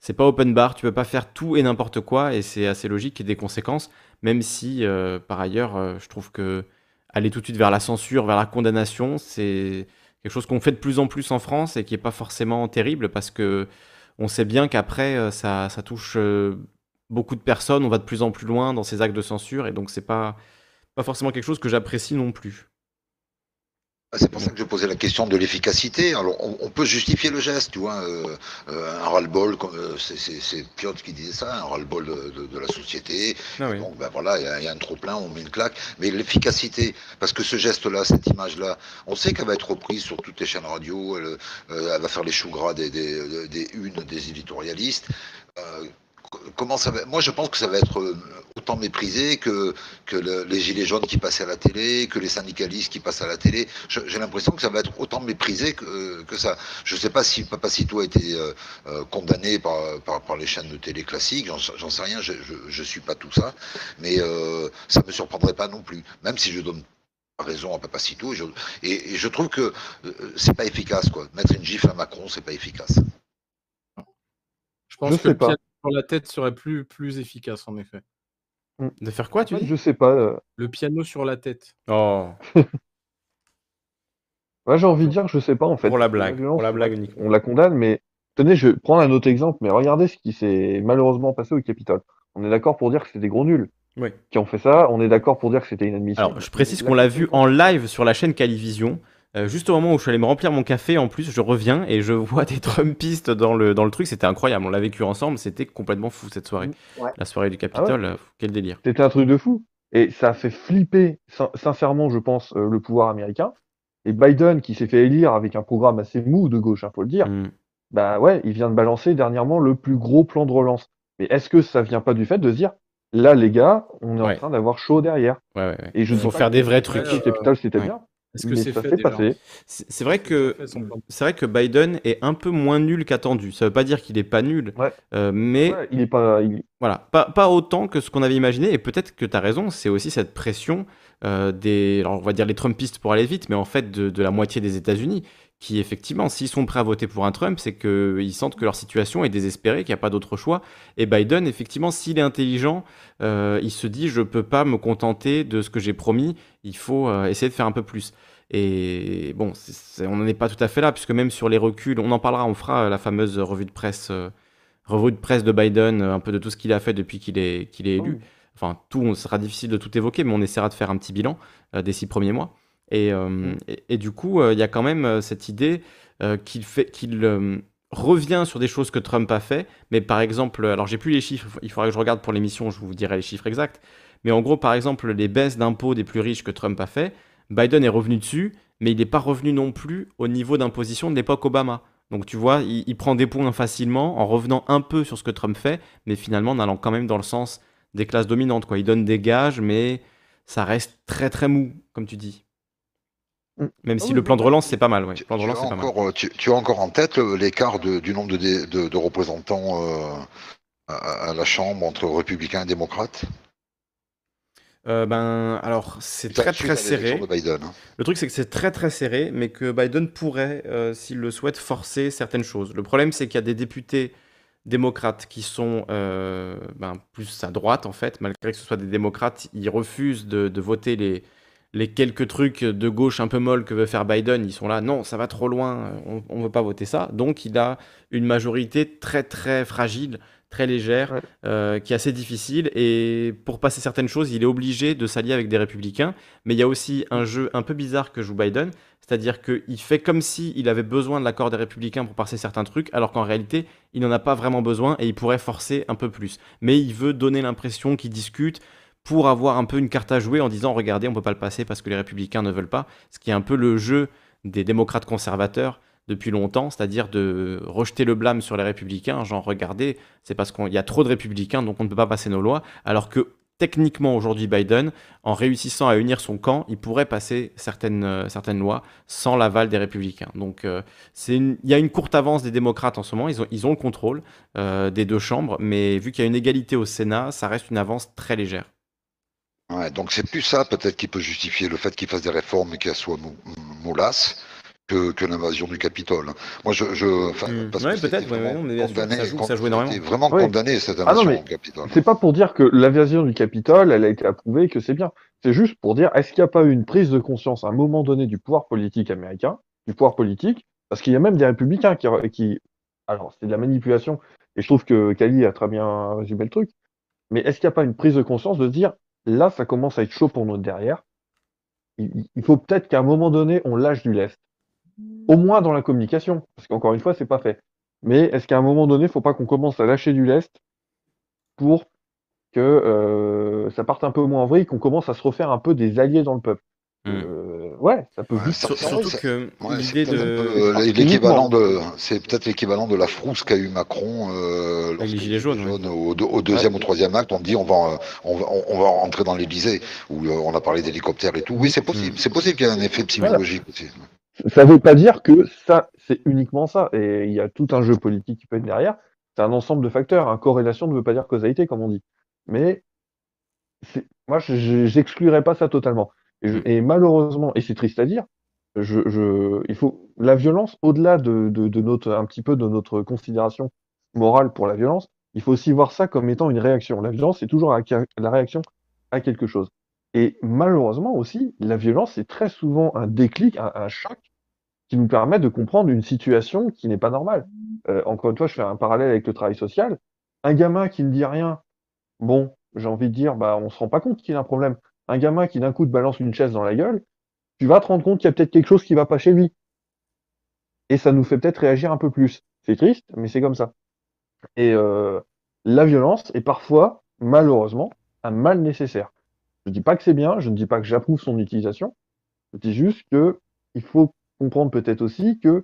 c'est pas open bar. Tu peux pas faire tout et n'importe quoi et c'est assez logique ait des conséquences. Même si, euh, par ailleurs, euh, je trouve que aller tout de suite vers la censure, vers la condamnation, c'est quelque chose qu'on fait de plus en plus en France et qui est pas forcément terrible parce que on sait bien qu'après, euh, ça, ça touche beaucoup de personnes. On va de plus en plus loin dans ces actes de censure et donc c'est pas, pas forcément quelque chose que j'apprécie non plus. Ah, C'est pour ça que je posais la question de l'efficacité. Alors, on, on peut justifier le geste, tu vois, euh, euh, un ras-le-bol, euh, c'est- Piotr qui disait ça, un ras-le-bol de, de- de la société. Ah oui. Donc, ben voilà, il y, a- il y a un trop-plein, on met une claque. Mais l'efficacité, parce que ce geste-là, cette image-là, on sait qu'elle va être reprise sur toutes les chaînes radio, elle, elle va faire les choux gras des, des, des unes des éditorialistes. Euh, comment ça va Moi, je pense que ça va être euh, autant méprisé que, que le- les gilets jaunes qui passaient à la télé, que les syndicalistes qui passent à la télé. J'ai l'impression que ça va être autant méprisé que, que ça. Je ne sais pas si Papacito a été euh, euh, condamné par, par, par les chaînes de télé classiques, j'en sais rien, je ne suis pas tout ça, mais euh, ça ne me surprendrait pas non plus, même si je donne raison à Papacito. Et je, et, et je trouve que euh, c'est pas efficace, quoi. Mettre une gifle à Macron, c'est pas efficace. Je pense Je que sais pas. Sur la tête serait plus, plus efficace, en effet. De faire quoi, tu Ouais, dis? je sais pas. euh, Le piano sur la tête. Oh, Ouais, j'ai envie de dire, je sais pas en fait. pour la La blague, violence, pour la on blague uniquement. On la condamne, mais tenez, je vais prendre un autre exemple, mais regardez ce qui s'est malheureusement passé au Capitole. On est d'accord pour dire que c'est des gros nuls Oui. qui ont fait ça. On est d'accord pour dire que c'était inadmissible. Alors, je précise qu'on l'a vu en live sur la chaîne Calivision. Euh, juste au moment où je suis allé me remplir mon café, en plus, je reviens et je vois des Trumpistes dans le, dans le truc. C'était incroyable. On l'a vécu ensemble. C'était complètement fou cette soirée. Ouais. La soirée du Capitole, euh, quel délire. C'était un truc de fou. Et ça a fait flipper, sin- sincèrement, je pense, euh, le pouvoir américain. Et Biden, qui s'est fait élire avec un programme assez mou de gauche, il faut le dire, Mm. bah ouais, il vient de balancer dernièrement le plus gros plan de relance. Mais est-ce que ça vient pas du fait de se dire, là, les gars, on est Ouais. en train d'avoir chaud derrière? Ouais, ouais, ouais. Et je Il faut faire des vrais le trucs. Ouais, Capital, c'était ouais. bien, Est-ce que mais c'est fait vrai que c'est vrai que Biden est un peu moins nul qu'attendu. Ça veut pas dire qu'il est pas nul, Ouais. euh, mais Ouais, il est pas, il- Voilà, pas, pas autant que ce qu'on avait imaginé, et peut-être que tu as raison, c'est aussi cette pression euh, des, alors on va dire les Trumpistes pour aller vite, mais en fait de, de la moitié des États-Unis, qui effectivement, s'ils sont prêts à voter pour un Trump, c'est qu'ils sentent que leur situation est désespérée, qu'il n'y a pas d'autre choix. Et Biden, effectivement, s'il est intelligent, euh, il se dit, je peux pas me contenter de ce que j'ai promis, il faut euh, essayer de faire un peu plus. Et bon, on n'en est pas tout à fait là, puisque même sur les reculs, on en parlera, on fera la fameuse revue de presse. euh, revue de presse de Biden, un peu de tout ce qu'il a fait depuis qu'il est, qu'il est élu. Enfin, tout, on sera difficile de tout évoquer, mais on essaiera de faire un petit bilan euh, des six premiers mois. Et, euh, et, et du coup, euh, il y a quand même euh, cette idée qu'il fait, qu'il revient sur des choses que Trump a fait. Mais par exemple, alors j'ai plus les chiffres, il faudra que je regarde pour l'émission, je vous dirai les chiffres exacts. Mais en gros, par exemple, les baisses d'impôts des plus riches que Trump a fait, Biden est revenu dessus, mais il n'est pas revenu non plus au niveau d'imposition de l'époque Obama. Donc tu vois, il, il prend des points facilement en revenant un peu sur ce que Trump fait, mais finalement en allant quand même dans le sens des classes dominantes. Quoi. Il donne des gages, mais ça reste très très mou, comme tu dis. Mm. Même Ah si oui, le plan de relance, c'est pas mal. Ouais. Tu, plan de tu relance, as c'est pas mal. encore, euh, tu, tu as encore en tête euh, l'écart du nombre de, dé- de- de représentants euh, à, à la Chambre entre républicains et démocrates? Euh, ben, alors, c'est très très serré. de Biden. hein. Le truc, c'est que c'est très très serré, mais que Biden pourrait, euh, s'il le souhaite, forcer certaines choses. Le problème, c'est qu'il y a des députés démocrates qui sont euh, ben, plus à droite, en fait, malgré que ce soit des démocrates, ils refusent de, de voter les, les quelques trucs de gauche un peu molles que veut faire Biden. Ils sont là, non, ça va trop loin, on ne veut pas voter ça. Donc, il a une majorité très très fragile, très légère, Ouais. euh, qui est assez difficile. Et pour passer certaines choses, il est obligé de s'allier avec des républicains. Mais il y a aussi un jeu un peu bizarre que joue Biden, c'est-à-dire qu'il fait comme si il avait besoin de l'accord des républicains pour passer certains trucs, alors qu'en réalité, il n'en a pas vraiment besoin et il pourrait forcer un peu plus. Mais il veut donner l'impression qu'il discute pour avoir un peu une carte à jouer en disant regardez, on peut pas le passer parce que les républicains ne veulent pas, ce qui est un peu le jeu des démocrates conservateurs depuis longtemps, c'est-à-dire de rejeter le blâme sur les républicains, genre regardez, c'est parce qu'il y a trop de républicains, donc on ne peut pas passer nos lois, alors que techniquement aujourd'hui Biden, en réussissant à unir son camp, il pourrait passer certaines, euh, lois sans l'aval des républicains. Donc euh, il y a une courte avance des démocrates en ce moment, ils ont, ils ont le contrôle euh, des deux chambres, mais vu qu'il y a une égalité au Sénat, ça reste une avance très légère. Ouais, donc c'est plus ça peut-être qui peut justifier le fait qu'il fasse des réformes et qu'elles soient mou- molasses que, que l'invasion du Capitole. Moi, je, je Mm. Ouais, c'était peut-être, ouais, mais bien sûr, condamné, ça joue- con- ça joue a énormément. vraiment Ouais. condamné cette Ah non, invasion au Capitole. C'est pas pour dire que l'invasion du Capitole, elle a été approuvée, que c'est bien. C'est juste pour dire, est-ce qu'il n'y a pas eu une prise de conscience à un moment donné du pouvoir politique américain, du pouvoir politique, parce qu'il y a même des républicains qui, qui alors c'est de la manipulation, et je trouve que Kali a très bien résumé le truc, mais est-ce qu'il n'y a pas une prise de conscience de se dire, là, ça commence à être chaud pour notre derrière, il, faut peut-être qu'à un moment donné, on lâche du lest. Au moins dans la communication, parce qu'encore une fois, c'est pas fait. Mais est-ce qu'à un moment donné, il faut pas qu'on commence à lâcher du lest pour que euh, ça parte un peu moins en vrille, qu'on commence à se refaire un peu des alliés dans le peuple? Euh, Ouais, ça peut Ouais, juste surtout ça- que Ouais, l'idée c'est peut-être un de. peu, euh, l'équivalent de, c'est peut-être l'équivalent de la frousse qu'a eu Macron euh, Avec les lorsque Gilets jaunes, ouais. au, deux- au deuxième ou troisième acte, on dit on va, euh, on va, on va rentrer dans l'Élysée où on a parlé d'hélicoptères et tout. Oui, c'est possible, Mm. c'est possible qu'il y ait un effet psychologique aussi. Ça veut pas dire que ça, c'est uniquement ça. Et il y a tout un jeu politique qui peut être derrière. C'est un ensemble de facteurs. Hein. Corrélation ne veut pas dire causalité, comme on dit. Mais c'est- moi, je- j'exclurais pas ça totalement. Et, je- et malheureusement, et c'est triste à dire, je, je, il faut la violence, au-delà de, de, de notre, un petit peu de notre considération morale pour la violence, il faut aussi voir ça comme étant une réaction. La violence, c'est toujours la, réaction à quelque chose. Et malheureusement aussi, la violence, c'est très souvent un déclic, un, un choc qui nous permet de comprendre une situation qui n'est pas normale. Euh, encore une fois, je fais un parallèle avec le travail social. Un gamin qui ne dit rien, bon, j'ai envie de dire, bah, on se rend pas compte qu'il a un problème. Un gamin qui d'un coup te balance une chaise dans la gueule, tu vas te rendre compte qu'il y a peut-être quelque chose qui va pas chez lui. Et ça nous fait peut-être réagir un peu plus. C'est triste, mais c'est comme ça. Et euh, la violence est parfois, malheureusement, un mal nécessaire. Je ne dis pas que c'est bien, je ne dis pas que j'approuve son utilisation. Je dis juste que il faut comprendre peut-être aussi que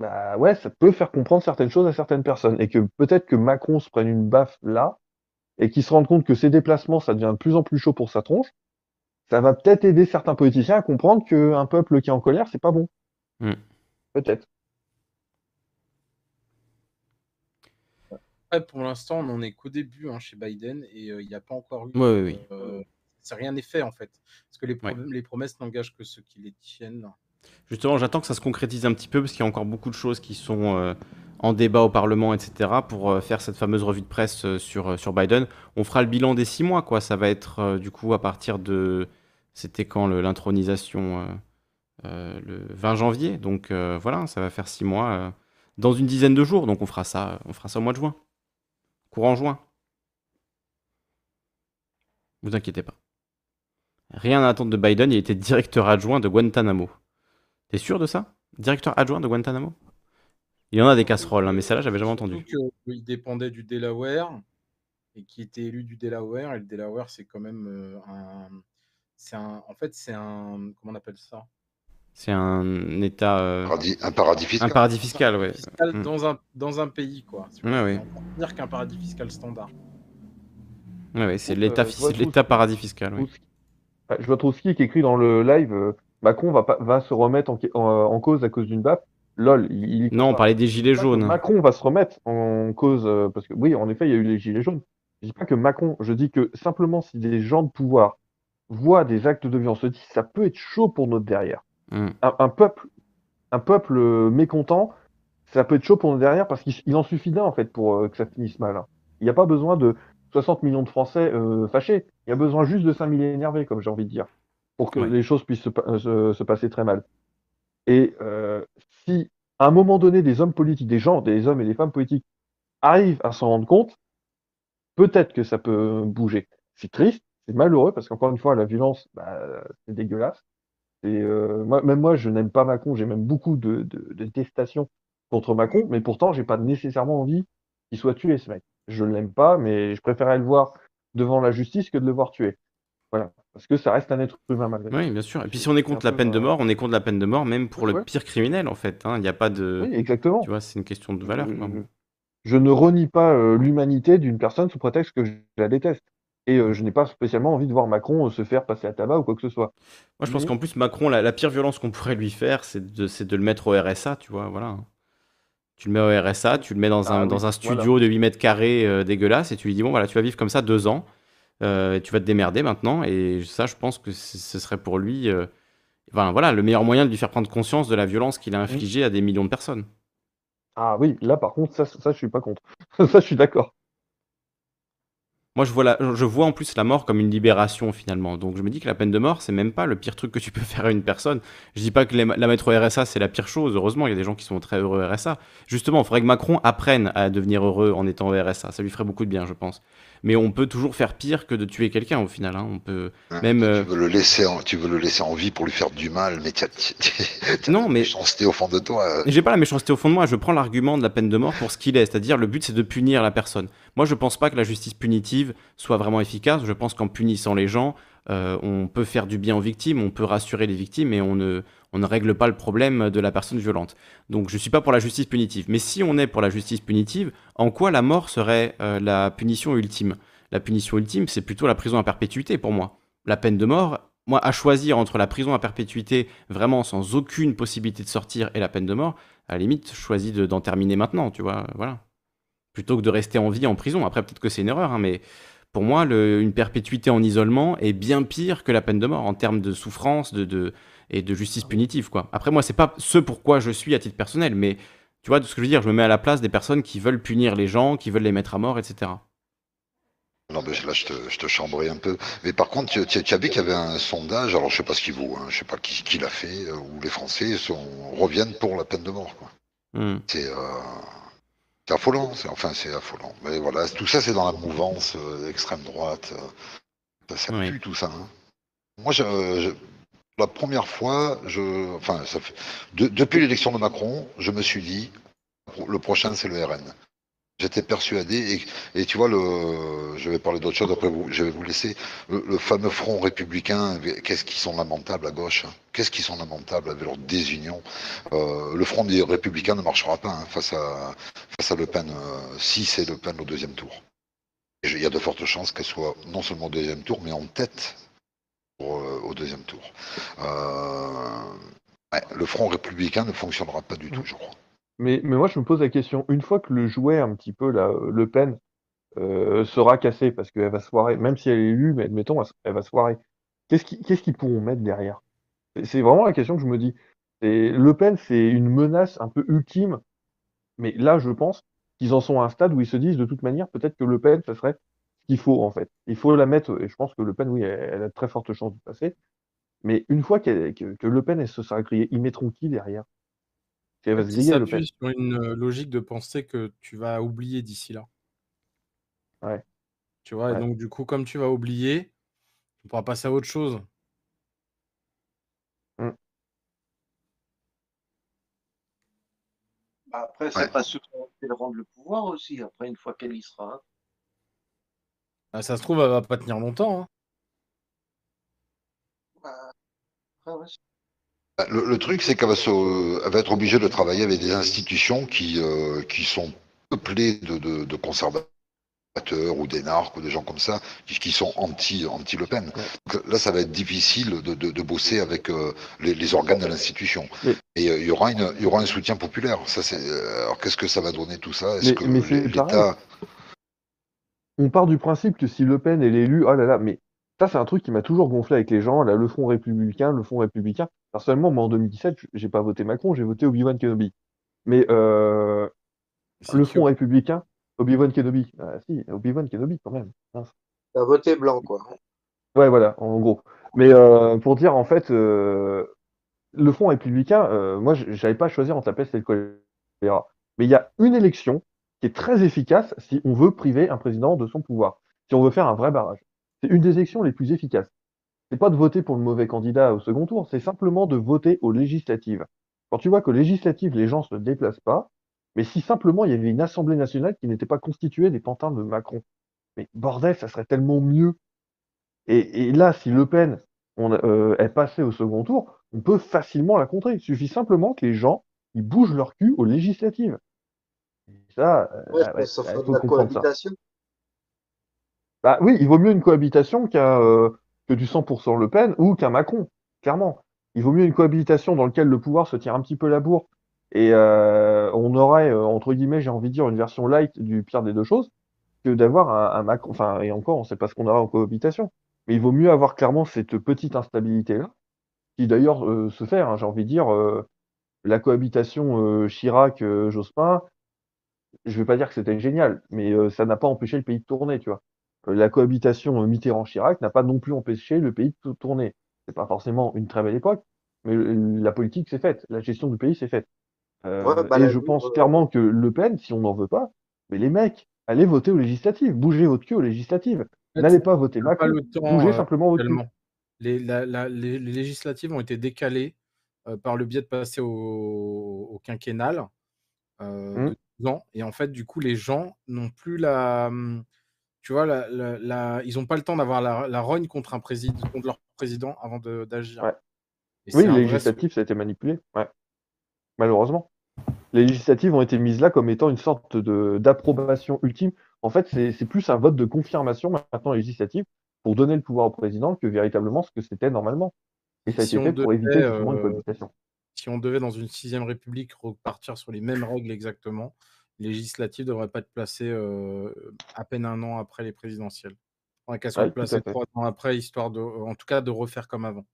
bah ouais, ça peut faire comprendre certaines choses à certaines personnes et que peut-être que Macron se prenne une baffe là et qu'il se rende compte que ses déplacements, ça devient de plus en plus chaud pour sa tronche. Ça va peut-être aider certains politiciens à comprendre qu'un peuple qui est en colère, c'est pas bon. Mm. Peut-être. Ouais, pour l'instant, on n'en est qu'au début hein, chez Biden et euh, il n'y a pas encore eu. Ouais, ouais, oui. euh, rien n'est fait en fait. Parce que les, pro- Ouais. les promesses n'engagent que ceux qui les tiennent. Justement, j'attends que ça se concrétise un petit peu parce qu'il y a encore beaucoup de choses qui sont euh, en débat au Parlement, etc. pour euh, faire cette fameuse revue de presse euh, sur, Biden. On fera le bilan des six mois, quoi. Ça va être du coup à partir de. C'était quand l'intronisation Le 20 janvier. Donc voilà, ça va faire six mois dans une dizaine de jours. Donc on fera ça, on fera ça au mois de juin. Courant juin. Vous inquiétez pas. Rien à attendre de Biden, il était directeur adjoint de Guantanamo. T'es sûr de ça? Directeur adjoint de Guantanamo? Il y en a des casseroles, hein, mais celle-là, j'avais jamais entendu. Qu'il dépendait du Delaware et qui était élu du Delaware. Et le Delaware, c'est quand même euh, un. C'est un. En fait, c'est un. Comment on appelle ça? C'est un état. euh, Paradis- un paradis un fiscal. paradis fiscal, ouais. Fiscal Mm. dans, un, dans un pays, quoi. C'est Ouais, ouais. encore pire qu'un paradis fiscal standard. Ouais, ouais, c'est l'état euh, fis- paradis fiscal, oui. Je vois Trotsky qui écrit dans le live euh, Macron va, pas, va se remettre en, en, en cause à cause d'une baffe. Lol, il, il- Non, on parlait des gilets jaunes. Macron va se remettre en cause euh, parce que oui, en effet, il y a eu les gilets jaunes. Je dis pas que Macron, je dis que simplement si des gens de pouvoir voient des actes de violence, se disent ça peut être chaud pour notre derrière. Mm. Un, un peuple, un peuple euh, mécontent, ça peut être chaud pour notre derrière parce qu'il il en suffit d'un en fait pour euh, que ça finisse mal. hein. Il n'y a pas besoin de 60 millions de Français euh, fâchés. Il y a besoin juste de 5 millions énervés, comme j'ai envie de dire, pour que Ouais. les choses puissent se, euh, se- se passer très mal. Et euh, si à un moment donné, des hommes politiques, des gens, des hommes et des femmes politiques arrivent à s'en rendre compte, peut-être que ça peut bouger. C'est triste, c'est malheureux parce qu'encore une fois, la violence, bah, c'est dégueulasse. Et euh, moi, même moi, je n'aime pas Macron. J'ai même beaucoup de, de, de détestation contre Macron, mais pourtant, j'ai pas nécessairement envie qu'il soit tué, ce mec. Je ne l'aime pas, mais je préférais le voir devant la justice que de le voir tué. Voilà, parce que ça reste un être humain malgré tout. Oui, bien sûr. Et puis si on est contre la peine de mort, on est contre la peine de mort même pour le pire criminel, en fait. hein. Il n'y a pas de... Oui, exactement. Tu vois, c'est une question de valeur. quoi. Je, je ne renie pas euh, l'humanité d'une personne sous prétexte que je la déteste. Et euh, je n'ai pas spécialement envie de voir Macron euh, se faire passer à tabac ou quoi que ce soit. Moi, je pense Mais- qu'en plus, Macron, la, la pire violence qu'on pourrait lui faire, c'est de, le mettre au RSA, tu vois, voilà. Tu le mets au RSA, tu le mets dans un, Ah oui, dans un studio de 8 mètres carrés euh, dégueulasse, et tu lui dis, bon, voilà, tu vas vivre comme ça deux ans, euh, et tu vas te démerder maintenant, et ça, je pense que ce serait pour lui, euh, enfin, voilà, le meilleur moyen de lui faire prendre conscience de la violence qu'il a infligée à des millions de personnes. Ah oui, là par contre, ça, ça je suis pas contre. ça, je suis d'accord. Moi, je vois, la- je vois en plus la mort comme une libération finalement. Donc, je me dis que la peine de mort, c'est même pas le pire truc que tu peux faire à une personne. Je dis pas que les- la mettre au RSA, c'est la pire chose. Heureusement, il y a des gens qui sont très heureux au RSA. Justement, il faudrait que Macron apprenne à devenir heureux en étant au RSA. Ça lui ferait beaucoup de bien, je pense. Mais on peut toujours faire pire que de tuer quelqu'un au final. hein. On peut Hein, même. euh, Tu veux le laisser en, tu veux le laisser en vie pour lui faire du mal, mais tu as, Non, mais- méchanceté au fond de toi. euh. J'ai pas la méchanceté au fond de moi, je prends l'argument de la peine de mort pour ce qu'il est, c'est-à-dire le but c'est de punir la personne. Moi je pense pas que la justice punitive soit vraiment efficace, je pense qu'en punissant les gens, euh, on peut faire du bien aux victimes, on peut rassurer les victimes et on ne, on ne règle pas le problème de la personne violente. Donc je suis pas pour la justice punitive. Mais si on est pour la justice punitive, en quoi la mort serait euh, la punition ultime? La punition ultime c'est plutôt la prison à perpétuité pour moi. La peine de mort, moi à choisir entre la prison à perpétuité vraiment sans aucune possibilité de sortir et la peine de mort, à la limite, je choisis de- d'en terminer maintenant, tu vois, voilà. Plutôt que de rester en vie en prison. Après, peut-être que c'est une erreur, hein, mais pour moi, une perpétuité en isolement est bien pire que la peine de mort en termes de souffrance de- et de justice punitive, quoi. Après, moi, c'est pas ce pourquoi je suis à titre personnel, mais tu vois de ce que je veux dire, je me mets à la place des personnes qui veulent punir les gens, qui veulent les mettre à mort, etc. Non, mais là, je te, je te chambrais un peu. Mais par contre, tu, tu- tu as vu qu'il y avait un sondage, alors je sais pas ce qu'il vaut, hein, je sais pas qui, qui l'a fait, euh, où les Français sont, reviennent pour la peine de mort. quoi. Hmm. C'est euh, c'est affolant, c'est- enfin c'est affolant. Mais voilà, tout ça c'est dans la mouvance euh, extrême droite. euh, ça, ça Oui. pue tout ça. hein. Moi, je, je- la première fois, je, enfin, ça fait- de- depuis l'élection de Macron, je me suis dit, le prochain c'est le RN. J'étais persuadé, et, tu vois, le, je vais parler d'autre chose, après vous, je vais vous laisser. Le, fameux front républicain, qu'est-ce qu'ils sont lamentables à gauche, hein? qu'est-ce qu'ils sont lamentables avec leur désunion. Euh, le front des républicains ne marchera pas hein, face, à, Le Pen, euh, si c'est Le Pen au deuxième tour. Il y a de fortes chances qu'elle soit non seulement au deuxième tour, mais en tête au deuxième tour. Euh, le front républicain ne fonctionnera pas du tout, je crois. Mais, moi, je me pose la question, une fois que le jouet, un petit peu, là, euh, Le Pen, euh, sera cassé, parce qu'elle va se foirer, même si elle est élue, mais admettons, elle, va se foirer, qu'est-ce qu'ils pourront mettre derrière? C'est- vraiment la question que je me dis. Et Le Pen, c'est une menace un peu ultime, mais là, je pense qu'ils en sont à un stade où ils se disent, de toute manière, peut-être que Le Pen, ce serait qu'il faut, en fait. Il faut la mettre, et je pense que Le Pen, oui, elle, elle a de très fortes chances de passer, mais une fois qu'elle- que, que Le Pen, elle se sera grillée, ils mettront qui derrière? Elle va se griller, Le Pen? sur une euh, logique de penser que tu vas oublier d'ici là. Ouais. Tu vois, et donc du coup, comme tu vas oublier, tu pourras passer à autre chose. Bah, après, c'est Ouais. pas sûr qu'elle rendre le pouvoir aussi, après, une fois qu'elle y sera. Ah, ça se trouve, elle va pas tenir longtemps. hein. Bah, Bah, Le, le truc, c'est qu'elle va, se- elle va être obligée de travailler avec des institutions qui, euh, qui sont peuplées de, de, de conservateurs ou d'énarques ou des gens comme ça, qui, qui sont anti, anti Le Pen. Donc là, ça va être difficile de, de, de bosser avec euh, les, les organes de l'institution. Et euh, il y aura une, il y aura un soutien populaire. Ça, Alors, qu'est-ce que ça va donner tout ça? Est-ce Mais- que l'État. On part du principe que si Le Pen est l'élu, oh là là, mais ça c'est un truc qui m'a toujours gonflé avec les gens, là, le Front républicain, le Front républicain. Personnellement, moi en 2017, j'ai pas voté Macron, j'ai voté Obi-Wan Kenobi. Mais euh, le. Front républicain, Obi-Wan Kenobi, ah si, Obi-Wan Kenobi quand même. T'as voté blanc, quoi. Ouais, voilà, en gros. Mais euh, pour dire, en fait, euh, le Front républicain, euh, moi, j'avais pas à choisir entre la peste et le choléra. Mais il y a une élection qui est très efficace si on veut priver un président de son pouvoir, si on veut faire un vrai barrage. C'est une des élections les plus efficaces. C'est pas de voter pour le mauvais candidat au second tour, c'est simplement de voter aux législatives. Quand tu vois qu'aux législatives, les gens se déplacent pas, mais si simplement il y avait une Assemblée nationale qui n'était pas constituée des pantins de Macron, mais bordel, ça serait tellement mieux. Et, là, si Le Pen euh, est passée au second tour, on peut facilement la contrer. Il suffit simplement que les gens ils bougent leur cul aux législatives. Et ça, Ouais, ouais, ça il fera de faut la comprendre ça. cohabitation. Bah oui, il vaut mieux une cohabitation qu'un euh, que du 100% Le Pen ou qu'un Macron, clairement. Il vaut mieux une cohabitation dans laquelle le pouvoir se tire un petit peu la bourre et euh, on aurait, euh, entre guillemets, j'ai envie de dire, une version light du pire des deux choses, que d'avoir un, un Macron. Enfin, et encore, on sait pas ce qu'on aura en cohabitation. Mais il vaut mieux avoir clairement cette petite instabilité-là, qui d'ailleurs euh, se fait, hein, j'ai envie de dire, euh, la cohabitation Chirac-Jospin, je vais pas dire que c'était génial, mais euh, ça n'a pas empêché le pays de tourner, tu vois. Euh, La cohabitation euh, Mitterrand-Chirac n'a pas non plus empêché le pays de tou- tourner. C'est pas forcément une très belle époque, mais le- la politique s'est faite, la gestion du pays s'est faite. Euh, Ouais, bah, et je pense euh, clairement que Le Pen, si on n'en veut pas, mais les mecs, allez voter aux législatives, bougez votre cul aux législatives. N'allez pas voter pas Macron, le temps bougez euh, simplement votre actuellement. Les, la- la- les- les législatives ont été décalées euh, par le biais de passer au, au quinquennal euh, Mm. De 12 ans. Et en fait, du coup, les gens n'ont plus la. hum, Tu vois, la, la- la- ils n'ont pas le temps d'avoir la, la rogne contre, un président, contre leur président avant d'agir. Ouais. Oui, les législatives, ça a été manipulé. Ouais. Malheureusement. Les législatives ont été mises là comme étant une sorte d'approbation ultime. En fait, c'est plus un vote de confirmation maintenant législative pour donner le pouvoir au président que véritablement ce que c'était normalement. Et ça a Si été fait pour éviter justement une euh, cohabitation. Si on devait dans une sixième république repartir sur les mêmes règles exactement, les législatives ne devraient pas être placées euh, à peine un an après les présidentielles. Faudrait qu'elles soient placées trois ans après, histoire de, en tout cas, de refaire comme avant.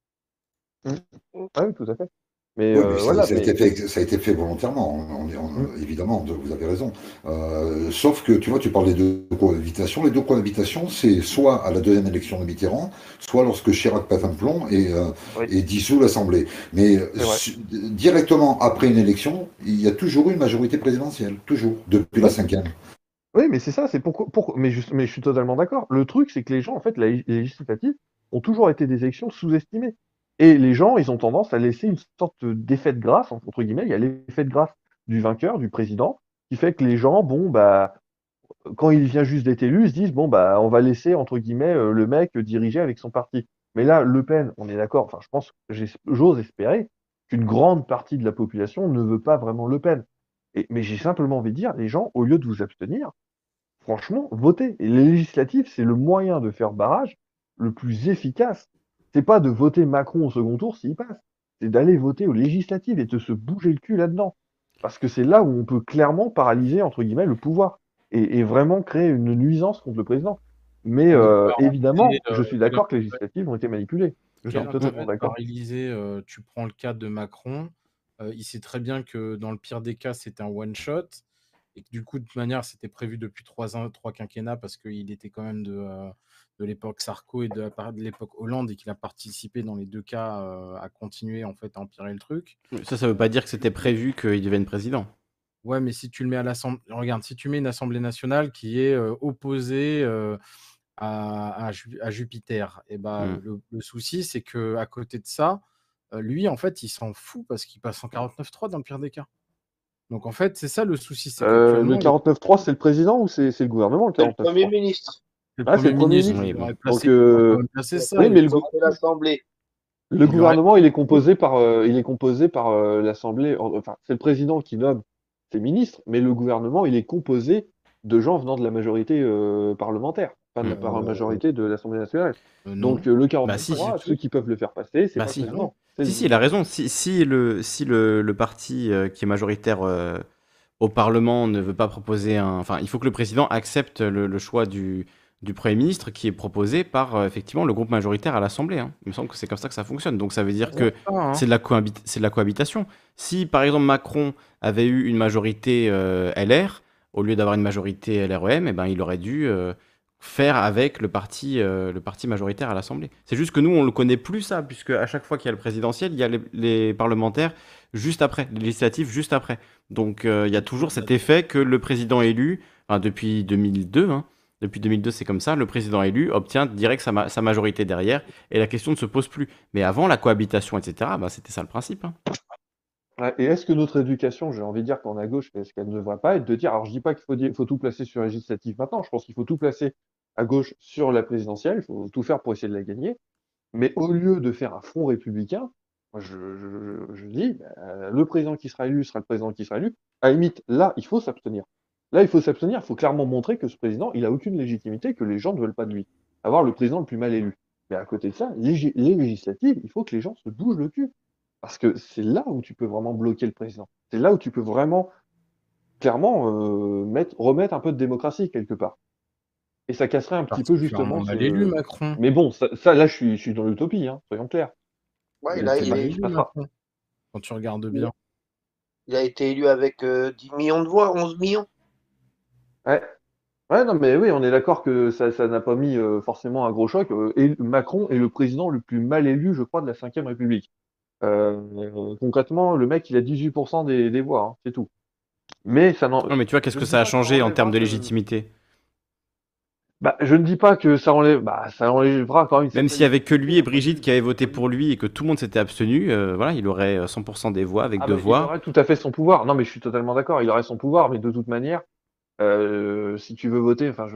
Ah oui, tout à fait. Mais Oui, euh, mais ça, voilà, ça a mais- été fait, ça a été fait volontairement, on- on est- on- évidemment, de- vous avez raison. Euh, sauf que, tu vois, tu parles des deux cohabitations. Les deux cohabitations, c'est soit à la deuxième élection de Mitterrand, soit lorsque Chirac pète un plomb et, euh, Oui. et dissout l'Assemblée. Mais su- directement après une élection, il y a toujours eu une majorité présidentielle, toujours, depuis la cinquième. Oui, mais c'est ça, c'est pourquoi, mais, je suis totalement d'accord. Le truc, c'est que les gens, en fait, la- les législatives ont toujours été des élections sous-estimées. Et les gens, ils ont tendance à laisser une sorte d'effet de grâce, entre guillemets. Il y a l'effet de grâce du vainqueur, du président, qui fait que les gens, bon, bah, quand il vient juste d'être élu, ils se disent, bon, bah, on va laisser, entre guillemets, euh, le mec diriger avec son parti. Mais là, Le Pen, on est d'accord, enfin, je pense, j'ose espérer qu'une grande partie de la population ne veut pas vraiment Le Pen. Mais j'ai simplement envie de dire, les gens, au lieu de vous abstenir, franchement, votez. Et les législatives, c'est le moyen de faire barrage le plus efficace. C'est pas de voter Macron au second tour s'il passe. C'est d'aller voter aux législatives et de se bouger le cul là-dedans. Parce que c'est là où on peut clairement paralyser, entre guillemets, le pouvoir. Et, et vraiment créer une nuisance contre le président. Mais euh, évidemment, euh, je suis d'accord que les législatives ont été manipulées. Je suis totalement d'accord. euh, Tu prends le cas de Macron. euh, il sait très bien que dans le pire des cas, c'était un one-shot. Et que du coup, de toute manière, c'était prévu depuis trois, ans, trois quinquennats parce qu'il était quand même de, de l'époque Sarko et de, l'époque Hollande et qu'il a participé dans les deux cas euh, à continuer en fait à empirer le truc. Ça, ça veut pas dire que c'était prévu qu'il devienne président. Ouais, mais si tu le mets à l'Assemblée, regarde, si tu mets une Assemblée nationale qui est euh, opposée euh, à, à Ju- à Jupiter, et ben Mm. le, le souci, c'est que à côté de ça, euh, lui, en fait, il s'en fout parce qu'il passe en 49.3 dans le pire des cas. Donc en fait, c'est ça le souci. Euh, le 49.3, c'est le président ou c'est c'est le gouvernement, le le Premier 49.3 ministre. Le Ah, c'est le Premier ministre, Oui, Donc, euh, ça. oui, mais le. Le gouvernement, il est composé par, euh, il est composé par euh, l'Assemblée. Enfin, c'est le président qui nomme ses ministres, mais le gouvernement, il est composé de gens venant de la majorité euh, parlementaire, pas de la Euh, majorité de l'Assemblée nationale. euh. Donc euh, le 49 Bah, si, ceux qui peuvent le faire passer, c'est Bah, pas si. président. Si, si, il a raison. Si, si le, si le, le parti euh, qui est majoritaire euh, au Parlement ne veut pas proposer un. Enfin, il faut que le président accepte le, le choix du, du Premier ministre qui est proposé par euh, effectivement le groupe majoritaire à l'Assemblée. hein. Il me semble que c'est comme ça que ça fonctionne. Donc ça veut dire que hein. c'est de, la de cohabitation. Si par exemple Macron avait eu une majorité euh, LR, au lieu d'avoir une majorité LREM, eh ben, il aurait dû euh, faire avec le parti, le parti majoritaire à l'Assemblée. C'est juste que nous, on le connaît plus ça, puisque à chaque fois qu'il y a le présidentiel, il y a les, les parlementaires juste après, les législatives juste après. Donc il y a toujours cet effet que le président élu, enfin, depuis 2002, hein, depuis 2002 c'est comme ça, le président élu obtient direct sa, ma- sa majorité derrière, et la question ne se pose plus. Mais avant, la cohabitation, etc., bah, c'était ça le principe. hein. Et est-ce que notre éducation, j'ai envie de dire qu'en à gauche, est-ce qu'elle ne devrait pas être de dire, alors je dis pas qu'il faut, tout placer sur la maintenant, je pense qu'il faut tout placer à gauche sur la présidentielle, il faut tout faire pour essayer de la gagner, mais au lieu de faire un front républicain, je dis, bah, le président qui sera élu sera le président qui sera élu, à la limite, là, il faut s'abstenir. Là, il faut s'abstenir, il faut clairement montrer que ce président, il a aucune légitimité, que les gens ne veulent pas de lui. Avoir le président le plus mal élu. Mais à côté de ça, les, les législatives, il faut que les gens se bougent le cul. Parce que c'est là où tu peux vraiment bloquer le président. C'est là où tu peux vraiment, clairement, euh, mettre, remettre un peu de démocratie quelque part. Et ça casserait un petit peu justement. On a l'élu Macron. Mais bon, ça, ça, là, je suis, je suis dans l'utopie, hein, soyons clairs. Ouais, là, il, passera. Macron. Quand tu regardes bien. il a été élu avec euh, 10 millions de voix, 11 millions. Ouais. Ouais, non, mais oui, on est d'accord que ça, ça n'a pas mis euh, forcément un gros choc. Euh, et Macron est le président le plus mal élu, je crois, de la Ve République. Euh, euh, concrètement, le mec, il a 18% des, des voix, hein, c'est tout. Mais ça n'en. Non, mais tu vois, qu'est-ce Je que dis ça a pas changé en termes de légitimité? Bah, je ne dis pas que ça enlève, bah, ça enlèvera quand même. une Même certaine s'il y avait que lui et Brigitte qui avaient voté pour lui et que tout le monde s'était abstenu, euh, voilà, il aurait euh, 100% des voix avec Ah deux bah, il voix. aurait tout à fait son pouvoir. Non, mais je suis totalement d'accord. Il aurait son pouvoir, mais de toute manière, euh, si tu veux voter, enfin,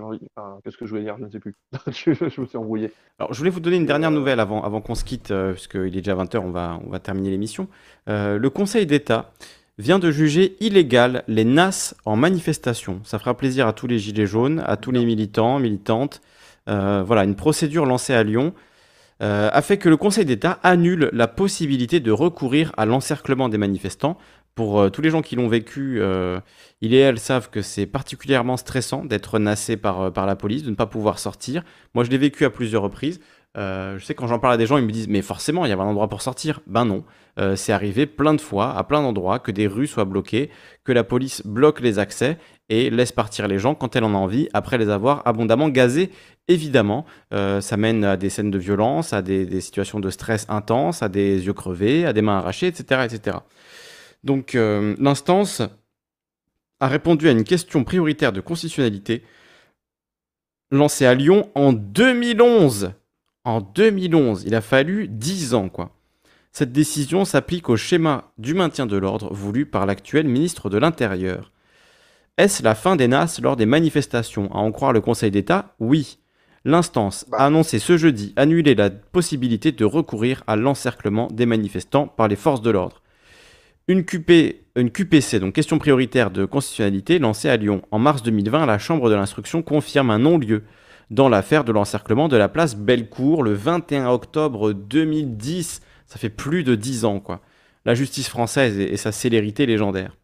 qu'est-ce que je voulais dire Je ne sais plus. je, me suis embrouillé. Alors, je voulais vous donner une dernière euh, nouvelle avant, avant qu'on se quitte, euh, puisqu'il est déjà 20h, on va, on va terminer l'émission. Euh, le Conseil d'État vient de juger illégal les NAS en manifestation. Ça fera plaisir à tous les gilets jaunes, à tous les militants, militantes. Voilà, une procédure lancée à Lyon a fait que le Conseil d'État annule la possibilité de recourir à l'encerclement des manifestants. Pour euh, tous les gens qui l'ont vécu, euh, il et elle savent que c'est particulièrement stressant d'être nassé par, euh, par la police, de ne pas pouvoir sortir. Moi, je l'ai vécu à plusieurs reprises. Euh, je sais quand j'en parle à des gens, ils me disent mais forcément il y avait un endroit pour sortir. Ben non, c'est arrivé plein de fois, à plein d'endroits, que des rues soient bloquées, que la police bloque les accès et laisse partir les gens quand elle en a envie, après les avoir abondamment gazés. Évidemment, ça mène à des scènes de violence, à des, des situations de stress intense, à des yeux crevés, à des mains arrachées, etc. etc. Donc euh, l'instance a répondu à une question prioritaire de constitutionnalité lancée à Lyon en 2011. En 2011, il a fallu 10 ans, quoi. Cette décision s'applique au schéma du maintien de l'ordre voulu par l'actuel ministre de l'Intérieur. Est-ce la fin des NAS lors des manifestations? À en croire le Conseil d'État? Oui. L'instance Bah. a annoncé ce jeudi annuler la possibilité de recourir à l'encerclement des manifestants par les forces de l'ordre. Une, QP, une QPC, donc question prioritaire de constitutionnalité, lancée à Lyon en mars 2020, la Chambre de l'instruction confirme un non-lieu dans l'affaire de l'encerclement de la place Bellecour le 21 octobre 2010. Ça fait plus de 10 ans, quoi. La justice française et, et sa célérité légendaire.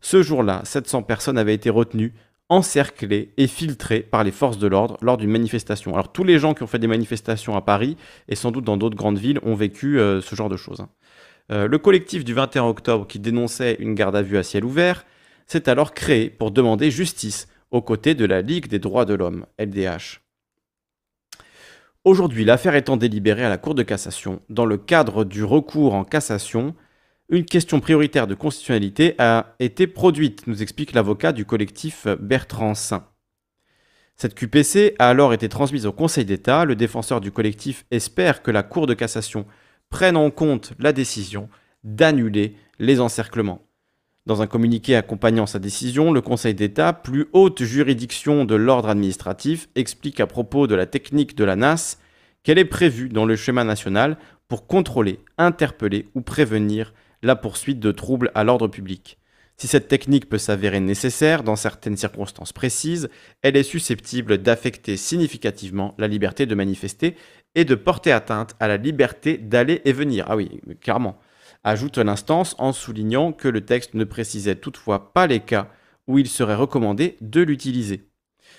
Ce jour-là, 700 personnes avaient été retenues, encerclées et filtrées par les forces de l'ordre lors d'une manifestation. Alors tous les gens qui ont fait des manifestations à Paris et sans doute dans d'autres grandes villes ont vécu euh, ce genre de choses. hein. Euh, le collectif du 21 octobre qui dénonçait une garde à vue à ciel ouvert s'est alors créé pour demander justice aux côtés de la Ligue des droits de l'homme, LDH. Aujourd'hui, l'affaire étant délibérée à la Cour de cassation, dans le cadre du recours en cassation, une question prioritaire de constitutionnalité a été produite, nous explique l'avocat du collectif Bertrand Saint. Cette QPC a alors été transmise au Conseil d'État. Le défenseur du collectif espère que la Cour de cassation prenne en compte la décision d'annuler les encerclements. Dans un communiqué accompagnant sa décision, le Conseil d'État, plus haute juridiction de l'ordre administratif, explique à propos de la technique de la NAS qu'elle est prévue dans le schéma national pour contrôler, interpeller ou prévenir la poursuite de troubles à l'ordre public. Si cette technique peut s'avérer nécessaire dans certaines circonstances précises, elle est susceptible d'affecter significativement la liberté de manifester et de porter atteinte à la liberté d'aller et venir. Ah oui, clairement. Ajoute l'instance en soulignant que le texte ne précisait toutefois pas les cas où il serait recommandé de l'utiliser.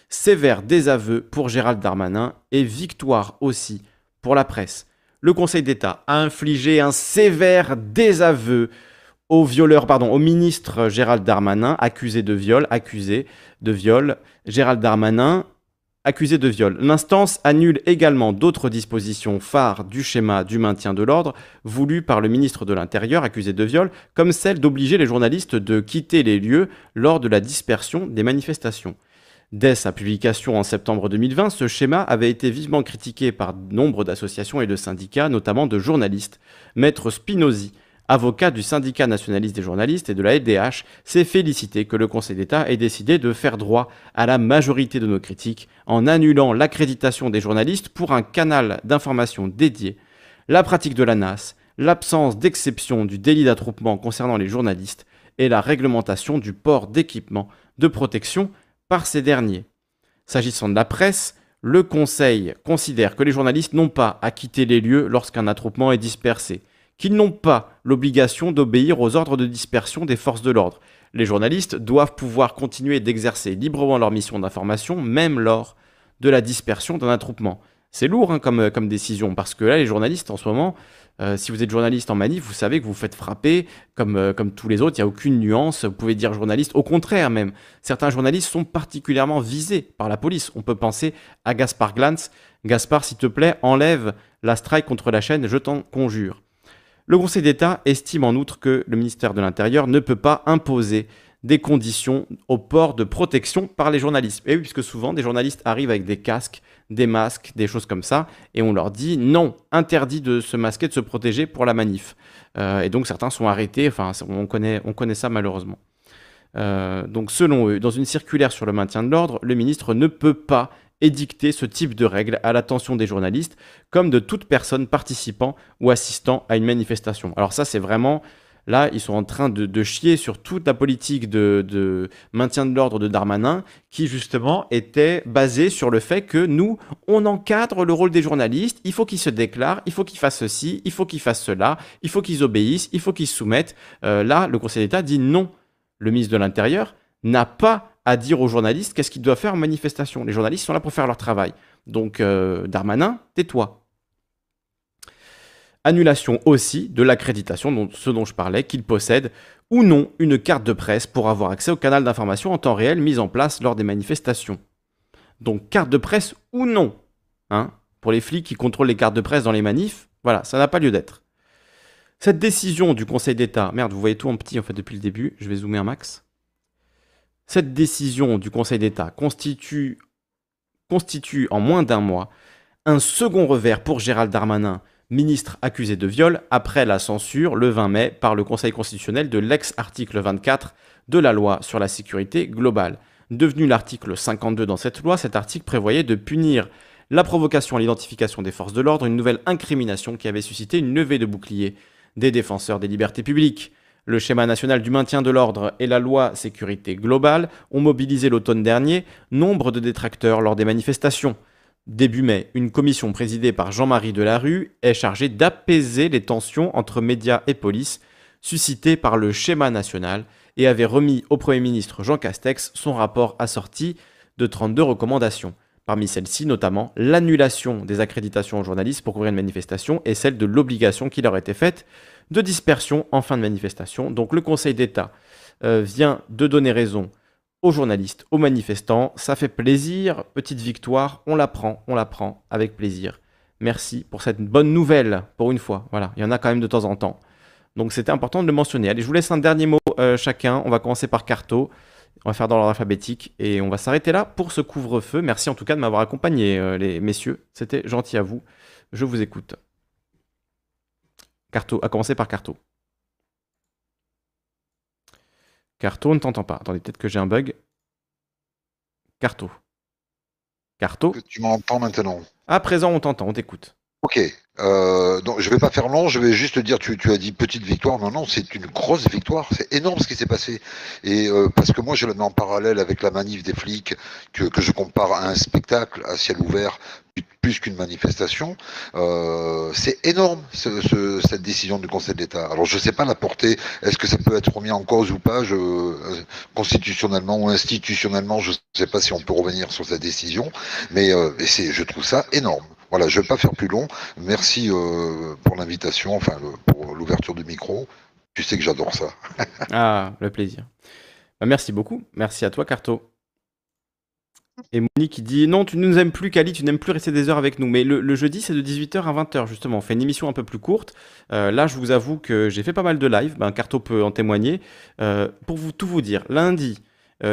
Sévère désaveu pour Gérald Darmanin et victoire aussi pour la presse. Le Conseil d'État a infligé un sévère désaveu au violeur, pardon, au ministre Gérald Darmanin, accusé de viol, accusé de viol. Gérald Darmanin, accusé de viol. L'instance annule également d'autres dispositions phares du schéma du maintien de l'ordre voulu par le ministre de l'Intérieur, accusé de viol, comme celle d'obliger les journalistes de quitter les lieux lors de la dispersion des manifestations. Dès sa publication en septembre 2020, ce schéma avait été vivement critiqué par nombre d'associations et de syndicats, notamment de journalistes. Maître Spinozzi, avocat du syndicat nationaliste des journalistes et de la LDH, s'est félicité que le Conseil d'État ait décidé de faire droit à la majorité de nos critiques en annulant l'accréditation des journalistes pour un canal d'information dédié, la pratique de la NAS, l'absence d'exception du délit d'attroupement concernant les journalistes et la réglementation du port d'équipements de protection par ces derniers. S'agissant de la presse, le Conseil considère que les journalistes n'ont pas à quitter les lieux lorsqu'un attroupement est dispersé, qu'ils n'ont pas l'obligation d'obéir aux ordres de dispersion des forces de l'ordre. Les journalistes doivent pouvoir continuer d'exercer librement leur mission d'information, même lors de la dispersion d'un attroupement. C'est lourd hein, comme, comme décision, parce que là, les journalistes, en ce moment, euh, si vous êtes journaliste en manif, vous savez que vous faites frapper comme, euh, comme tous les autres, il n'y a aucune nuance, vous pouvez dire journaliste, au contraire même. Certains journalistes sont particulièrement visés par la police. On peut penser à Gaspard Glantz. Gaspard, s'il te plaît, enlève la strike contre la chaîne, je t'en conjure. Le Conseil d'État estime en outre que le ministère de l'Intérieur ne peut pas imposer des conditions au port de protection par les journalistes. Et oui, puisque souvent des journalistes arrivent avec des casques, des masques, des choses comme ça, et on leur dit non, interdit de se masquer, de se protéger pour la manif. Euh, et donc certains sont arrêtés, enfin on connaît, on connaît ça malheureusement. Euh, donc selon eux, dans une circulaire sur le maintien de l'ordre, le ministre ne peut pas édicter ce type de règles à l'attention des journalistes comme de toute personne participant ou assistant à une manifestation. Alors ça c'est vraiment Là, ils sont en train de, chier sur toute la politique de, maintien de l'ordre de Darmanin, qui justement était basée sur le fait que nous, on encadre le rôle des journalistes, il faut qu'ils se déclarent, il faut qu'ils fassent ceci, il faut qu'ils fassent cela, il faut qu'ils obéissent, il faut qu'ils se soumettent. Euh, là, le Conseil d'État dit non. Le ministre de l'Intérieur n'a pas à dire aux journalistes qu'est-ce qu'ils doivent faire en manifestation. Les journalistes sont là pour faire leur travail. Donc, euh, Darmanin, tais-toi. Annulation aussi de l'accréditation, ce dont je parlais, qu'il possède ou non une carte de presse pour avoir accès au canal d'information en temps réel mis en place lors des manifestations. Donc carte de presse ou non. Hein pour les flics qui contrôlent les cartes de presse dans les manifs, voilà, ça n'a pas lieu d'être. Cette décision du Conseil d'État, merde, vous voyez tout en petit en fait depuis le début, je vais zoomer un max. Cette décision du Conseil d'État constitue, en moins d'un mois un second revers pour Gérald Darmanin ministre accusé de viol après la censure le 20 mai par le Conseil constitutionnel de l'ex-article 24 de la loi sur la sécurité globale. Devenu l'article 52 dans cette loi, cet article prévoyait de punir la provocation à l'identification des forces de l'ordre, une nouvelle incrimination qui avait suscité une levée de bouclier des défenseurs des libertés publiques. Le schéma national du maintien de l'ordre et la loi sécurité globale ont mobilisé l'automne dernier nombre de détracteurs lors des manifestations. Début mai, une commission présidée par Jean-Marie Delarue est chargée d'apaiser les tensions entre médias et police suscitées par le schéma national et avait remis au Premier ministre Jean Castex son rapport assorti de 32 recommandations. Parmi celles-ci, notamment l'annulation des accréditations aux journalistes pour couvrir une manifestation et celle de l'obligation qui leur était faite de dispersion en fin de manifestation. Donc le Conseil d'État euh, vient de donner raison aux journalistes, aux manifestants. Ça fait plaisir, petite victoire, on la prend, on la prend avec plaisir. Merci pour cette bonne nouvelle, pour une fois. Voilà, il y en a quand même de temps en temps. Donc c'était important de le mentionner. Allez, je vous laisse un dernier mot euh, chacun. On va commencer par Carto. On va faire dans l'ordre alphabétique et on va s'arrêter là pour ce couvre-feu. Merci en tout cas de m'avoir accompagné, euh, les messieurs. C'était gentil à vous. Je vous écoute. Carto, à commencer par Carto. Carto, ne t'entend pas. Attendez, peut-être que j'ai un bug. Carto. Carto. Tu m'entends maintenant. À présent, on t'entend, on t'écoute. Ok. Euh, donc je vais pas faire long, je vais juste te dire, tu, tu as dit petite victoire, non, non, c'est une grosse victoire, c'est énorme ce qui s'est passé. Et euh, parce que moi je le mets en parallèle avec la manif des flics, que, que je compare à un spectacle à ciel ouvert plus qu'une manifestation, euh, c'est énorme ce, cette décision du Conseil d'État. Alors je sais pas la portée, est-ce que ça peut être remis en cause ou pas, euh, constitutionnellement ou institutionnellement, je sais pas si on peut revenir sur cette décision, mais euh, je trouve ça énorme. Voilà, je ne vais pas faire plus long. Merci pour l'invitation, enfin pour l'ouverture du micro. Tu sais que j'adore ça. ah, le plaisir. Bah, merci beaucoup. Merci à toi, Carto. Et Monique dit non, tu ne nous aimes plus, Kali, tu n'aimes plus rester des heures avec nous. Mais le, jeudi, c'est de 18h à 20h, justement. On fait une émission un peu plus courte. Euh, là, je vous avoue que j'ai fait pas mal de live. Ben, Carto peut en témoigner. Euh, pour tout vous dire, lundi,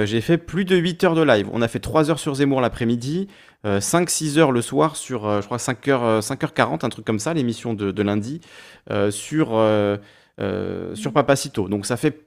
j'ai fait plus de 8 heures de live. On a fait 3 heures sur Zemmour l'après-midi. 5-6 euh, heures le soir sur, euh, je crois, 5h, 5h40, euh, un truc comme ça, l'émission de, lundi, sur, sur Papacito. Donc ça fait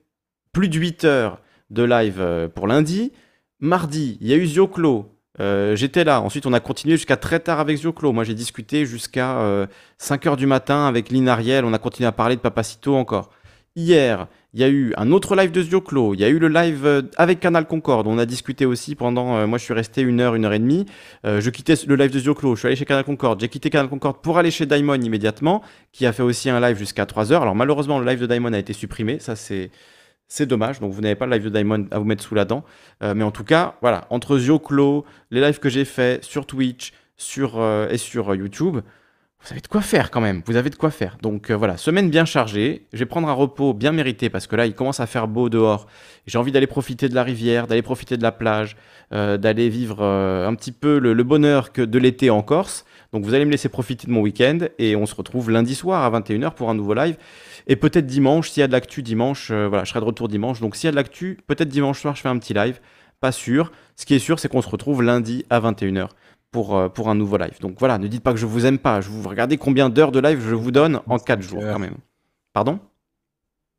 plus de 8 heures de live pour lundi. Mardi, il y a eu Zioclo. J'étais là. Ensuite, on a continué jusqu'à très tard avec Zioclo. Moi, j'ai discuté jusqu'à 5 heures du matin avec Lynn Ariel. On a continué à parler de Papacito encore. Hier, il y a eu un autre live de Zioclo, il y a eu le live euh, avec Canal Concorde, on a discuté aussi pendant, euh, moi je suis resté une heure, une heure et demie, euh, je quittais le live de Zioclo, je suis allé chez Canal Concorde, j'ai quitté Canal Concorde pour aller chez Daimon immédiatement, qui a fait aussi un live jusqu'à 3 heures. Alors malheureusement le live de Daimon a été supprimé, ça c'est... C'est dommage, donc vous n'avez pas le live de Daimon à vous mettre sous la dent. mais en tout cas, voilà, entre Zioclo, les lives que j'ai fait sur Twitch sur, et sur YouTube, vous avez de quoi faire quand même. Vous avez de quoi faire. Donc euh, voilà, semaine bien chargée. Je vais prendre un repos bien mérité parce que là, il commence à faire beau dehors. J'ai envie d'aller profiter de la rivière, d'aller profiter de la plage, euh, d'aller vivre euh, un petit peu le, le bonheur que de l'été en Corse. Donc vous allez me laisser profiter de mon week-end et on se retrouve lundi soir à 21h pour un nouveau live. Et peut-être dimanche, s'il y a de l'actu dimanche, euh, voilà, je serai de retour dimanche. Donc s'il y a de l'actu, peut-être dimanche soir, je fais un petit live. Pas sûr. Ce qui est sûr, c'est qu'on se retrouve lundi à 21h pour, euh, pour un nouveau live. Donc voilà, ne dites pas que je vous aime pas. Je vous regardez combien d'heures de live je vous donne en 4 jours quand même. Pardon?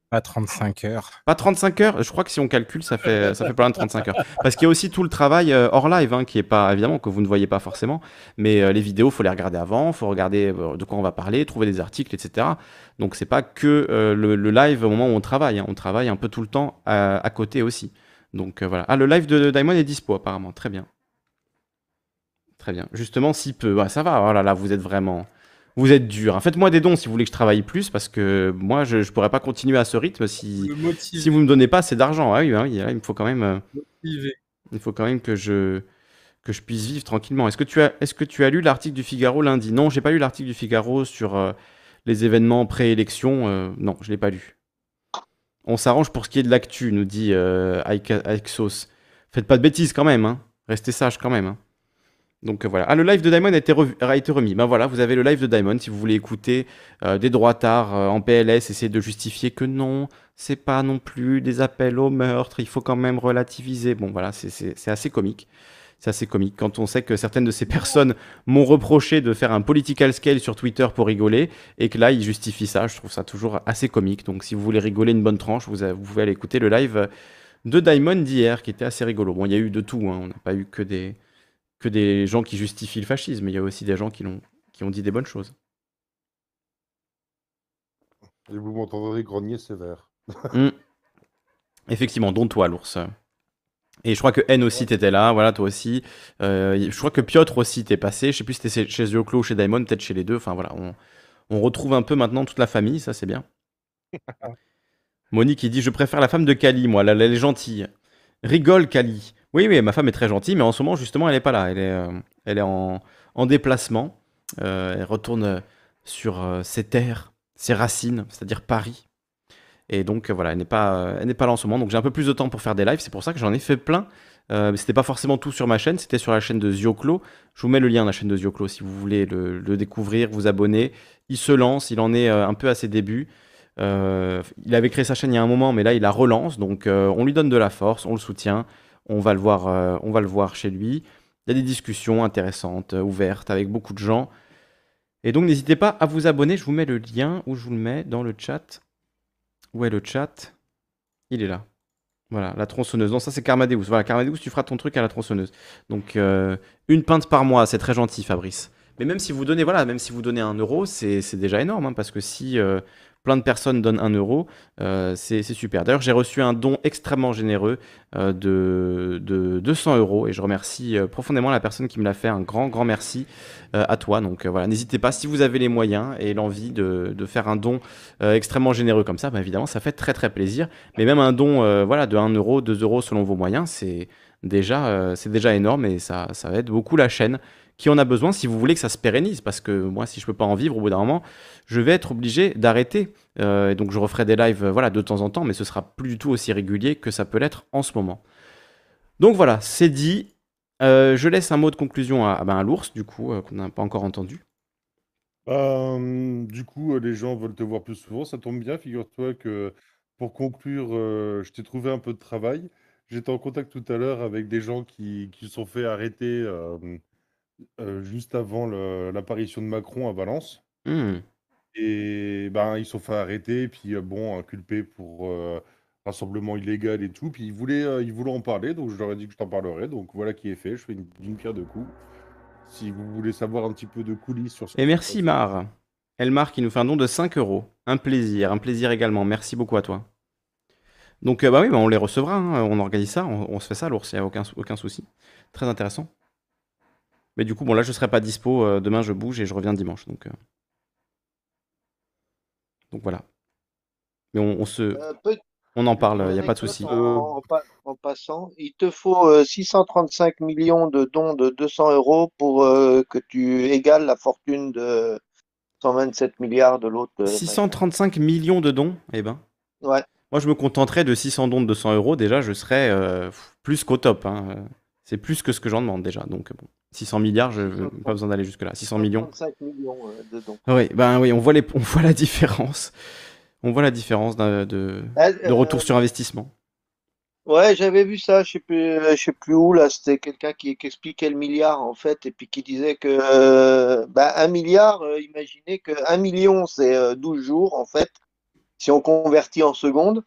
Pas 35 heures. Pas 35 heures? Je crois que si on calcule, ça fait, ça fait pas loin de 35 heures. Parce qu'il y a aussi tout le travail euh, hors live, hein, qui est pas, évidemment, que vous ne voyez pas forcément. Mais euh, les vidéos, faut les regarder avant, faut regarder euh, de quoi on va parler, trouver des articles, etc. Donc c'est pas que le, live au moment où on travaille. hein. On travaille un peu tout le temps à, côté aussi. Donc voilà. Ah, le live de Diamond est dispo apparemment. Très bien. Très bien. Justement, si peu. Ouais, ça va. Oh là, vous êtes vraiment. Vous êtes dur. hein. Faites-moi des dons si vous voulez que je travaille plus, parce que moi, je ne pourrais pas continuer à ce rythme si, vous me donnez pas assez d'argent. Ah oui, ah oui, là, il me faut quand même, euh, motiver. il faut quand même que je, que je puisse vivre tranquillement. Est-ce que tu as, est-ce que tu as lu l'article du Figaro lundi? Non, j'ai pas lu l'article du Figaro sur euh, les événements pré-élection. euh, non, je l'ai pas lu. On s'arrange pour ce qui est de l'actu, nous dit euh. Faites pas de bêtises quand même, hein. Restez sages quand même. hein. Donc euh, voilà. Ah, le live de Diamond a été, remis. Ben voilà, vous avez le live de Diamond si vous voulez écouter euh, des droitards euh, en PLS, essayer de justifier que non, c'est pas non plus des appels au meurtre, il faut quand même relativiser. Bon voilà, c'est- assez comique. C'est assez comique quand on sait que certaines de ces personnes m'ont reproché de faire un political scale sur Twitter pour rigoler et que là ils justifient ça. Je trouve ça toujours assez comique. Donc si vous voulez rigoler une bonne tranche, vous pouvez aller écouter le live de Diamond d'hier qui était assez rigolo. Bon, il y a eu de tout, hein. on n'a pas eu que des, que des gens qui justifient le fascisme, mais il y a aussi des gens qui, l'ont- qui ont dit des bonnes choses. Et vous m'entendrez grogner sévère. Mm. Effectivement, dont toi, l'ours. Et je crois que N aussi, t'étais là, voilà, toi aussi. Euh, je crois que Piotr aussi t'es passé. Je sais plus si c'était chez Yoclo ou chez Daimon, peut-être chez les deux. Enfin voilà, on, on retrouve un peu maintenant toute la famille, ça c'est bien. Monique qui dit Je préfère la femme de Kali, moi, elle, elle est gentille. Rigole, Kali. Oui, oui, ma femme est très gentille, mais en ce moment, justement, elle n'est pas là. Elle est, euh, elle est en, en déplacement. Euh, elle retourne sur euh, ses terres, ses racines, c'est-à-dire Paris. Et donc voilà, elle n'est pas, elle n'est pas là en ce moment. Donc j'ai un peu plus de temps pour faire des lives. C'est pour ça que j'en ai fait plein. Mais c'était pas forcément tout sur ma chaîne, c'était sur la chaîne de Zioclo. Je vous mets le lien de la chaîne de Zioclo si vous voulez le, le découvrir, vous abonner. Il se lance, il en est un peu à ses débuts. Il avait créé sa chaîne il y a un moment, mais là il la relance. Donc on lui donne de la force, on le soutient. On va le voir, euh, on va le voir chez lui. Il y a des discussions intéressantes, euh, ouvertes, avec beaucoup de gens. Et donc n'hésitez pas à vous abonner. Je vous mets le lien ou je vous le mets dans le chat. Où est le chat? Il est là. Voilà, la tronçonneuse. Non, ça c'est Carmadeus. Voilà, Carmadeus, tu feras ton truc à la tronçonneuse. Donc, euh, une pinte par mois, c'est très gentil, Fabrice. Mais même si vous donnez, voilà, même si vous donnez un euro, c'est déjà énorme, hein, parce que si plein de personnes donnent un euro, euh, c'est super. D'ailleurs, j'ai reçu un don extrêmement généreux euh, de, de 200 euros, et je remercie euh, profondément la personne qui me l'a fait. Un grand, grand merci à toi. Donc voilà, n'hésitez pas, si vous avez les moyens et l'envie de, faire un don extrêmement généreux comme ça, bah, évidemment, ça fait très très plaisir. Mais même un don voilà, de 1 euro, 2 euros selon vos moyens, c'est déjà, déjà énorme et ça, ça aide beaucoup la chaîne qui en a besoin si vous voulez que ça se pérennise. Parce que moi, si je peux pas en vivre au bout d'un moment, je vais être obligé d'arrêter. Euh, donc je referai des lives euh, voilà, de temps en temps, mais ce sera plus du tout aussi régulier que ça peut l'être en ce moment. Donc voilà, c'est dit. Euh, je laisse un mot de conclusion à, ben, l'ours, du coup, euh, qu'on n'a pas encore entendu. Du coup, les gens veulent te voir plus souvent. Ça tombe bien, figure-toi que pour conclure, je t'ai trouvé un peu de travail. J'étais en contact tout à l'heure avec des gens qui se sont fait arrêter euh, juste avant le- l'apparition de Macron à Valence. Hmm. Et ben, ils se sont fait arrêter, puis euh, bon, inculpés pour euh, rassemblement illégal et tout. Puis ils voulaient, euh, ils voulaient en parler, donc je leur ai dit que je t'en parlerai. Donc voilà qui est fait. Je fais une, d'une pierre deux coups. Si vous voulez savoir un petit peu de coulisses sur ce Et merci Mar. Elmar qui nous fait un don de 5 euros. Un plaisir, un plaisir également. Merci beaucoup à toi. Donc euh, bah oui, bah, on les recevra, hein. on organise ça, on, on se fait ça l'ours, il n'y a aucun, aucun souci. Très intéressant. Mais du coup, bon là je serai pas dispo, euh, demain je bouge et je reviens dimanche. Donc, euh, donc voilà. Mais on, on se... Euh, On en parle, il n'y a pas de souci. En, en pa- en passant, il te faut euh, 635 millions de dons de 200 euros pour euh, que tu égales la fortune de, 127 milliards de l'autre. euh, 635 millions de dons, eh ben. Ouais. Moi, je me contenterais de 600 dons de 200 euros. Déjà, je serais plus qu'au top. hein. Euh, C'est plus que ce que j'en demande déjà. Donc, bon, 600 milliards, je n'ai pas besoin d'aller jusque-là. 600 millions. 35 millions euh, de dons. Oui, ben oui, on voit, les, on voit la différence. On voit la différence de, de retour sur investissement. Ouais, j'avais vu ça, je sais plus, euh, je sais plus où là. C'était quelqu'un qui, qui expliquait le milliard en fait, et puis qui disait que euh, bah, un milliard, euh, imaginez que un million c'est euh, 12 jours en fait. Si on convertit en secondes,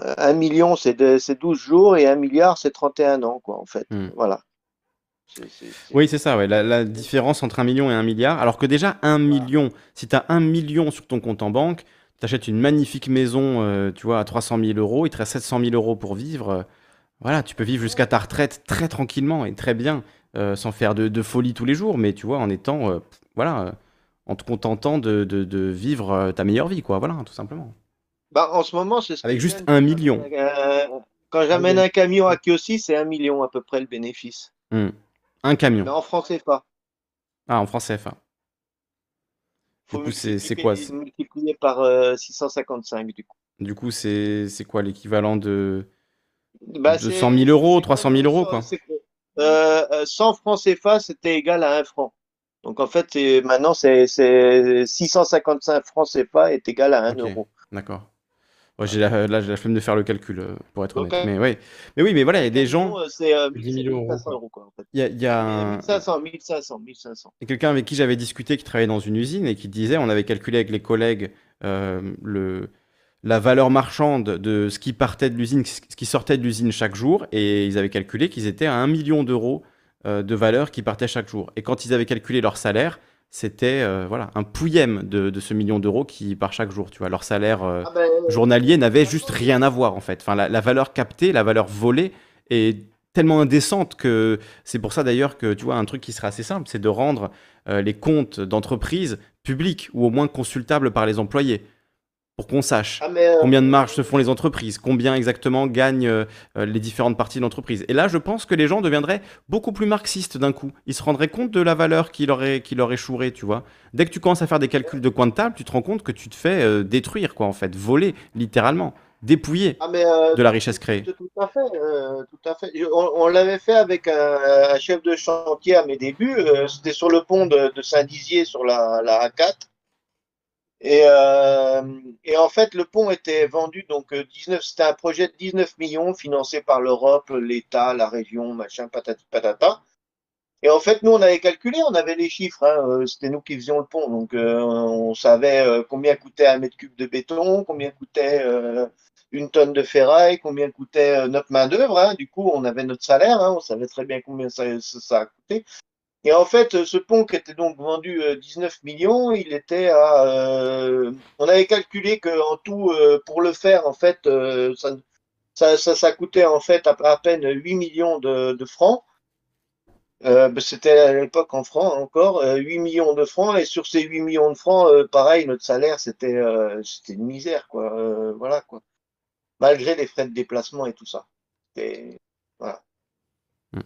euh, un million c'est de- c'est 12 jours et un milliard c'est 31 ans quoi en fait. Hmm. Voilà. Oui, c'est ça, ouais. La, la différence entre un million et un milliard. Alors que déjà, un million, si tu as un million sur ton compte en banque, tu achètes une magnifique maison, euh, tu vois, à 300 000 euros, il te reste 700 000 euros pour vivre. euh, voilà, tu peux vivre jusqu'à ta retraite très tranquillement et très bien, euh, sans faire de, de folie tous les jours, mais tu vois, en étant, euh, voilà, euh, en te contentant de, de- de vivre euh, ta meilleure vie, quoi. Voilà, tout simplement. Bah, en ce moment, c'est ce Avec juste un million. Euh, quand j'amène un camion à Kiossi, c'est un million à peu près le bénéfice. Hmm. Un camion. Mais en francs CFA. Ah, en France CFA. Faut Du coup, c'est quoi c'est- Multiplié par euh, 655 du coup. Du coup, c'est quoi l'équivalent de. Bah, 200 c'est- 000 euros, c'est 300 000 euros, quoi? euh, euh, 100 francs CFA, c'était égal à 1 franc. Donc en fait, maintenant, c'est c'est 655 francs CFA est égal à 1 Ok. euro. D'accord. Ouais, j'ai la, là, j'ai la flemme de faire le calcul, euh, pour être Donc, honnête. Mais, ouais. mais oui, mais voilà, il y a des gens. Euh, C'est euh, 10 000 euros, 1500 quoi. euros, quoi, en fait. Il y a, il y a un- 1500, 1500, 1500. il y a quelqu'un avec qui j'avais discuté qui travaillait dans une usine et qui disait on avait calculé avec les collègues euh, le, la valeur marchande de ce qui partait de l'usine, ce qui sortait de l'usine chaque jour, et ils avaient calculé qu'ils étaient à 1 million d'euros euh, de valeur qui partait chaque jour. Et quand ils avaient calculé leur salaire, c'était euh, voilà, un pouillème de, de ce million d'euros qui part chaque jour. Tu vois, leur salaire euh, Ah ben, journalier n'avait juste rien à voir en fait. Enfin, la, la valeur captée, la valeur volée est tellement indécente que c'est pour ça d'ailleurs que tu vois un truc qui serait assez simple, c'est de rendre euh, les comptes d'entreprise publics ou au moins consultables par les employés pour qu'on sache ah, euh, combien de marges se font les entreprises, combien exactement gagnent euh, euh, les différentes parties de l'entreprise. Et là, je pense que les gens deviendraient beaucoup plus marxistes d'un coup. Ils se rendraient compte de la valeur qui leur, est, qui leur échouerait, tu vois. Dès que tu commences à faire des calculs de coin de table, tu te rends compte que tu te fais euh, détruire, quoi, en fait, voler, littéralement, dépouiller ah, mais, de la richesse créée. Tout à fait, tout à fait. On, on l'avait fait avec un, un chef de chantier à mes débuts. C'était sur le pont de, de Saint-Dizier sur la, la A4. Et, euh, et en fait, le pont était vendu donc euh, 19. C'était un projet de 19 millions financé par l'Europe, l'État, la région, machin, patati patata. Et en fait, nous, on avait calculé, on avait les chiffres. hein, euh, C'était nous qui faisions le pont, donc euh, on savait euh, combien coûtait un mètre cube de béton, combien coûtait euh, une tonne de ferraille, combien coûtait euh, notre main-d'œuvre. hein. Du coup, on avait notre salaire, hein, on savait très bien combien ça, ça a coûté. Et en fait, euh, ce pont qui était donc vendu euh, 19 millions, il était à. euh, on avait calculé qu'en tout, euh, pour le faire, en fait, euh, ça, ça, ça, ça coûtait en fait à, à peine 8 millions de, de francs. Euh, ben, C'était à l'époque en francs encore, euh, 8 millions de francs, et sur ces 8 millions de francs, euh, pareil, notre salaire, c'était euh, c'était une misère, quoi. Euh, voilà, quoi. Malgré les frais de déplacement et tout ça. Et voilà. Hmm.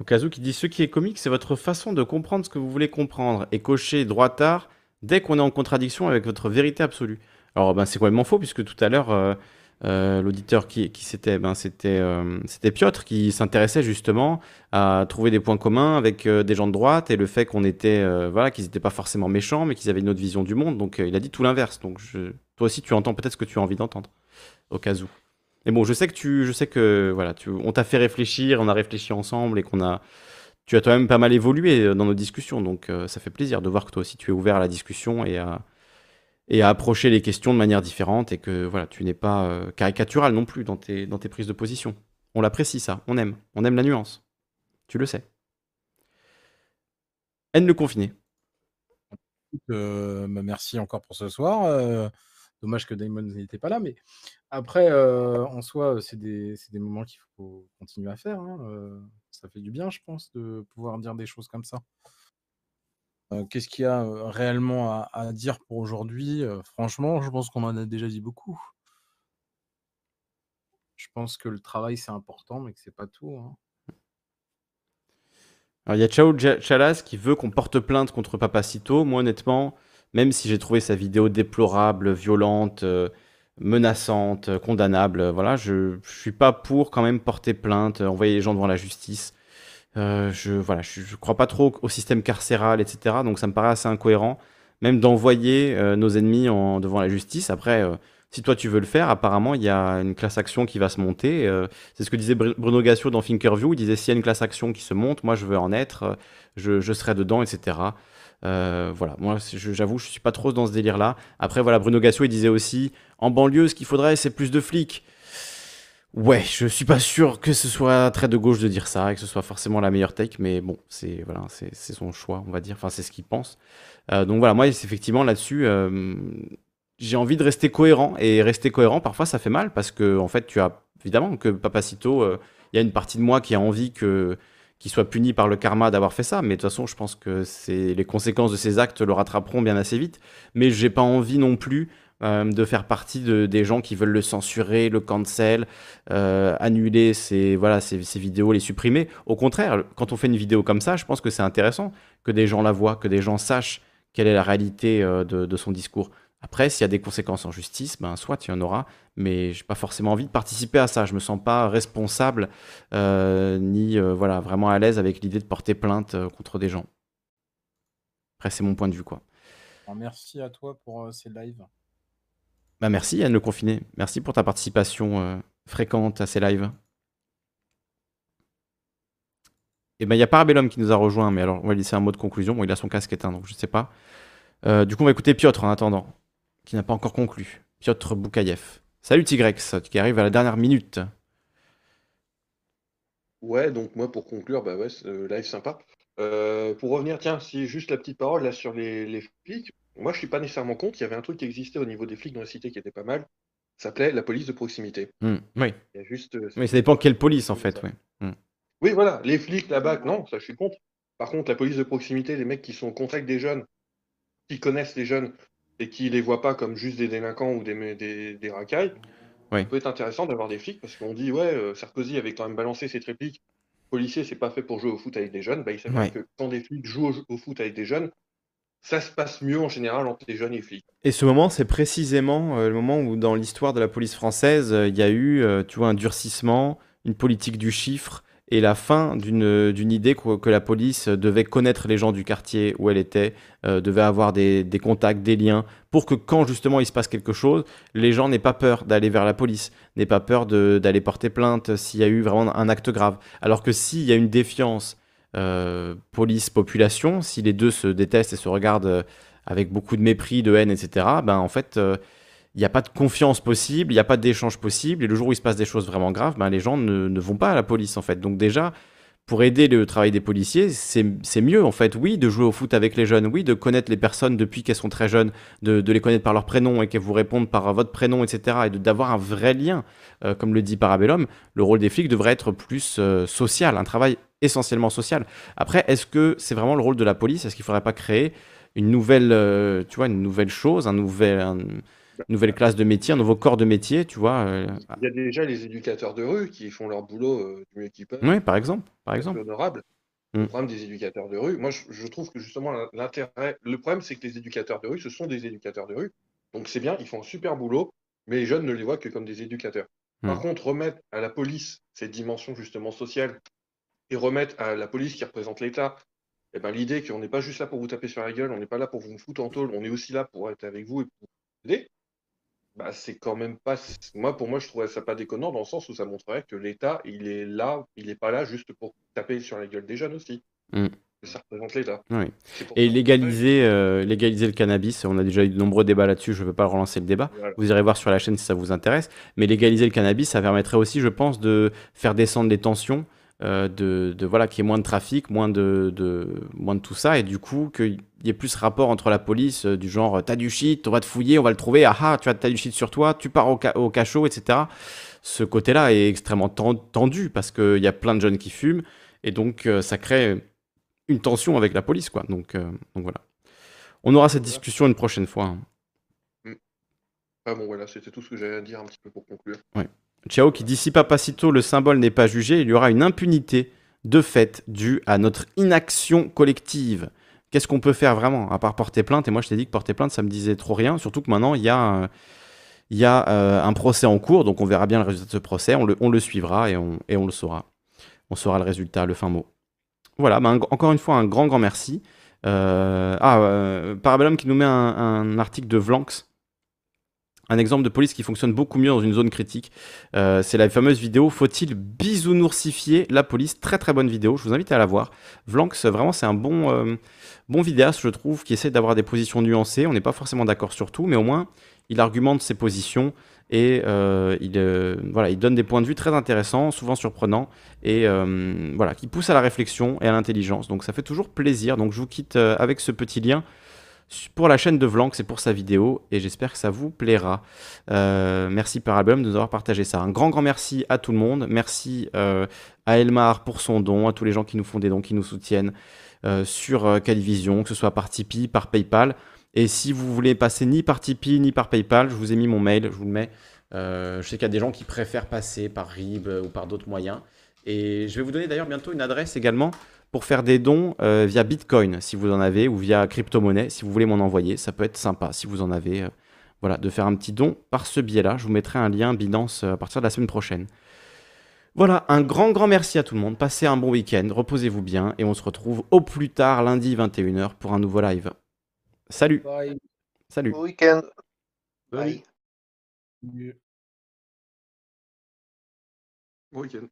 Okazu qui dit ce qui est comique, c'est votre façon de comprendre ce que vous voulez comprendre. Et cocher droit-tard dès qu'on est en contradiction avec votre vérité absolue. Alors, ben, c'est complètement faux, puisque tout à l'heure, euh, euh, l'auditeur qui, qui c'était ben, c'était euh, c'était Piotr qui s'intéressait justement à trouver des points communs avec des gens de droite et le fait qu'on était voilà qu'ils n'étaient pas forcément méchants mais qu'ils avaient une autre vision du monde. Donc il a dit tout l'inverse. Donc toi aussi tu entends peut-être ce que tu as envie d'entendre. Où mais bon je sais que tu je sais que voilà on t'a fait réfléchir on a réfléchi ensemble et qu'on a tu as quand même pas mal évolué euh, dans nos discussions donc euh, ça fait plaisir de voir que toi aussi tu es ouvert à la discussion et à et à approcher les questions de manière différente et que voilà, tu n'es pas euh, caricatural non plus dans tes, dans tes prises de position. On l'apprécie ça, on aime, on aime la nuance. Tu le sais. Haine le confiné. Bah, merci encore pour ce soir. Dommage que Damon n'était pas là, mais après, euh, en soi, c'est des, moments qu'il faut continuer à faire. hein, euh, ça fait du bien, je pense, de pouvoir dire des choses comme ça. Euh, Qu'est-ce qu'il y a réellement à, dire pour aujourd'hui? Franchement, je pense qu'on en a déjà dit beaucoup. Je pense que le travail, c'est important, mais que c'est pas tout. hein. Alors, il y a Chao Chalas qui veut qu'on porte plainte contre Papacito. Moi, honnêtement, même si j'ai trouvé sa vidéo déplorable, violente, euh, menaçante, euh, condamnable, euh, voilà, je, je suis pas pour quand même porter plainte, envoyer les gens devant la justice. Je voilà, je, crois pas trop au système carcéral, etc. Donc ça me paraît assez incohérent, même d'envoyer nos ennemis en, devant la justice. Après, si toi tu veux le faire, apparemment il y a une classe action qui va se monter. c'est ce que disait Br- Bruno Gassio dans Thinkerview. Il disait s'il y a une classe action qui se monte, moi je veux en être, je, je serai dedans, etc. Euh, voilà, moi j'avoue, je suis pas trop dans ce délire-là. Après, voilà, Bruno Gassio il disait aussi en banlieue, ce qu'il faudrait, c'est plus de flics. Ouais, je suis pas sûr que ce soit très de gauche de dire ça et que ce soit forcément la meilleure take, mais bon, c'est voilà, c'est son choix, on va dire. Enfin, c'est ce qu'il pense. Euh, donc voilà, moi, effectivement là-dessus, euh, j'ai envie de rester cohérent et rester cohérent, parfois ça fait mal parce que en fait, tu as évidemment que Papacito, il y a une partie de moi qui a envie que qu'il soit puni par le karma d'avoir fait ça, mais de toute façon, je pense que c'est les conséquences de ses actes le rattraperont bien assez vite. Mais j'ai pas envie non plus euh, de faire partie de, des gens qui veulent le censurer, le cancel, euh, annuler ses, voilà, ses, ses vidéos, les supprimer. Au contraire, quand on fait une vidéo comme ça, je pense que c'est intéressant que des gens la voient, que des gens sachent quelle est la réalité euh, de son discours. Après, s'il y a des conséquences en justice, ben soit il y en aura, mais j'ai pas forcément envie de participer à ça. Je me sens pas responsable euh, ni euh, voilà vraiment à l'aise avec l'idée de porter plainte euh, contre des gens. Après, c'est mon point de vue quoi. Alors, merci à toi pour ces lives. Bah merci Yann Le Confiné, merci pour ta participation fréquente à ces lives. Et ben il y a Parabellum qui nous a rejoint, mais alors on va laisser un mot de conclusion. Bon, il a son casque éteint, donc je sais pas. Du coup, on va écouter Piotr en attendant, qui n'a pas encore conclu. Piotr Boukayev. Salut Tigrex, qui arrive à la dernière minute. Ouais, donc moi pour conclure, bah ouais, euh, live sympa. Euh, pour revenir, tiens, si juste la petite parole là sur les, les flics, moi je suis pas nécessairement contre, il y avait un truc qui existait au niveau des flics dans la cité qui était pas mal, ça s'appelait la police de proximité. Hmm, oui, Il y a juste, euh, mais ça dépend quelle police en fait. ça. Ouais. Oui, voilà, les flics, la BAC, non, ça je suis contre. Par contre, la police de proximité, les mecs qui sont au contact des jeunes, qui connaissent les jeunes et qui les voient pas comme juste des délinquants ou des, des, des racailles, Oui. ça peut être intéressant d'avoir des flics parce qu'on dit, ouais, euh, Sarkozy avait quand même balancé cette réplique, policier, c'est pas fait pour jouer au foot avec des jeunes. Bah, il s'avère que quand des flics jouent au, au foot avec des jeunes, ça se passe mieux en général entre les jeunes et les flics. Et ce moment, c'est précisément euh, le moment où, dans l'histoire de la police française, euh, il y a eu, euh, tu vois, un durcissement, une politique du chiffre et la fin d'une idée que, la police devait connaître les gens du quartier où elle était, euh, devait avoir des, des contacts, des liens, pour que quand justement il se passe quelque chose, les gens n'aient pas peur d'aller vers la police, n'aient pas peur d'aller porter plainte s'il y a eu vraiment un acte grave. Alors que s'il y a une défiance euh, police-population, si les deux se détestent et se regardent euh, avec beaucoup de mépris, de haine, etc., ben en fait, il n'y a pas de confiance possible, il n'y a pas d'échange possible, et le jour où il se passe des choses vraiment graves, ben les gens ne, vont pas à la police, en fait. Donc déjà, pour aider le travail des policiers, c'est mieux, en fait, oui, de jouer au foot avec les jeunes, oui, de connaître les personnes depuis qu'elles sont très jeunes, de, les connaître par leur prénom et qu'elles vous répondent par votre prénom, etc., et d'avoir un vrai lien, Euh, comme le dit Parabellum, le rôle des flics devrait être plus euh, social, un travail essentiellement social. Après, est-ce que c'est vraiment le rôle de la police? Est-ce qu'il ne faudrait pas créer une nouvelle, euh, tu vois, une nouvelle chose, un nouvel, nouvelle classe de métier, un nouveau corps de métier, tu vois euh, Il y a déjà les éducateurs de rue qui font leur boulot euh, du mieux qu'ils peuvent. Oui, par exemple, par exemple. honorable. Mm. Le problème des éducateurs de rue, moi je, je trouve que justement l'intérêt, le problème c'est que les éducateurs de rue, ce sont des éducateurs de rue. Donc c'est bien, ils font un super boulot, mais les jeunes ne les voient que comme des éducateurs. Par Mm. contre, remettre à la police cette dimension justement sociale et remettre à la police qui représente l'État, eh ben, l'idée qu'on n'est pas juste là pour vous taper sur la gueule, on n'est pas là pour vous foutre en tôle, on est aussi là pour être avec vous et pour vous aider. Bah, c'est quand même pas. Moi, pour moi, je trouverais ça pas déconnant dans le sens où ça montrerait que l'État, il est là, il n'est pas là juste pour taper sur la gueule des jeunes aussi. Mm. Ça représente l'État. Oui. Et légaliser, euh, légaliser le cannabis, on a déjà eu de nombreux débats là-dessus, je ne veux pas relancer le débat. Voilà. Vous irez voir sur la chaîne si ça vous intéresse. Mais légaliser le cannabis, ça permettrait aussi, je pense, de faire descendre les tensions, euh, de, de- voilà, qu'il y ait moins de trafic, moins de, de- moins de tout ça, et du coup, qu'il y ait plus rapport entre la police, euh, du genre, t'as du shit, on va te fouiller, on va le trouver, ah ah, tu as, t'as du shit sur toi, tu pars au, ca- au cachot, etc. Ce côté-là est extrêmement ten- tendu, parce qu'il y a plein de jeunes qui fument, et donc euh, ça crée une tension avec la police, quoi. Donc, euh, donc voilà. On aura cette discussion une prochaine fois. hein. Ah bon, voilà, c'était tout ce que j'avais à dire un petit peu pour conclure. Ciao qui dit si Papacito le symbole n'est pas jugé, il y aura une impunité de fait dû à notre inaction collective. Qu'est-ce qu'on peut faire vraiment à part porter plainte? Et moi, je t'ai dit que porter plainte, ça me disait trop rien. Surtout que maintenant, il y a, euh, y a euh, un procès en cours, donc on verra bien le résultat de ce procès. On le, on le suivra et on, et on le saura. On saura le résultat, le fin mot. Voilà, un- encore une fois, un grand, grand merci. Euh, ah, euh, Parabellum qui nous met un, article de Vlanx. Un exemple de police qui fonctionne beaucoup mieux dans une zone critique. C'est la fameuse vidéo Faut-il bisounourscifier la police? Très très bonne vidéo, je vous invite à la voir. Vlanx, vraiment, c'est un bon, bon vidéaste, je trouve, qui essaie d'avoir des positions nuancées. On n'est pas forcément d'accord sur tout, mais au moins, il argumente ses positions et euh, il, euh, il donne des points de vue très intéressants, souvent surprenants, et euh, voilà, qui poussent à la réflexion et à l'intelligence. Donc ça fait toujours plaisir. Donc je vous quitte avec ce petit lien pour la chaîne de Vlanx et pour sa vidéo, et j'espère que ça vous plaira. Merci Parabellum de nous avoir partagé ça. Un grand, grand merci à tout le monde. Merci à Elmar pour son don, à tous les gens qui nous font des dons, qui nous soutiennent euh, sur euh, Calivision, que ce soit par Tipeee, par PayPal. Et si vous voulez passer ni par Tipeee ni par PayPal, je vous ai mis mon mail, je vous le mets. Euh, je sais qu'il y a des gens qui préfèrent passer par RIB ou par d'autres moyens. Et je vais vous donner d'ailleurs bientôt une adresse également pour faire des dons via Bitcoin, si vous en avez, ou via crypto-monnaie, si vous voulez m'en envoyer. Ça peut être sympa si vous en avez. voilà, de faire un petit don par ce biais-là. Je vous mettrai un lien Binance à partir de la semaine prochaine. Voilà, un grand, grand merci à tout le monde. Passez un bon week-end, reposez-vous bien, et on se retrouve au plus tard lundi 21h pour un nouveau live. Salut, Bye. salut. Bon week-end. Salut. Bye. Bon week-end.